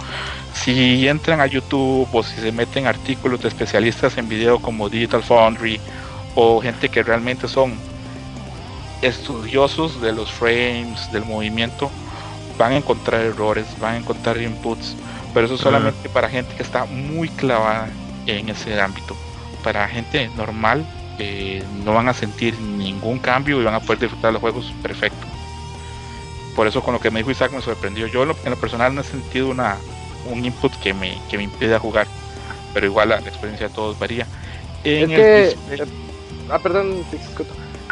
Si entran a YouTube o si se meten artículos de especialistas en video como Digital Foundry o gente que realmente son estudiosos de los frames, del movimiento, van a encontrar errores, van a encontrar inputs, pero eso solamente para gente que está muy clavada en ese ámbito. Para gente normal eh, no van a sentir ningún cambio y van a poder disfrutar los juegos perfecto. Por eso con lo que me dijo Isaac me sorprendió. Yo en lo, personal no he sentido una, un input que me, que me impida jugar, pero igual la, experiencia de todos varía. En es que, ah, perdón,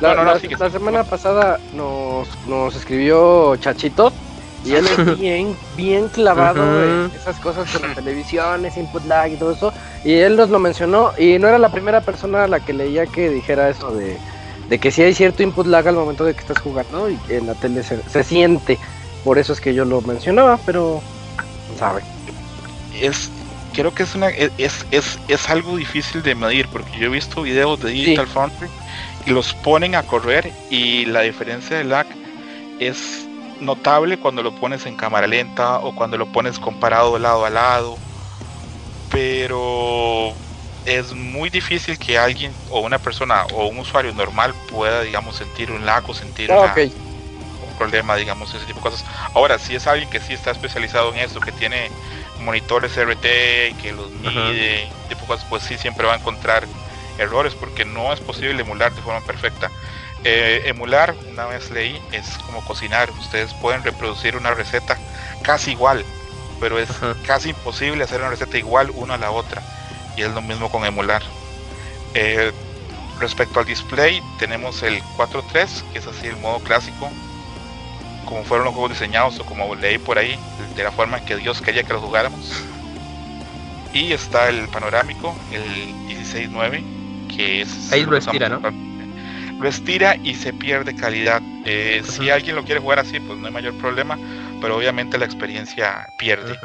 la, la, semana pasada nos, nos escribió Chachito y él es bien, bien clavado en esas cosas con las televisiones, input lag y todo eso. Y él nos lo mencionó y no era la primera persona a la que leía que dijera eso de, de que si hay cierto input lag al momento de que estás jugando y en la tele se, siente. Por eso es que yo lo mencionaba, pero sabe. Es, creo que es, una, es, es, es algo difícil de medir porque yo he visto videos de Digital Foundry y los ponen a correr y la diferencia de lag es notable cuando lo pones en cámara lenta o cuando lo pones comparado lado a lado, pero es muy difícil que alguien o una persona o un usuario normal pueda, digamos, sentir un lag o sentir ah, un problema, digamos, ese tipo de cosas. Ahora, si es alguien que sí está especializado en eso, que tiene monitores RT, que los mide, tipo cosas, pues sí siempre va a encontrar errores porque no es posible emular de forma perfecta. Eh, emular, una vez leí, es como cocinar. Ustedes pueden reproducir una receta casi igual, pero es casi imposible hacer una receta igual una a la otra. Y es lo mismo con emular. Eh, respecto al display, tenemos el 4.3, que es así el modo clásico, como fueron los juegos diseñados o como leí por ahí, de la forma en que Dios quería que los jugáramos. Y está el panorámico, el 16.9, que es... Ahí lo estira, ¿no? Lo estira y se pierde calidad. Eh, si alguien lo quiere jugar así, pues no hay mayor problema, pero obviamente la experiencia pierde.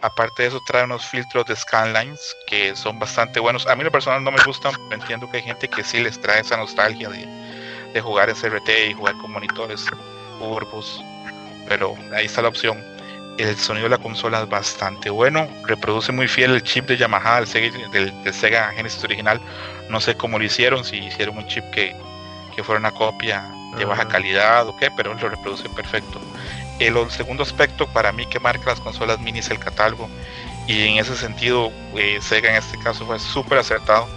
Aparte de eso, trae unos filtros de scanlines que son bastante buenos. A mí lo personal no me gustan, pero entiendo que hay gente que sí les trae esa nostalgia de, de jugar CRT y jugar con monitores Urbus. Pero ahí está la opción. El sonido de la consola es bastante bueno, reproduce muy fiel el chip de Yamaha del del Sega Genesis original. No sé cómo lo hicieron, si hicieron un chip que, que fuera una copia de baja calidad o qué, pero lo reproduce perfecto. El, segundo aspecto para mí que marca las consolas mini es el catálogo y en ese sentido eh, Sega en este caso fue súper acertado.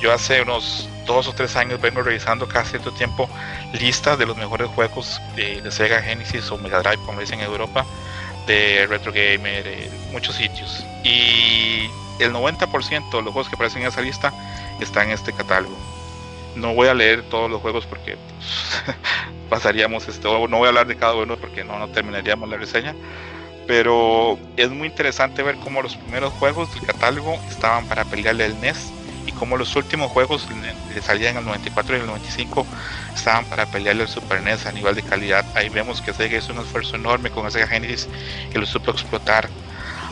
Yo hace unos dos o tres años vengo revisando cada cierto tiempo listas de los mejores juegos de, Sega Genesis o Mega Drive, como dicen en Europa, de Retro Gamer, eh, muchos sitios. Y el 90% de los juegos que aparecen en esa lista están en este catálogo no voy a leer todos los juegos porque pues, pasaríamos esto, no voy a hablar de cada uno porque no, no terminaríamos la reseña, pero es muy interesante ver cómo los primeros juegos del catálogo estaban para pelearle el NES y cómo los últimos juegos que salían en el 94 y el 95 estaban para pelearle el Super NES a nivel de calidad. Ahí vemos que Sega hizo un esfuerzo enorme con Sega Genesis y lo supo explotar.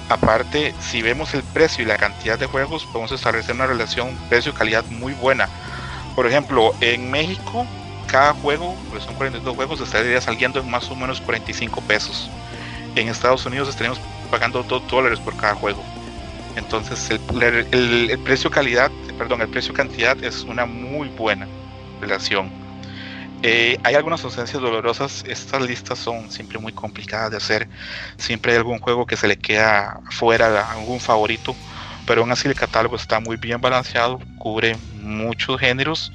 Aparte, si vemos el precio y la cantidad de juegos, podemos establecer una relación precio-calidad muy buena por ejemplo, en México, cada juego, pues son 42 juegos, estaría saliendo en más o menos 45 pesos. En Estados Unidos estaríamos pagando 2 dólares por cada juego. Entonces, el, precio calidad, perdón, el precio cantidad es una muy buena relación. Eh, hay algunas ausencias dolorosas, estas listas son siempre muy complicadas de hacer, siempre hay algún juego que se le queda fuera, algún favorito, pero aún así el catálogo está muy bien balanceado, cubre muchos géneros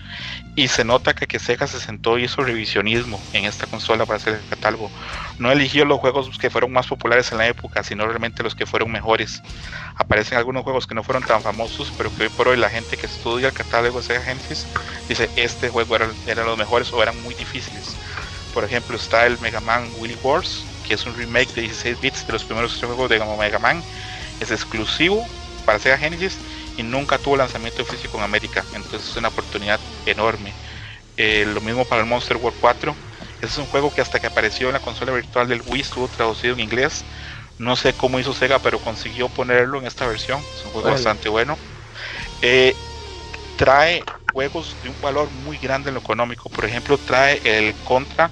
y se nota que, que Sega se sentó y hizo revisionismo en esta consola para hacer el catálogo. No eligió los juegos que fueron más populares en la época, sino realmente los que fueron mejores. Aparecen algunos juegos que no fueron tan famosos, pero que hoy por hoy la gente que estudia el catálogo de Sega Genesis dice este juego era, los mejores o eran muy difíciles. Por ejemplo está el Mega Man Willy Wars, que es un remake de 16 bits de los primeros juegos de Mega Man. Es exclusivo para Sega Genesis y nunca tuvo lanzamiento físico en América. Entonces es una oportunidad enorme. Eh, lo mismo para el Monster World 4. Ese es un juego que hasta que apareció en la consola virtual del Wii estuvo traducido en inglés. No sé cómo hizo Sega, pero consiguió ponerlo en esta versión. Es un juego bastante bueno. Eh, trae juegos de un valor muy grande en lo económico. Por ejemplo, trae el Contra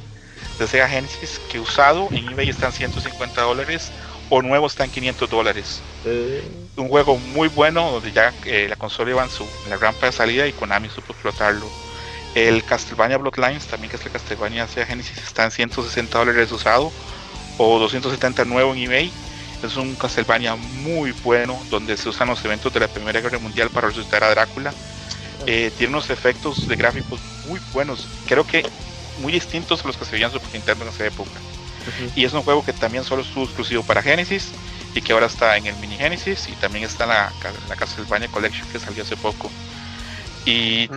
de Sega Genesis que usado en eBay están 150 dólares o nuevo está en 500 dólares. Eh, Un juego muy bueno donde ya eh, la consola iba en, su, en la rampa de salida y Konami supo explotarlo. El Castlevania Bloodlines, también que es el Castlevania Sega Genesis, está en 160 dólares usado o 270 nuevo en eBay. Es un Castlevania muy bueno donde se usan los eventos de la Primera Guerra Mundial para resucitar a Drácula. Eh, tiene unos efectos de gráficos muy buenos, creo que muy distintos a los que se veían en Super Nintendo en esa época. Y es un juego que también solo estuvo exclusivo para Genesis y que ahora está en el Mini Genesis y también está en la, en la Castlevania Collection que salió hace poco. Y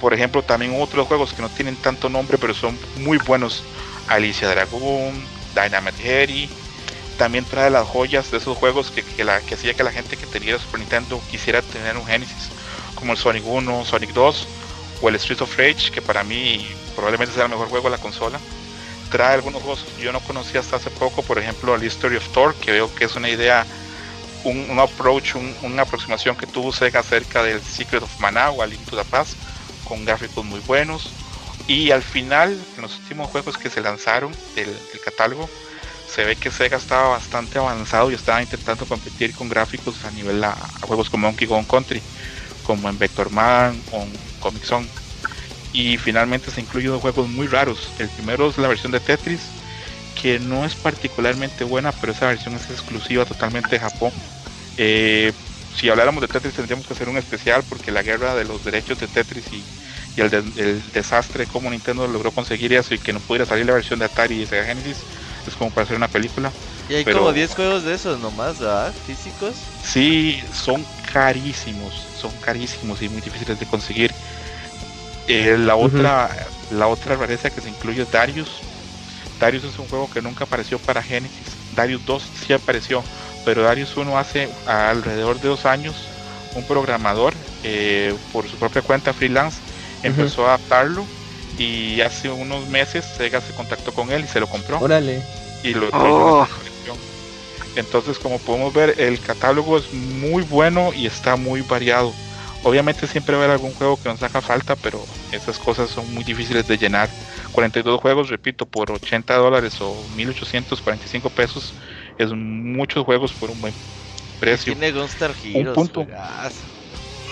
por ejemplo, también otros juegos que no tienen tanto nombre pero son muy buenos: Alicia Dragon, Dynamite Harry. También trae las joyas de esos juegos que, que, la, que hacía que la gente que tenía Super Nintendo quisiera tener un Genesis, como el Sonic 1, Sonic 2 o el Street of Rage, que para mí probablemente sea el mejor juego de la consola trae algunos juegos que yo no conocía hasta hace poco, por ejemplo el History of Thor, que veo que es una idea, un, approach, un, una aproximación que tuvo Sega acerca del Secret of Mana o Link to the Past, con gráficos muy buenos. Y al final, en los últimos juegos que se lanzaron del, catálogo, se ve que Sega estaba bastante avanzado y estaba intentando competir con gráficos a nivel a juegos como Donkey Kong Country, como en Vector Man o en Comic Zone y finalmente se incluyen dos juegos muy raros. El primero es la versión de Tetris, que no es particularmente buena, pero esa versión es exclusiva totalmente de Japón. Eh, si habláramos de Tetris tendríamos que hacer un especial porque la guerra de los derechos de Tetris y, y el, de, el, desastre como Nintendo logró conseguir eso y que no pudiera salir la versión de Atari y Sega Genesis es como para hacer una película. Y hay pero, como 10 juegos de esos nomás, ¿verdad? Físicos. Sí, son carísimos, son carísimos y muy difíciles de conseguir. Eh, la otra uh -huh. la otra rareza que se incluye es Darius. Darius es un juego que nunca apareció para Genesis. Darius 2 sí apareció, pero Darius 1 hace alrededor de dos años un programador eh, por su propia cuenta freelance empezó uh -huh. a adaptarlo y hace unos meses Sega se contactó con él y se lo compró. Órale. Y lo oh. Entonces, como podemos ver, el catálogo es muy bueno y está muy variado. Obviamente siempre va a haber algún juego que nos haga falta, pero esas cosas son muy difíciles de llenar. 42 juegos, repito, por 80 dólares o 1845 pesos, es muchos juegos por un buen precio. Tiene Gunstar Heroes, un punto.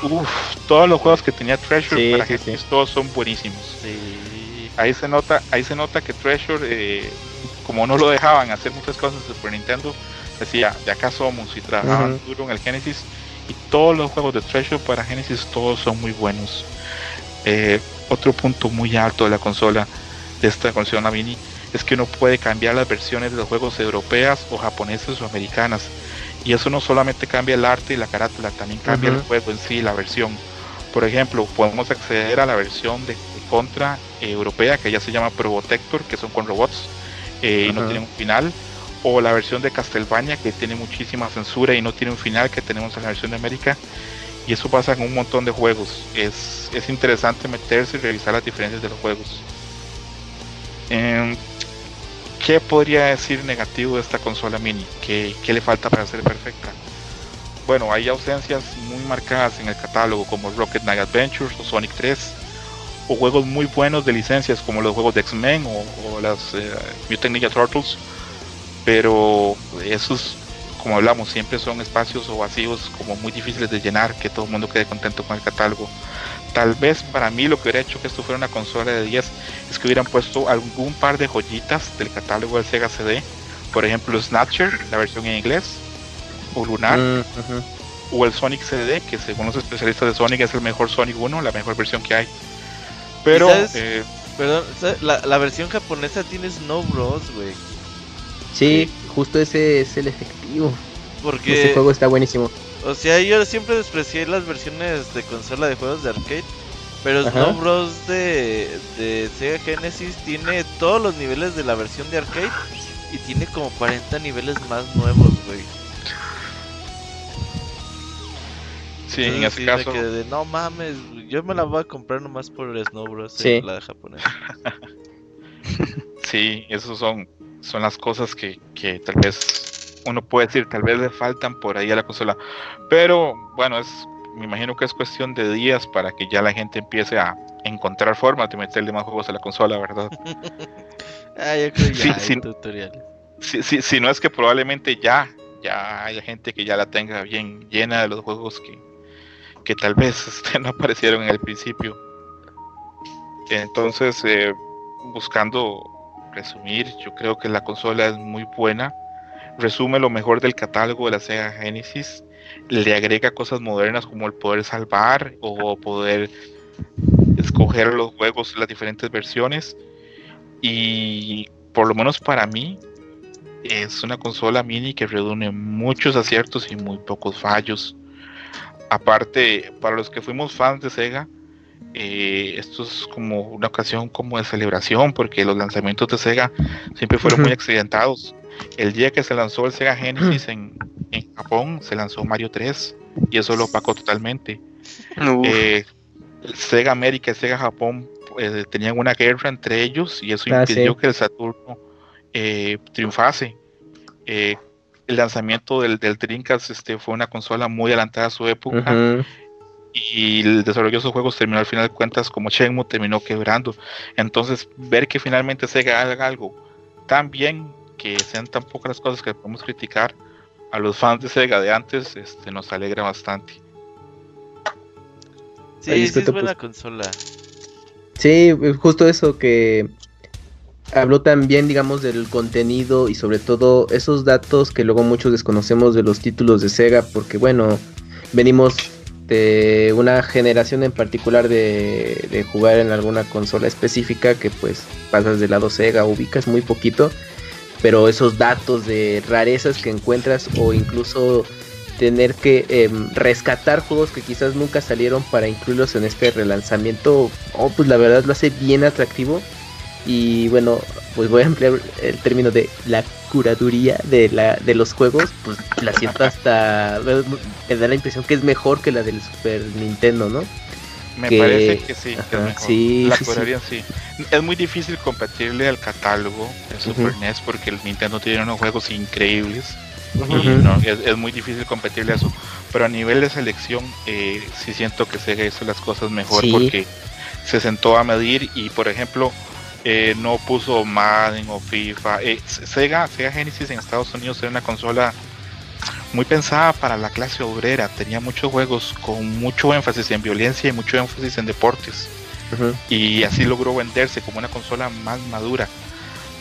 Uf, todos los juegos que tenía Treasure sí, para sí, sí. todos son buenísimos. Sí. Ahí se nota, ahí se nota que Treasure, eh, como no lo dejaban hacer muchas cosas de Super Nintendo, decía, de acá somos y trabajaban uh -huh. duro en el Genesis y todos los juegos de Treasure para Genesis todos son muy buenos. Eh, otro punto muy alto de la consola de esta consola mini es que uno puede cambiar las versiones de los juegos europeas o japonesas o americanas y eso no solamente cambia el arte y la carátula, también cambia uh -huh. el juego en sí, la versión. Por ejemplo, podemos acceder a la versión de, de Contra eh, europea que ya se llama Probotector, que son con robots eh, uh -huh. y no tienen un final o la versión de Castlevania que tiene muchísima censura y no tiene un final que tenemos en la versión de América y eso pasa en un montón de juegos es, es interesante meterse y revisar las diferencias de los juegos eh, ¿qué podría decir negativo de esta consola mini? ¿Qué, ¿qué, le falta para ser perfecta? bueno, hay ausencias muy marcadas en el catálogo como Rocket Knight Adventures o Sonic 3 o juegos muy buenos de licencias como los juegos de X-Men o, o, las eh, Mutant Ninja Turtles pero esos como hablamos siempre son espacios o vacíos como muy difíciles de llenar que todo el mundo quede contento con el catálogo tal vez para mí lo que hubiera hecho que esto fuera una consola de 10 es que hubieran puesto algún par de joyitas del catálogo del Sega CD por ejemplo Snatcher la versión en inglés o Lunar mm, uh -huh. o el Sonic CD, que según los especialistas de Sonic es el mejor Sonic 1, la mejor versión que hay. Pero, eh, Perdón, la, la versión japonesa tiene Snow Bros, güey. Sí, justo ese es el efectivo. Porque, Ese juego está buenísimo. o sea, yo siempre desprecié las versiones de consola de juegos de arcade. Pero Ajá. Snow Bros de, de Sega Genesis tiene todos los niveles de la versión de arcade y tiene como 40 niveles más nuevos, güey. sí, en ese sí, caso, me de, no mames, yo me la voy a comprar nomás por el Snow Bros, Sí. eh, la japonesa. sí, esos son, son las cosas que, que tal vez uno puede decir, tal vez le faltan por ahí a la consola. Pero bueno, es me imagino que es cuestión de días para que ya la gente empiece a encontrar formas de meterle más juegos a la consola, ¿verdad? Ah, yo creo Sí, ya hay sí. tutoriales. Si, si, si no es que probablemente ya, ya haya gente que ya la tenga bien llena de los juegos que, que tal vez este, no aparecieron en el principio. Entonces, eh, buscando resumir, yo creo que la consola es muy buena. Resume lo mejor del catálogo de la Sega Genesis. Le agrega cosas modernas como el poder salvar o poder escoger los juegos, las diferentes versiones. Y por lo menos para mí, es una consola mini que reúne muchos aciertos y muy pocos fallos. Aparte, para los que fuimos fans de Sega, eh, esto es como una ocasión como de celebración porque los lanzamientos de Sega siempre fueron muy accidentados. El día que se lanzó el Sega Genesis en, en Japón, se lanzó Mario 3 y eso lo opacó totalmente. Eh, Sega América y Sega Japón eh, tenían una guerra entre ellos y eso Ah, impidió sí. que el Saturno eh, triunfase. Eh, el lanzamiento del, del Dreamcast este, fue una consola muy adelantada a su época. Y el desarrollo de esos juegos terminó al final de cuentas como Shenmue terminó quebrando. Entonces, ver que finalmente Sega haga algo tan bien que sean tan pocas las cosas que podemos criticar a los fans de Sega de antes, este, nos alegra bastante. Sí, Ahí sí es disfruto, buena pues. consola. Sí, pues, justo eso que habló también, digamos, del contenido y sobre todo esos datos que luego muchos desconocemos de los títulos de Sega, porque bueno, venimos una generación en particular de, de jugar en alguna consola específica que pues pasas del lado Sega, ubicas muy poquito, pero esos datos de rarezas que encuentras o incluso tener que em, rescatar juegos que quizás nunca salieron para incluirlos en este relanzamiento, oh, pues la verdad lo hace bien atractivo. Y bueno, pues voy a emplear el término de la curaduría de, la, de los juegos, pues la siento hasta... Me da la impresión que es mejor que la del Super Nintendo, ¿no? Me Que- parece que sí, que es mejor. sí, la sí, sí. curaduría sí. Es muy difícil competirle al catálogo de Super. NES porque el Nintendo tiene unos juegos increíbles. y no, es, es muy difícil competirle a eso. Pero a nivel de selección, eh, sí siento que Sega hizo las cosas mejor porque se sentó a medir y, por ejemplo, eh, no puso Madden o FIFA. Eh, Sega, Sega Genesis en Estados Unidos era una consola muy pensada para la clase obrera. Tenía muchos juegos con mucho énfasis en violencia y mucho énfasis en deportes y así logró venderse como una consola más madura.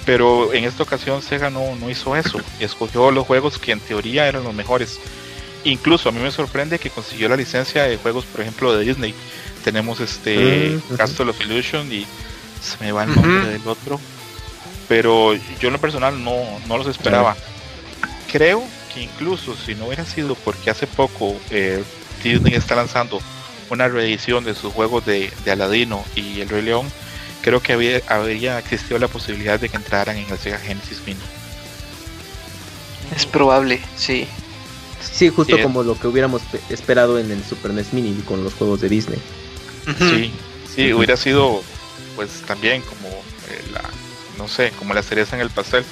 Pero en esta ocasión Sega no, no hizo eso, escogió los juegos que en teoría eran los mejores. Incluso a mí me sorprende que consiguió la licencia de juegos, por ejemplo, de Disney. Tenemos este ujú. Castle of Illusion y se me va el nombre del otro. Pero yo en lo personal no, no los esperaba. Creo que incluso si no hubiera sido porque hace poco eh, Disney está lanzando una reedición de sus juegos de, de Aladino y El Rey León, creo que había, habría existido la posibilidad de que entraran en el Sega Genesis Mini. es probable, sí. Sí, justo Sí. como lo que hubiéramos pe- esperado en el Super NES Mini con los juegos de Disney. Sí, sí, hubiera sido pues también como eh, la, no sé, como la cereza en el pastel.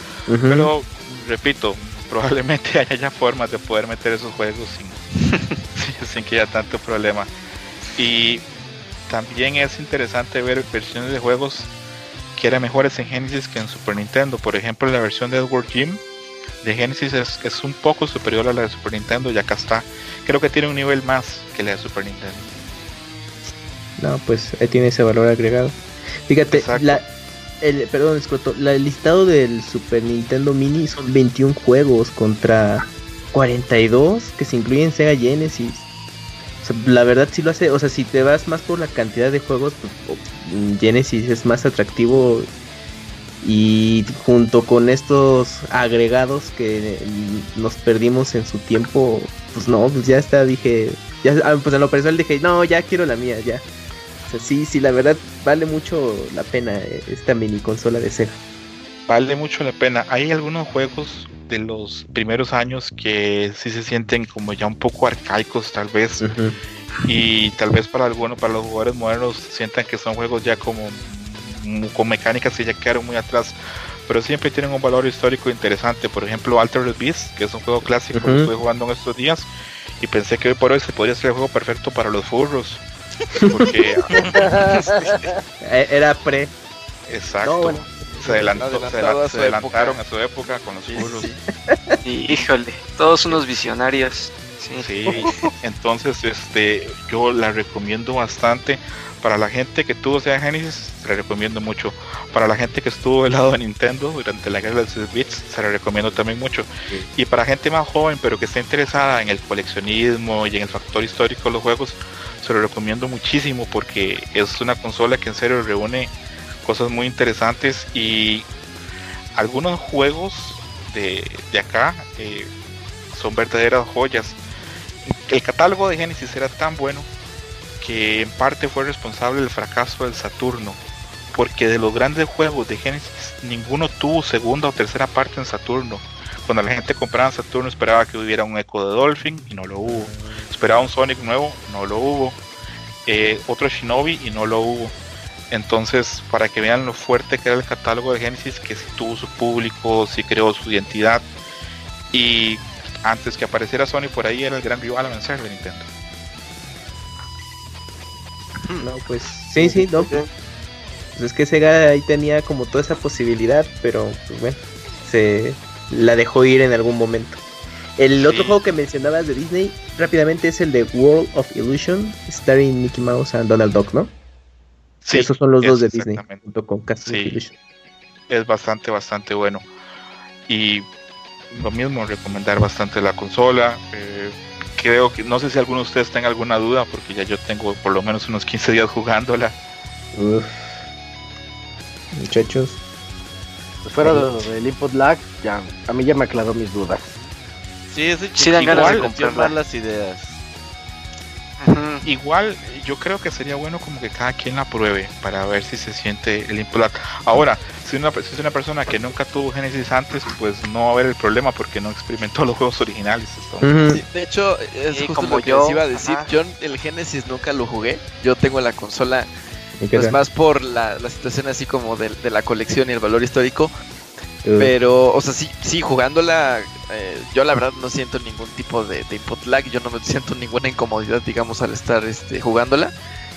Pero, repito, probablemente haya ya formas de poder meter esos juegos sin, sin- sin que haya tanto problema. Y también es interesante ver versiones de juegos que eran mejores en Genesis que en Super Nintendo. Por ejemplo, la versión de Edward Jim de Genesis es, es un poco superior a la de Super Nintendo y acá está. Creo que tiene un nivel más que la de Super Nintendo. No, pues ahí tiene ese valor agregado. Fíjate, Exacto. la, el, perdón, Escoto, la, el listado del Super Nintendo Mini son 21 juegos contra 42 que se incluyen Sega Genesis. O sea, la verdad sí lo hace, o sea, si te vas más por la cantidad de juegos, pues, Genesis es más atractivo y junto con estos agregados que nos perdimos en su tiempo, pues no, pues ya está, dije, ya, ah, pues en lo personal dije, no, ya quiero la mía, ya. O sea, sí, sí, la verdad vale mucho la pena eh, esta mini consola de Sega. Vale mucho la pena. Hay algunos juegos de los primeros años que sí se sienten como ya un poco arcaicos tal vez y tal vez para algunos, para los jugadores modernos sientan que son juegos ya como con mecánicas que ya quedaron muy atrás, pero siempre tienen un valor histórico interesante. Por ejemplo, Altered Beast, que es un juego clásico que estoy jugando en estos días y pensé que hoy por hoy se podría ser el juego perfecto para los furros. Porque, Eh, Era pre. exacto, No, bueno. se, adelantó- se Adelantado a adelantaron época. a su época con los furros. Y, híjole, todos unos visionarios. Sí. Sí, entonces este yo la recomiendo bastante. Para la gente que tuvo Sega Genesis, se la recomiendo mucho. Para la gente que estuvo del lado de Nintendo durante la guerra de los 6 bits, se la recomiendo también mucho. Y para gente más joven, pero que esté interesada en el coleccionismo y en el factor histórico de los juegos, se lo recomiendo muchísimo porque es una consola que en serio reúne cosas muy interesantes y algunos juegos de, de acá eh, son verdaderas joyas. El catálogo de Genesis era tan bueno que en parte fue responsable del fracaso del Saturno, porque de los grandes juegos de Genesis ninguno tuvo segunda o tercera parte en Saturno. Cuando la gente compraba Saturno esperaba que hubiera un Echo de Dolphin y no lo hubo. Esperaba un Sonic nuevo, no lo hubo. Eh, otro Shinobi y no lo hubo. Entonces, para que vean lo fuerte que era el catálogo de Genesis, que sí tuvo su público, sí creó su identidad. Y antes que apareciera Sony por ahí era el gran rival a vencer de Nintendo. No, pues sí, sí, no. Pues es que Sega ahí tenía como toda esa posibilidad, pero pues bueno, se la dejó ir en algún momento. El otro juego que mencionabas de Disney rápidamente es el de World of Illusion, starring Mickey Mouse and Donald Duck, ¿no? Sí, Esos son los dos de Disney, junto con Castle of. Illusion. Es bastante, bastante bueno. Y lo mismo, recomendar bastante la consola. eh, creo que, no sé si alguno de ustedes tenga alguna duda, porque ya yo tengo por lo menos unos 15 días jugándola. Uf. Muchachos. Pues fuera de- del input lag, ya, a mí ya me aclaró mis dudas. Sí, ese Sí dan ganas de igual metió comprarla. mal las ideas. Igual, yo creo que sería bueno como que cada quien la pruebe para ver si se siente el input lag. Ahora, si, una, si es una persona que nunca tuvo Genesis antes, pues no va a haber el problema porque no experimentó los juegos originales. Sí, de hecho, es Sí, justo como lo que yo, les iba a decir. ajá. Yo el Genesis nunca lo jugué. Yo tengo la consola ¿Y qué pues más por la, la situación así como de, de la colección y el valor histórico. Pero, o sea, sí, sí jugándola, eh, yo la verdad no siento ningún tipo de, de input lag. Yo no me siento ninguna incomodidad, digamos, al estar este, jugándola.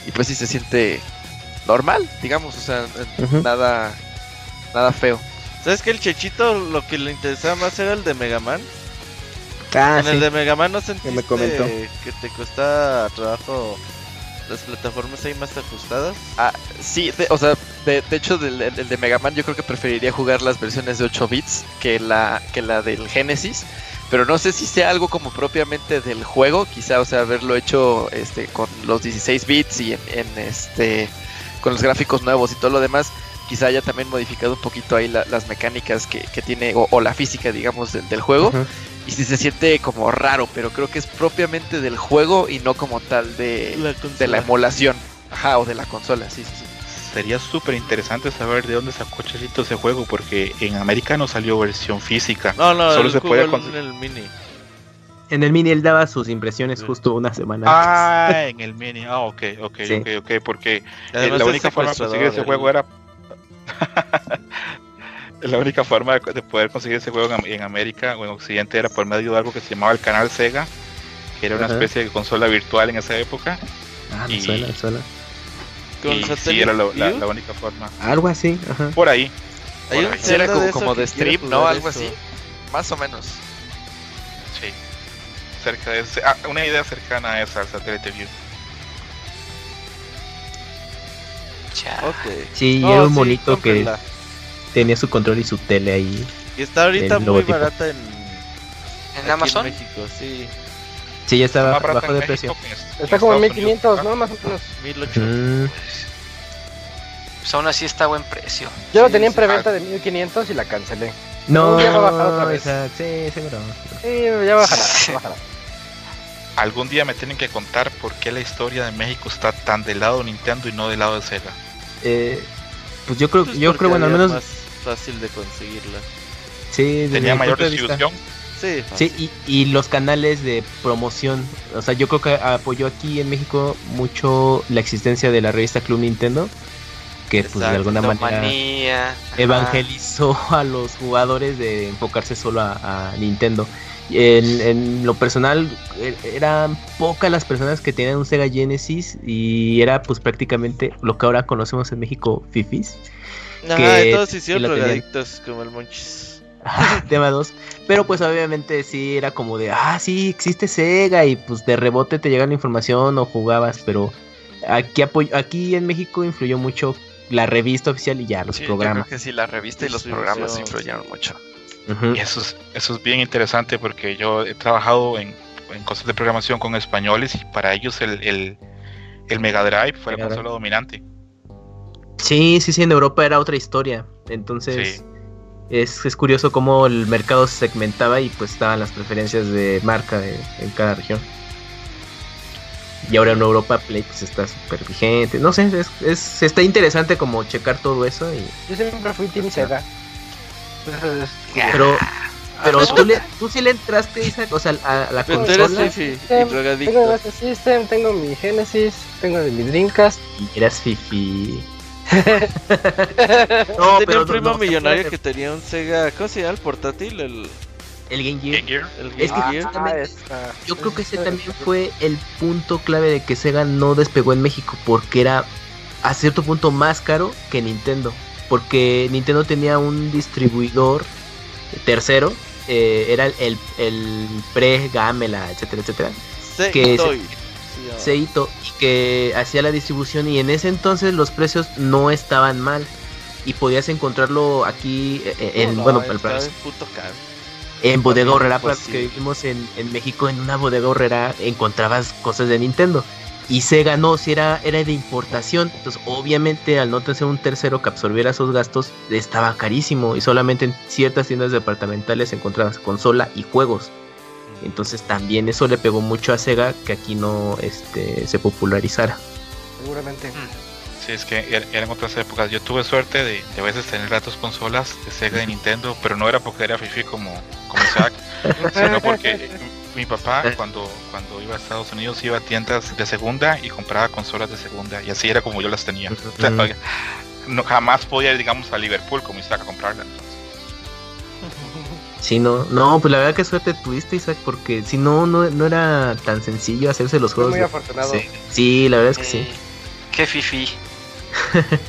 Y pues sí se siente normal, digamos, o sea, nada, nada feo. ¿Sabes que el Chechito lo que le interesaba más era el de Mega Man? Ah, en el de Mega Man no sentiste me comentó. que te cuesta trabajo las plataformas ahí más ajustadas. Ah, sí, de- o sea, de, hecho, del, el de Mega Man yo creo que preferiría jugar las versiones de 8 bits que la, que la del Genesis. Pero no sé si sea algo como propiamente del juego, quizá, o sea, haberlo hecho este con los 16 bits y en, este con los gráficos nuevos y todo lo demás, quizá haya también modificado un poquito ahí la- las mecánicas que, que tiene o, la física, digamos, del, juego. Ujú. Y si se siente como raro, pero creo que es propiamente del juego y no como tal de, La de la emulación. Ajá, o de la consola, sí, sí, sí. Sería súper interesante saber de dónde sacó Chesito ese juego, porque en América no salió versión física. No, no, Solo se puede en el mini. En el mini él daba sus impresiones justo una semana antes. Ah, en el mini. Ah, ok, ok, Sí. ok, ok, porque eh, la única forma de conseguir ese juego él- era. la única forma de, de poder conseguir ese juego en, en América o en Occidente era por medio de algo que se llamaba el canal Sega, que era una Ajá. especie de consola virtual en esa época. Ah, me y- suena, me suena. Y sí, era la, única forma. Algo así, ajá. Por ahí. Hay por un ahí. Sí, era como, de como de stream, ¿no? Algo eso. así. Más o menos. Sí. Cerca de ese- ah, una idea cercana a esa, al Satellite View. Cha. Ok. Sí, No, era un sí, monito que. Tenía su control y su tele ahí. Y está ahorita muy logotipo. barata en, ¿En aquí Amazon? México, sí. Sí, ya está Más bajo, de precio. en- Está como en Estados Unidos, 1500, ¿verdad? ¿no? Más o menos. 1008. Mm, Pues aún así está a buen precio. Yo lo Sí, tenía en sí. preventa de 1500 y la cancelé. no, ya va a bajar otra vez. sí, seguro. Sí, ya bajará, ya bajará. Algún día me tienen que contar por qué la historia de México está tan del lado de Nintendo y no del lado de Sega. Eh, pues yo creo, Pues yo creo, bueno, al menos, más fácil de conseguirla. sí, Tenía mayor distribución. Sí, y, y los canales de promoción. O sea, yo creo que apoyó aquí en México mucho la existencia de la revista Club Nintendo, que pues de alguna manera Manía. evangelizó a los jugadores de enfocarse solo a, a Nintendo. Y En, en lo personal, e- eran pocas las personas que tenían un Sega Genesis y era pues prácticamente lo que ahora conocemos en México, Fifis. Ajá, que- todos hicieron drogadictos como el Monchis. tema 2. Pero pues obviamente sí era como de, ah, sí, existe Sega y pues de rebote te llega la información o jugabas, pero aquí, aquí en México influyó mucho la revista oficial y ya los Sí, yo programas. creo que sí, la revista y los programas influyeron mucho. Y eso es, eso es bien interesante porque yo he trabajado en, en cosas de programación con españoles y para ellos el, el, el Mega Drive fue la Mega Drive. consola dominante. Sí, sí, sí, en Europa era otra historia. Entonces Sí. es, es curioso cómo el mercado se segmentaba y pues estaban las preferencias de marca de- en cada región. Y ahora en Europa Play pues está súper vigente. No sé, es, es- está interesante como checar todo eso. Y, Yo siempre fui Team Sega. Pero pero tú, le, tú sí le entraste Isaac, o sea, a, a la Pero tú eres consola fifi y tengo drogadicto. Master System, tengo mi Genesis, tengo mi Dreamcast. y eras fifi. No, pero tenía no- un primo no, millonario que tenía un Sega, ¿cómo se llama? El portátil, el, El Game Gear. Game Gear. el Es Game que- Gear. Ah, esta. Yo creo que ese también fue el punto clave de que Sega no despegó en México, porque era a cierto punto más caro que Nintendo, porque Nintendo tenía un distribuidor tercero, eh, era el, el, el pre-Gamela, etcétera, etcétera, Se- que se-. Seito, y que hacía la distribución y en ese entonces los precios no estaban mal. Y podías encontrarlo aquí eh, eh, en, No, bueno, no, en puto caro. en bodega horrera, los que vivimos en, en México, en una bodega horrera encontrabas cosas de Nintendo. Y Sega no, si era, era de importación. Entonces, obviamente, al no tener un tercero que absorbiera esos gastos, estaba carísimo. Y solamente en ciertas tiendas departamentales encontrabas consola y juegos. Entonces, también eso le pegó mucho a Sega que aquí no este, se popularizara. Seguramente. Sí, es que er- eran otras épocas. Yo tuve suerte de, de a veces tener las dos consolas de Sega y Nintendo, pero no era porque era fifi como, como Isaac, sino porque mi papá cuando, cuando iba a Estados Unidos iba a tiendas de segunda y compraba consolas de segunda y así era como yo las tenía. O sea, Ujú. no, jamás podía ir, digamos, a Liverpool como Isaac a comprarlas. Sí, no, no, pues la verdad que suerte tuviste, Isaac, porque si no, no, no era tan sencillo hacerse los juegos. muy de- afortunado. Sí, sí, la verdad es que sí. Eh, Qué fifi.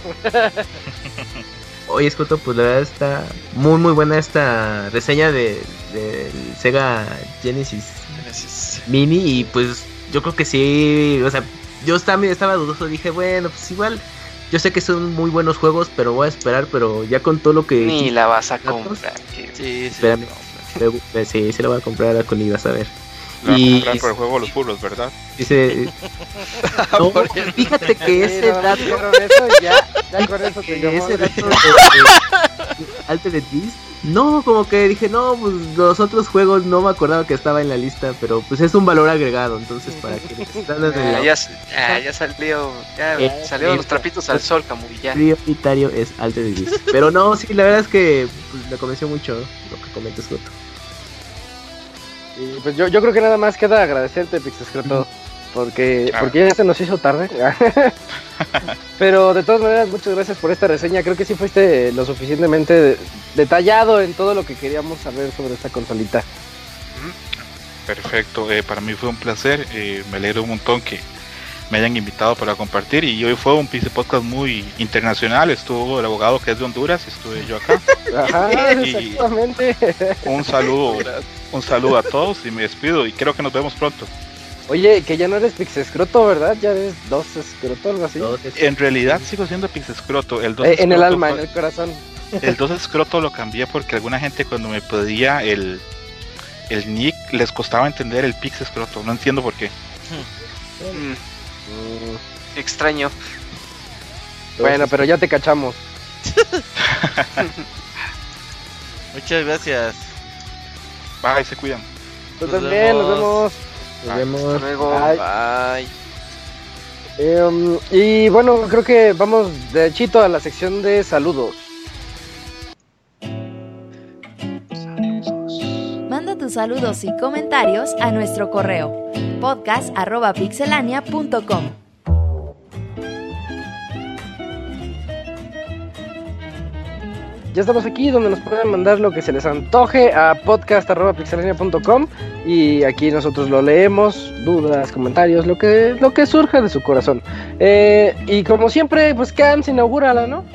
Oye, Escoto, pues la verdad está muy muy buena esta reseña de del Sega Genesis Genesis. Mini y pues yo creo que sí, o sea, yo también estaba dudoso, dije, bueno, pues igual yo sé que son muy buenos juegos, pero voy a esperar, pero ya con todo lo que Ni la vas a ¿Datos? comprar. que- Sí, sí. Espérame. me- sí, se lo voy a comprar a con vas a ver. La Y- comprar por el juego de los burros, ¿verdad? Dice no, fíjate que ese dato eso ya, ya con eso ese dato de, de Altered Beast, no, como que dije, no, pues los otros juegos no me acordaba que estaba en la lista, pero pues es un valor agregado, entonces para que están en Ah, el ya, ah, ya salió, ya Eh, salieron los eh, trapitos al sol, Camuy, ya. prioritario es Altered Beast. Pero no, sí, la verdad es que pues, me convenció mucho lo que comentas, Goto. Y pues yo, yo creo que nada más queda agradecerte, Pixescroto, porque, Claro. porque ya se nos hizo tarde. Pero de todas maneras, muchas gracias por esta reseña. Creo que sí fuiste lo suficientemente de- detallado en todo lo que queríamos saber sobre esta consolita. Perfecto, eh, para mí fue un placer, eh, me alegro un montón que me hayan invitado para compartir y hoy fue un PC podcast muy internacional, estuvo el abogado que es de Honduras, estuve yo acá. Ajá, exactamente. Un saludo, un saludo a todos y me despido y creo que nos vemos pronto. Oye, que ya no eres Pixescroto, ¿verdad? Ya eres dos escroto, algo así. En realidad sigo siendo Pixescroto, el 2 Eh, en el alma, en el corazón. El 2 escroto lo cambié porque alguna gente cuando me pedía el el nick les costaba entender el pix escroto. No entiendo por qué. Mm, Mm, extraño. Bueno, pero ya te cachamos. Muchas gracias. Bye, se cuidan. Tú Nos también, nos vemos. Nos Bye. vemos. Hasta luego. Bye. Bye. Em, y bueno, creo que vamos de chito a la sección de saludos. Manda tus saludos y comentarios a nuestro correo podcast@pixelania.com. Ya estamos aquí donde nos pueden mandar lo que se les antoje a podcast.pixelania.com y aquí nosotros lo leemos, dudas, comentarios, lo que, lo que surja de su corazón. Eh, y como siempre, pues Cams, inaugúrala, ¿no?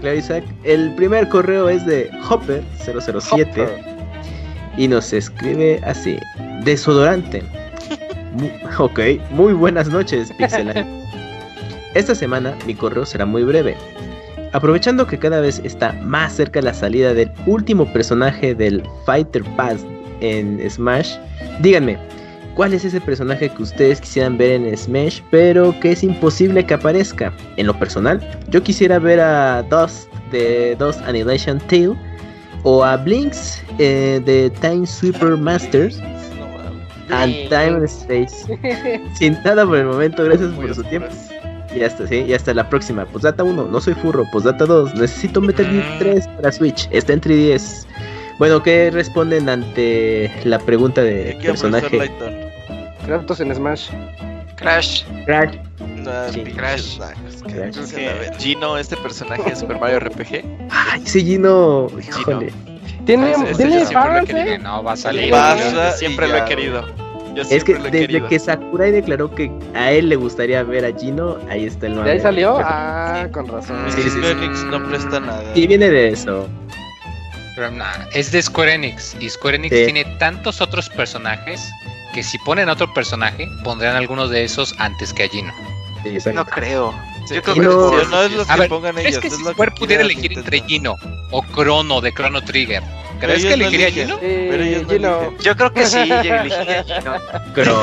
Claro, Isaac. El primer correo es de Hopper007 Hopper. y nos escribe así: Desodorante. Ok, muy buenas noches, Pixelania. Esta semana mi correo será muy breve. Aprovechando que cada vez está más cerca la salida del último personaje del Fighter Pass en Smash, díganme, ¿cuál es ese personaje que ustedes quisieran ver en Smash, pero que es imposible que aparezca? En lo personal, yo quisiera ver a Dust de Dust Annihilation Tail o a Blinks eh, de Time Sweeper Masters and Time and Space. Sin nada por el momento, gracias por su tiempo. Y hasta, sí, y hasta la próxima. Postdata 1, no soy furro. Postdata 2, necesito Metal Gear 3 para Switch. Está en 3DS. Bueno, ¿qué responden ante la pregunta de profesor personaje? Kratos en Smash. Crash. Crash. Sí. Crash. Es que. Gino, este personaje de Super Mario RPG. Ay, ese Gino. Híjole. Tiene, ese tiene querido. ¿eh? no va a salir. Pasa siempre lo he querido. Yo Es que siempre lo he desde querido. que Sakurai declaró que a él le gustaría ver a Gino, ahí está el ¿De nombre. ahí salió? Ah, con razón. Sí, sí, Enix no presta nada. Y viene de eso. Pero nah, es de Square Enix. Y Square Enix Sí. tiene tantos otros personajes que si ponen otro personaje, pondrán algunos de esos antes que a Gino. No creo. Sí, Yo creo que no- es lo A que ver, pongan ¿crees ellos. que es si lo Square que pudiera elegir entre Nintendo. Gino o Chrono de Chrono Trigger? ¿Crees que no elegiría. Gino? Eh, Pero ellos no Gino. eligen. Yo creo que sí, yo elegiría Gino. Pero.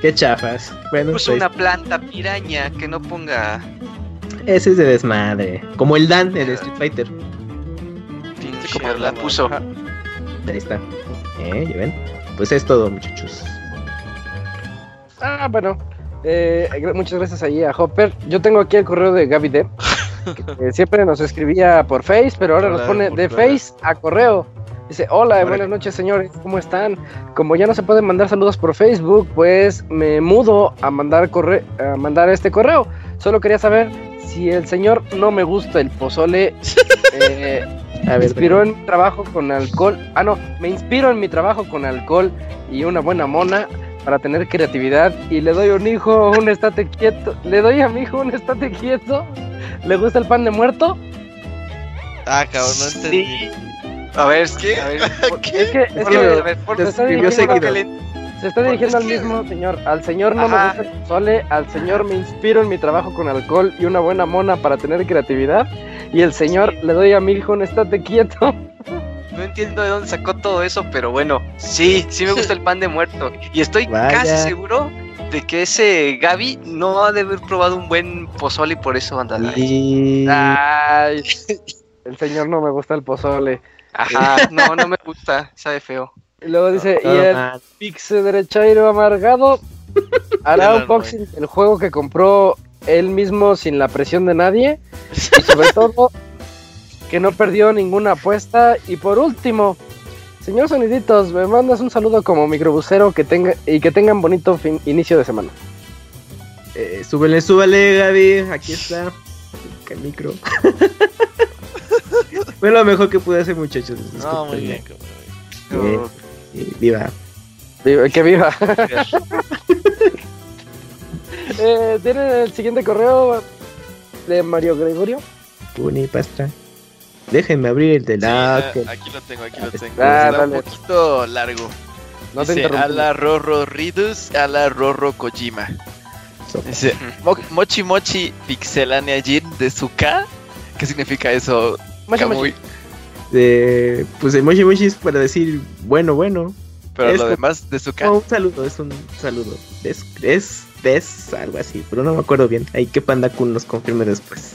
Qué chafas. Bueno, Puso pues, una planta piraña que no ponga ese es de desmadre. Como el Dan, el de Street Fighter. pinche como la puso. Ajá. Ahí está. ¿Eh? ¿Ya ven? Pues es todo, muchachos. Ah, bueno. Eh, muchas gracias ahí a Hopper. Yo tengo aquí el correo de Gaby Depp, que siempre nos escribía por Face, pero ahora nos pone de. Face a correo. Dice, hola, buenas noches señores, ¿cómo están? Como ya no se pueden mandar saludos por Facebook, pues me mudo a mandar, corre a mandar este correo. Solo quería saber si el señor no me gusta el pozole. eh, A me ver, inspiró en mi trabajo con alcohol. Ah, no, me inspiro en mi trabajo con alcohol y una buena mona para tener creatividad. Y le doy a un hijo un estate quieto. Le doy a mi hijo un estate quieto. ¿Le gusta el pan de muerto? Ah, cabrón, no entendí. Sí. A ver, ¿qué? A ver, Es que, es que a ver, por- se está escribió dirigiendo, seguido. que le- se está dirigiendo es al que- mismo señor. Al señor no me Ajá. gusta el pozole. Al señor me inspiro en mi trabajo con alcohol y una buena mona para tener creatividad. Y el señor Sí. le doy a mi hijo un estate quieto. No entiendo de dónde sacó todo eso, pero bueno, sí, sí me gusta el pan de muerto. Y estoy Vaya. casi seguro de que ese Gaby no ha de haber probado un buen pozole y por eso anda. Y... Ay, el señor no me gusta el pozole. Ajá, no, no me gusta, sabe feo. Y luego dice, y el. Pixe Derechairo Amargado hará unboxing del juego que compró él mismo sin la presión de nadie. Y sobre todo, que no perdió ninguna apuesta. Y por último, señor Soniditos, me mandas un saludo como microbusero que tenga, y que tengan bonito fin- inicio de semana. Eh, súbele, súbele, Gaby. Aquí está. El micro. Fue lo mejor que pude hacer, muchachos. No, muy bien, cabrón. Eh, eh, viva. Viva- Que viva. eh, ¿Tienen el siguiente correo de Mario Gregorio? Puni, pastra. Déjenme abrir el de Sí, ah, aquí lo tengo, aquí lo tengo. Ah, Está un poquito largo. No te Dice, a interrumpí. la Rorro Ridus, a la Rorro Kojima. Dice, Mo- Mochi Mochi Pixelania Jin de Suka. ¿Qué significa eso? Mochi, Kamui? este, pues emoji emoji es para decir bueno, bueno. Pero Es lo demás de su No, cara. un saludo, es un saludo. Es, es, es algo así, pero no me acuerdo bien. Ahí que Panda Kun nos confirme después.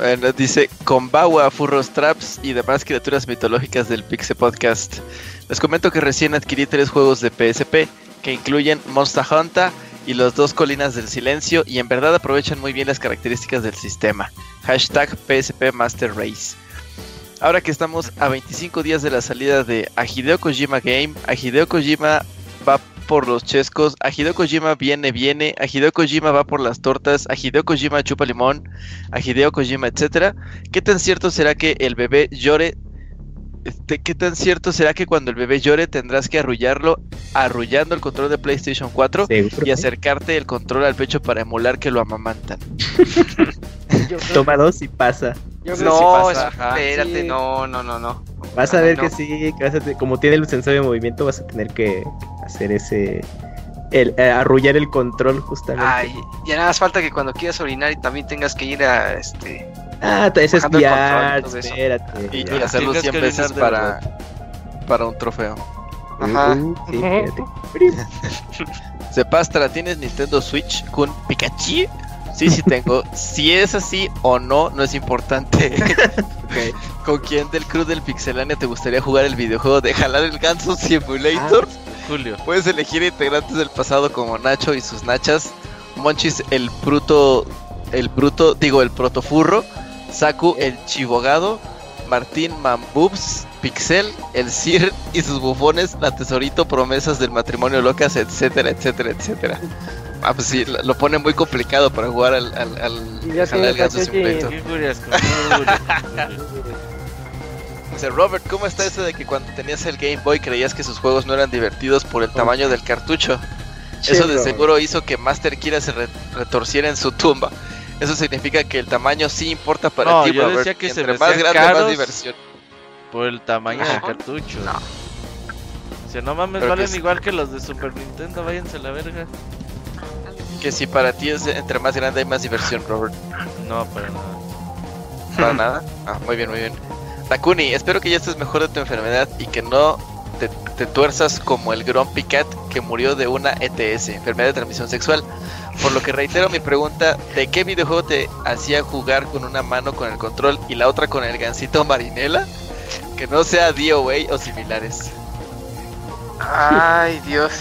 Bueno, dice Combawa, Furros Traps y demás criaturas mitológicas del Pixel Podcast. Les comento que recién adquirí tres juegos de PSP que incluyen Monster Hunter y los dos Colinas del Silencio y en verdad aprovechan muy bien las características del sistema. Hashtag PSP Master Race. Ahora que estamos a 25 días de la salida de A Hideo Kojima Game, A Hideo Kojima va por los chescos, A Hideo Kojima viene, viene, A Hideo Kojima va por las tortas, A Hideo Kojima chupa limón, a Hideo Kojima, etcétera. ¿Qué tan cierto será que el bebé llore? Este, ¿Qué tan cierto será que cuando el bebé llore tendrás que arrullarlo arrullando el control de PlayStation 4 Seguro. y acercarte el control al pecho para emular que lo amamantan? Toma dos y pasa. yo No, pasa, ajá. espérate, Sí. no, no, no, no. Vas a Ay, ver no. que sí, que vas a te- como tiene el sensor de movimiento, vas a tener que hacer ese. El, eh, arrullar el control justamente. Ay, ya nada más falta que cuando quieras orinar y también tengas que ir a este. Ah, ese es el control y espérate. Ya, hacerlo tienes 100 que veces para, para un trofeo. Ajá. Uh, sí, Ujú. espérate. Sepastra, ¿tienes Nintendo Switch con Pikachu? Sí, sí tengo. si es así o no, no es importante. ¿Con quién del crew del Pixelania te gustaría jugar el videojuego de Jalar el Ganso Simulator? Julio. Puedes elegir integrantes del pasado como Nacho y sus nachas, Monchis el bruto, el bruto, digo el protofurro, Saku el chivogado, Martín Mambubs, Pixel, el Sir y sus bufones, la tesorito, promesas del matrimonio locas, etcétera, etcétera, etcétera. Ah, pues sí, lo pone muy complicado para jugar al, al, al Jalar el Ganso a Simulator. ¿Qué curias con Julio? Dice Robert, ¿cómo está eso de que cuando tenías el Game Boy creías que sus juegos no eran divertidos por el tamaño del cartucho? Eso de seguro hizo que Master Kira se re- retorciera en su tumba. Eso significa que el tamaño sí importa para No, ti, yo Robert. decía que se Entre me más grande, más caros. diversión. Por el tamaño del cartucho. No. O sea, no mames, Pero que valen sí. igual que los de Super Nintendo, váyanse a la verga. Que si para ti es entre más grande hay más diversión, Robert. No, para nada. Para nada. Ah, muy bien, muy bien. Takuni, espero que ya estés mejor de tu enfermedad y que no te, tuerzas como el Grumpy Cat que murió de una ETS, enfermedad de transmisión sexual. Por lo que reitero mi pregunta, ¿de qué videojuego te hacía jugar con una mano con el control y la otra con el gancito marinela? Que no sea DOA o similares. Ay, Dios.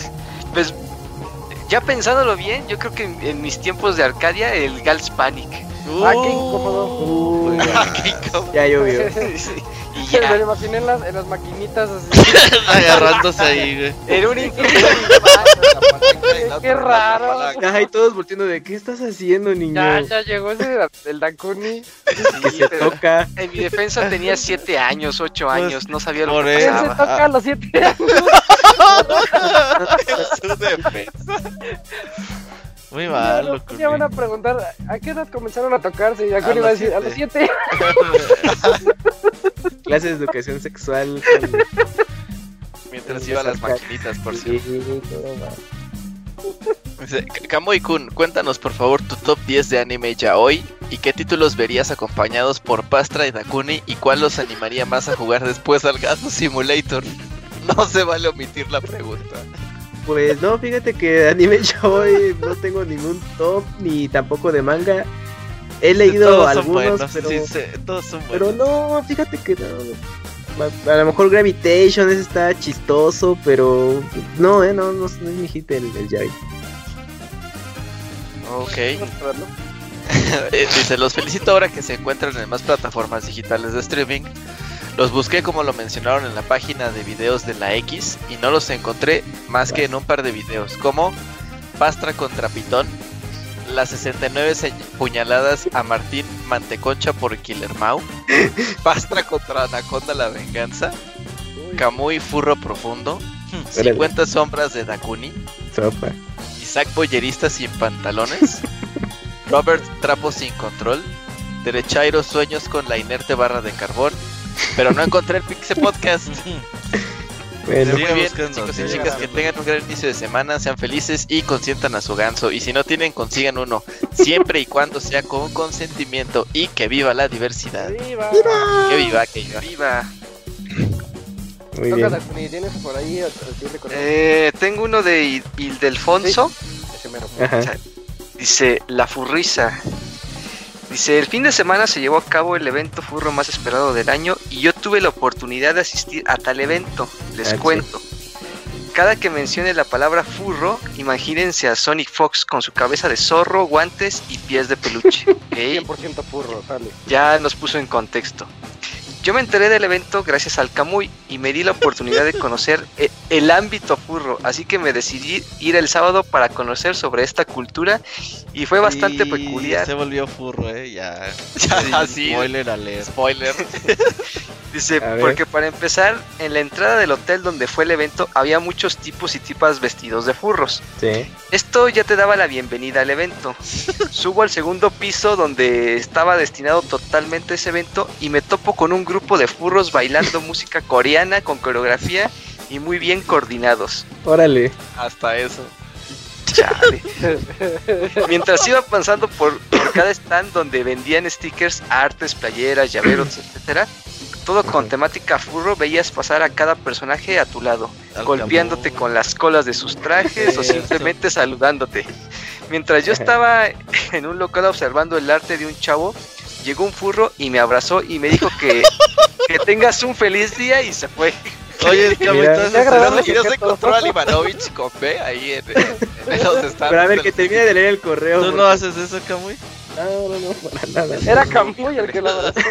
Pues ya pensándolo bien, yo creo que en, en mis tiempos de Arcadia, el Gals Panic. Ah, qué incómodo. Uy, Qué incómodo. ya llovió. Sí, y Me lo ya. imaginé en las, en las maquinitas así. Agarrándose ahí, güey. Era un incómodo. Qué raro. Ay, todos volteando de ¿qué estás haciendo, niño? Ya, ya llegó ese el Dakuni. que se toca. En mi defensa tenía 7 años, 8 Pues, años, no sabía lo por que eso. ¿Quién se pasaba. toca a los siete años? Su defensa. Muy Ya, malo, no, ya van a preguntar, ¿a qué edad comenzaron a tocarse? Y Dakuni A va a decir, a los siete. siete. Clases de educación sexual. Mientras iba a las maquinitas, por cierto. Sí, todo mal. Dice, Kamui Kun, cuéntanos por favor tu top 10 de anime ya hoy y qué títulos verías acompañados por Pastra y Dakuni y cuál los animaría más a jugar después al Gato Simulator. No se vale omitir la pregunta. Pues no, fíjate que de anime yo hoy no tengo ningún top ni tampoco de manga. He leído Todos son algunos, buenos, pero, sí, sí, todos son pero buenos. no, fíjate que no. A, a lo mejor Gravitation ese está chistoso, pero no, eh, no, no, no es mi hit el, el Yaoi. Ok. Eh, Dice, los felicito ahora que se encuentran en más plataformas digitales de streaming. Los busqué como lo mencionaron en la página de videos de la X y no los encontré más que en un par de videos, como Pastra contra Pitón, las 69 se- puñaladas a Martín Manteconcha por Killer Mau, Pastra contra Anaconda la venganza, Kamui Furro Profundo, 50 sombras de Dakuni. Isaac Boyerista sin pantalones, Robert Trapo sin control, Derechairo Sueños con la inerte barra de carbón, pero no encontré el Pixel Podcast. Bueno, Muy Sigue bien, chicos y chicas, que tengan un gran inicio de semana, sean felices y consientan a su ganso. Y si no tienen, consigan uno, siempre y cuando sea con consentimiento y que viva la diversidad. ¡Viva! Que viva, que viva. Viva. Muy Toca bien. ¿tienes por ahí? Eh, tengo uno de Il- Ildefonso. Ajá. Dice, la furriza. Dice, el fin de semana se llevó a cabo el evento furro más esperado del año y yo tuve la oportunidad de asistir a tal evento. Les Ah, cuento. Cada que mencione la palabra furro, imagínense a Sonic Fox con su cabeza de zorro, guantes y pies de peluche. ¿ok? 100% furro, sale. ya nos puso en contexto. Yo me enteré del evento gracias al Camuy y me di la oportunidad de conocer e- el ámbito furro, así que me decidí ir el sábado para conocer sobre esta cultura y fue bastante Y peculiar. Se volvió furro, eh. Ya. Ya, sí. Spoiler alert. Spoiler. Dice, porque para empezar, en la entrada del hotel donde fue el evento había muchos tipos y tipas vestidos de furros. Sí. Esto ya te daba la bienvenida al evento. Subo al segundo piso donde estaba destinado totalmente ese evento y me topo con un grupo de furros bailando música coreana con coreografía y muy bien coordinados. Órale. Hasta eso. Chale. Mientras iba pasando por, por cada stand donde vendían stickers, artes, playeras, llaveros, etcétera, todo con temática furro, veías pasar a cada personaje a tu lado, Al golpeándote con las colas de sus trajes o simplemente saludándote. Mientras yo estaba en un local observando el arte de un chavo, llegó un furro y me abrazó y me dijo que, que tengas un feliz día y se fue. Oye, Camuy, Mira. ¿tú Qué haces agradable eso? Y no se encontró a Ivanovich con B ahí en, en los stands Pero a ver, que termine de leer el correo. ¿Tú porque- no haces eso, Camuy? No, no, no, para nada. Era Camuy el que lo abrazó.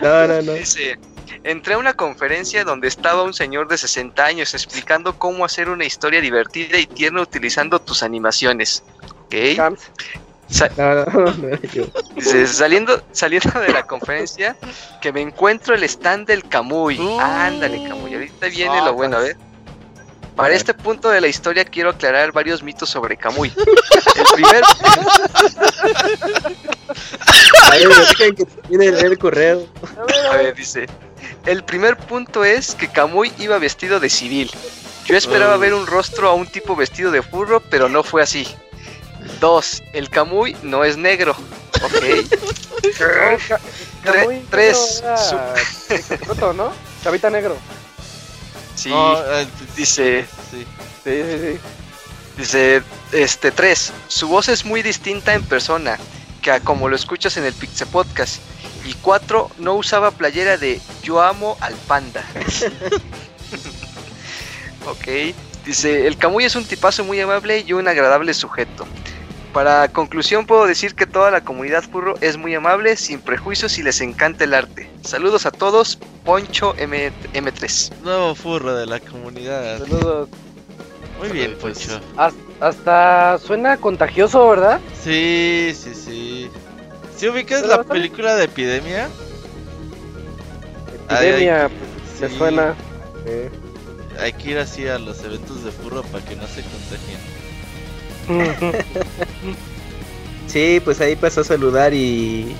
No, no, no. Dice, entré a una conferencia donde estaba un señor de 60 años explicando cómo hacer una historia divertida y tierna utilizando tus animaciones. ¿Ok? Sa- No, no, no, dice, saliendo, saliendo de la conferencia, que me encuentro el stand del Camuy. Uh. Ándale, Camuy, ahorita viene lo bueno, a ver. Para este punto de la historia quiero aclarar varios mitos sobre Camuy. El primer, A ver, que el correo. A ver, dice. El primer punto es que Kamui iba vestido de civil. Yo esperaba ver un rostro a un tipo vestido de furro, pero no fue así. Dos, el Kamui no es negro. Ok. Ca- Tre- tres. Chavita negro. Sí. No, eh, Dice. Sí. Sí, sí, sí. Dice. Este, tres. Su voz es muy distinta en persona. Que a como lo escuchas en el Pixel Podcast. Y cuatro, no usaba playera de Yo amo al panda. ok. Dice, el Camuy es un tipazo muy amable y un agradable sujeto. Para conclusión puedo decir que toda la comunidad furro es muy amable, sin prejuicios y les encanta el arte. Saludos a todos, Poncho M M3. Nuevo furro de la comunidad. Saludos. Muy bien, Poncho. Has- Hasta suena contagioso, ¿verdad? Sí, sí, sí. ¿Sí ubicas la película de Epidemia? Epidemia, ay, pues, sí. me suena. Eh. Hay que ir así a los eventos de furro para que no se contagien. Sí, pues ahí pasó a saludar y.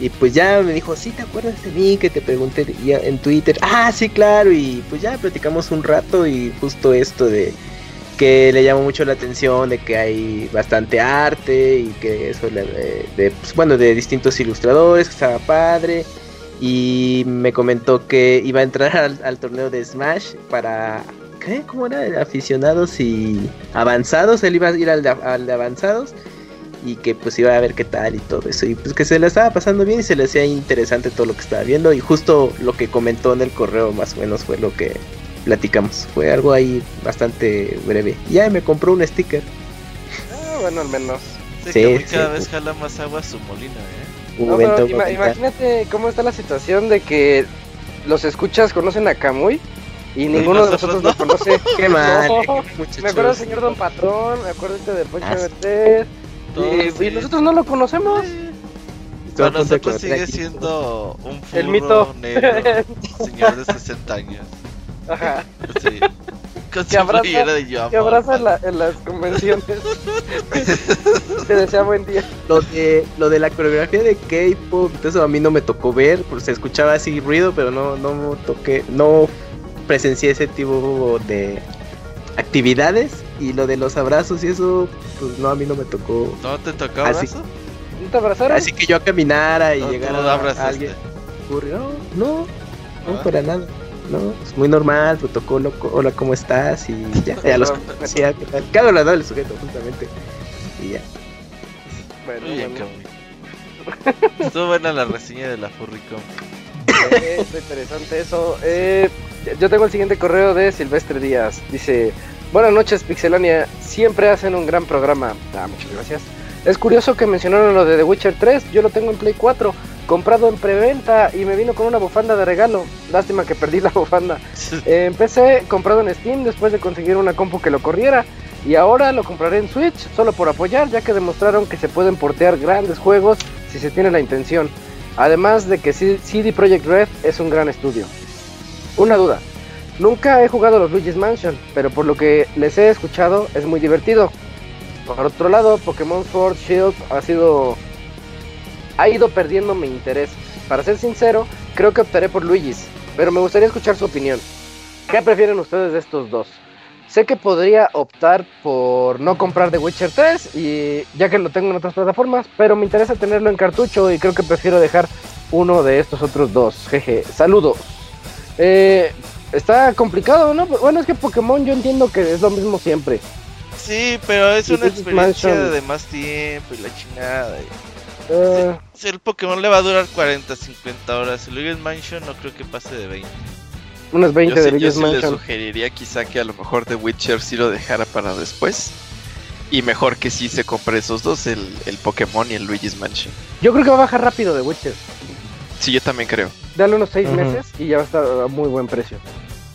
Y pues ya me dijo, sí, ¿te acuerdas de mí? Que te pregunté en Twitter. Ah, sí, claro. Y pues ya platicamos un rato y justo esto de que le llamó mucho la atención de que hay bastante arte y que eso de, de, pues, bueno, de distintos ilustradores, que estaba padre. Y me comentó que iba a entrar al torneo de Smash para... ¿Qué? ¿Cómo era? Aficionados y avanzados. Él iba a ir al de, al de avanzados y que pues iba a ver qué tal y todo eso y pues que se le estaba pasando bien y se le hacía interesante todo lo que estaba viendo y justo lo que comentó en el correo más o menos fue lo que platicamos fue algo ahí bastante breve ya me compró un sticker Ah, bueno, al menos. Sí, Sí, que muy sí. cada vez jala más agua su molino, ¿eh? un No, momento pero ima- imagínate cómo está la situación de que los escuchas conocen a Camuy y ninguno de nosotros lo conoce. qué mal No. Me acuerdo del señor Don Patrón, me acuerdo este de Poncho Ah. MT, Todos, y, sí. y nosotros no lo conocemos. Para nosotros sigue aquí. siendo un furro El mito. negro, señor de 60 años. Ajá, Sí. Con Que su abraza- de yo que abraza al en, la- en las convenciones. Te desea buen día. lo de lo de la coreografía de K-pop eso a mí no me tocó ver pues se escuchaba así ruido pero no no toqué no presencié ese tipo de actividades y lo de los abrazos y eso pues no a mí no me tocó ¿No te tocó Así- abrazo? ¿No te abrazaron? Así que yo caminara y No, llegara a abrazaste. alguien. ocurrió. No, no, no, Ah. para nada. ¿no? Pues muy normal, protocolo, co- hola, ¿cómo estás? Y ya, ya los conocía, ¿qué tal? Cada hablador el sujeto, justamente. Y ya. Bueno, Muy bien, bueno. Estuvo buena la reseña de la Furricom. Eh, está interesante eso. Eh, yo tengo el siguiente correo de Silvestre Díaz. Dice: Buenas noches, Pixelania. Siempre hacen un gran programa. Ah, muchas gracias. Es curioso que mencionaron lo de The Witcher 3. Yo lo tengo en Play 4, comprado en preventa y me vino con una bufanda de regalo. Lástima que perdí la bufanda. Eh, empecé comprado en Steam después de conseguir una compu que lo corriera. Y ahora lo compraré en Switch solo por apoyar, ya que demostraron que se pueden portear grandes juegos si se tiene la intención. Además de que CD Projekt Red es un gran estudio. Una duda. Nunca he jugado los Luigi's Mansion, pero por lo que les he escuchado es muy divertido. Por otro lado, Pokémon Sword Shield ha sido ha ido perdiendo mi interés. Para ser sincero, creo que optaré por Luigi's, pero me gustaría escuchar su opinión. ¿Qué prefieren ustedes de estos dos? Sé que podría optar por no comprar The Witcher 3 y ya que lo tengo en otras plataformas, pero me interesa tenerlo en cartucho y creo que prefiero dejar uno de estos otros dos. Jeje, saludos. Eh, está complicado, ¿no? Bueno, es que Pokémon yo entiendo que es lo mismo siempre. Sí, pero es Y una experiencia Mansion. de más tiempo y la chingada. y- Eh, Si el Pokémon le va a durar 40, 50 horas. El Luigi's Mansion no creo que pase de 20. Unas 20 yo de sí, yo Luigi's sí le Mansion. sugeriría quizá que a lo mejor The Witcher sí lo dejara para después. Y mejor que sí se compre esos dos, el, el Pokémon y el Luigi's Mansion. Yo creo que va a bajar rápido The Witcher. Sí, yo también creo. Dale unos 6 Ujú. meses y ya va a estar a muy buen precio.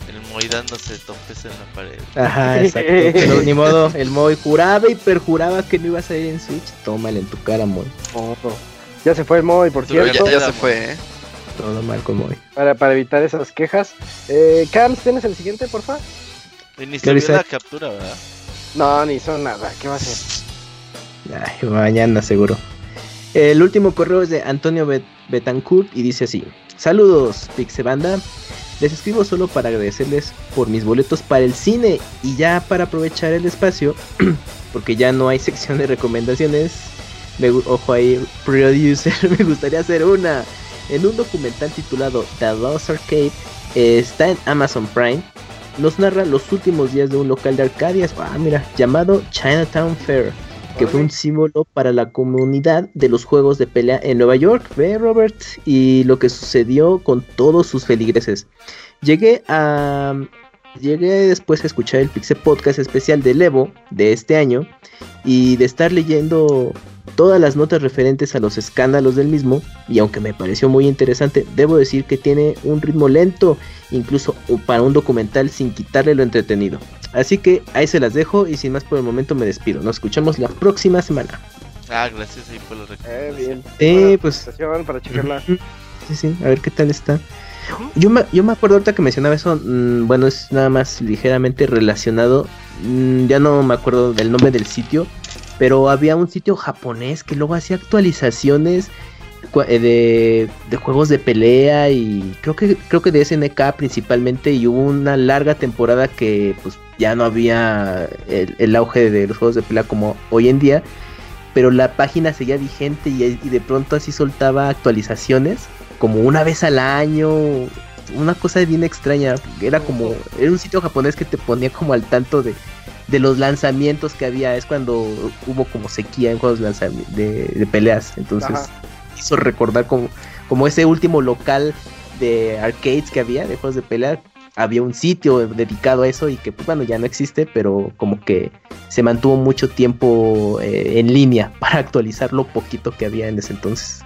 El Moy dándose topes en la pared. Ajá, exacto. Pero ni modo, el Moy juraba y perjuraba que no iba a salir en Switch. Tómale en tu cara, Moy. Ya se fue el Moy, por cierto. ya, ya se fue, ¿eh? Todo mal con Moy. Para, para evitar esas quejas. Eh, Cams, ¿tienes el siguiente, porfa? Y ni la captura, ¿verdad? No, ni son nada. ¿Qué va a ser? Ay, mañana seguro. El último correo es de Antonio Bet- Betancourt y dice así: Saludos, Pixebanda. Les escribo solo para agradecerles por mis boletos para el cine y ya para aprovechar el espacio, porque ya no hay sección de recomendaciones. Me ojo ahí, producer, me gustaría hacer una. En un documental titulado The Lost Arcade, eh, está en Amazon Prime. Nos narra los últimos días de un local de Arcadias, ah, mira, llamado Chinatown Fair que fue un símbolo para la comunidad de los juegos de pelea en Nueva York, ve Robert, y lo que sucedió con todos sus feligreses. Llegué a llegué después a escuchar el Pixel Podcast especial de Evo de este año y de estar leyendo todas las notas referentes a los escándalos del mismo y aunque me pareció muy interesante, debo decir que tiene un ritmo lento, incluso para un documental sin quitarle lo entretenido. Así que ahí se las dejo y sin más por el momento me despido. Nos escuchamos la próxima semana. Ah, gracias ahí por la Eh, recomendación. bien. Eh, pues Para checarla. Sí, sí, a ver qué tal está. Yo me, yo me acuerdo ahorita que mencionaba eso, mm, bueno, es nada más ligeramente relacionado, mm, ya no me acuerdo del nombre del sitio, pero había un sitio japonés que luego hacía actualizaciones eh, de, de juegos de pelea y creo que creo que de SNK principalmente y hubo una larga temporada que pues ya no había el, el auge de los juegos de pelea como hoy en día, pero la página seguía vigente y, y de pronto así soltaba actualizaciones como una vez al año, una cosa bien extraña, era como, era un sitio japonés que te ponía como al tanto de, de los lanzamientos que había, es cuando hubo como sequía en juegos de, de peleas, entonces Ajá. hizo recordar como, como ese último local de arcades que había, de juegos de pelea, había un sitio dedicado a eso y que pues bueno ya no existe, pero como que se mantuvo mucho tiempo eh, en línea para actualizar lo poquito que había en ese entonces,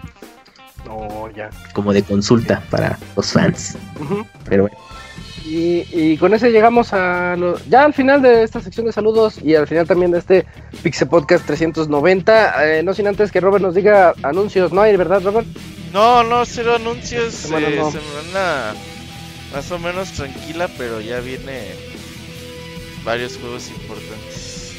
No, ya. como de consulta para los fans. Pero bueno, Y, y con ese llegamos a lo- ya al final de esta sección de saludos y al final también de este Pixel Podcast 390. eh, no sin antes que Robert nos diga anuncios, ¿no hay, verdad, Robert? No, no, cero anuncios. Semana eh, no. Semana más o menos tranquila, pero ya viene varios juegos importantes.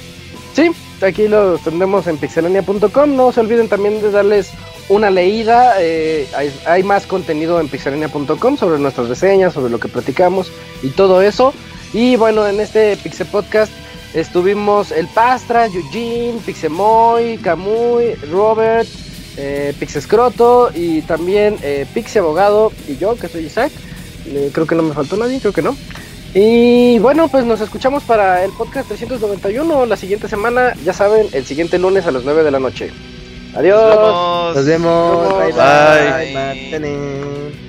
Sí, aquí los tendremos en pixelania.com. No se olviden también de darles una leída. eh, hay, más contenido en pixelania.com sobre nuestras reseñas, sobre lo que platicamos y todo eso. Y bueno, en este Pixel Podcast estuvimos el Pastra, Eugene, Pixemoy, Camuy, Robert, eh, Pixescroto y también eh, Abogado y yo, que soy Isaac. Eh, creo que no me faltó nadie, creo que no. Y bueno, pues nos escuchamos para el podcast 391 la siguiente semana. Ya saben, el siguiente lunes a las 9 de la noche. Adiós. Nos vemos. Bye Bye. bye. bye.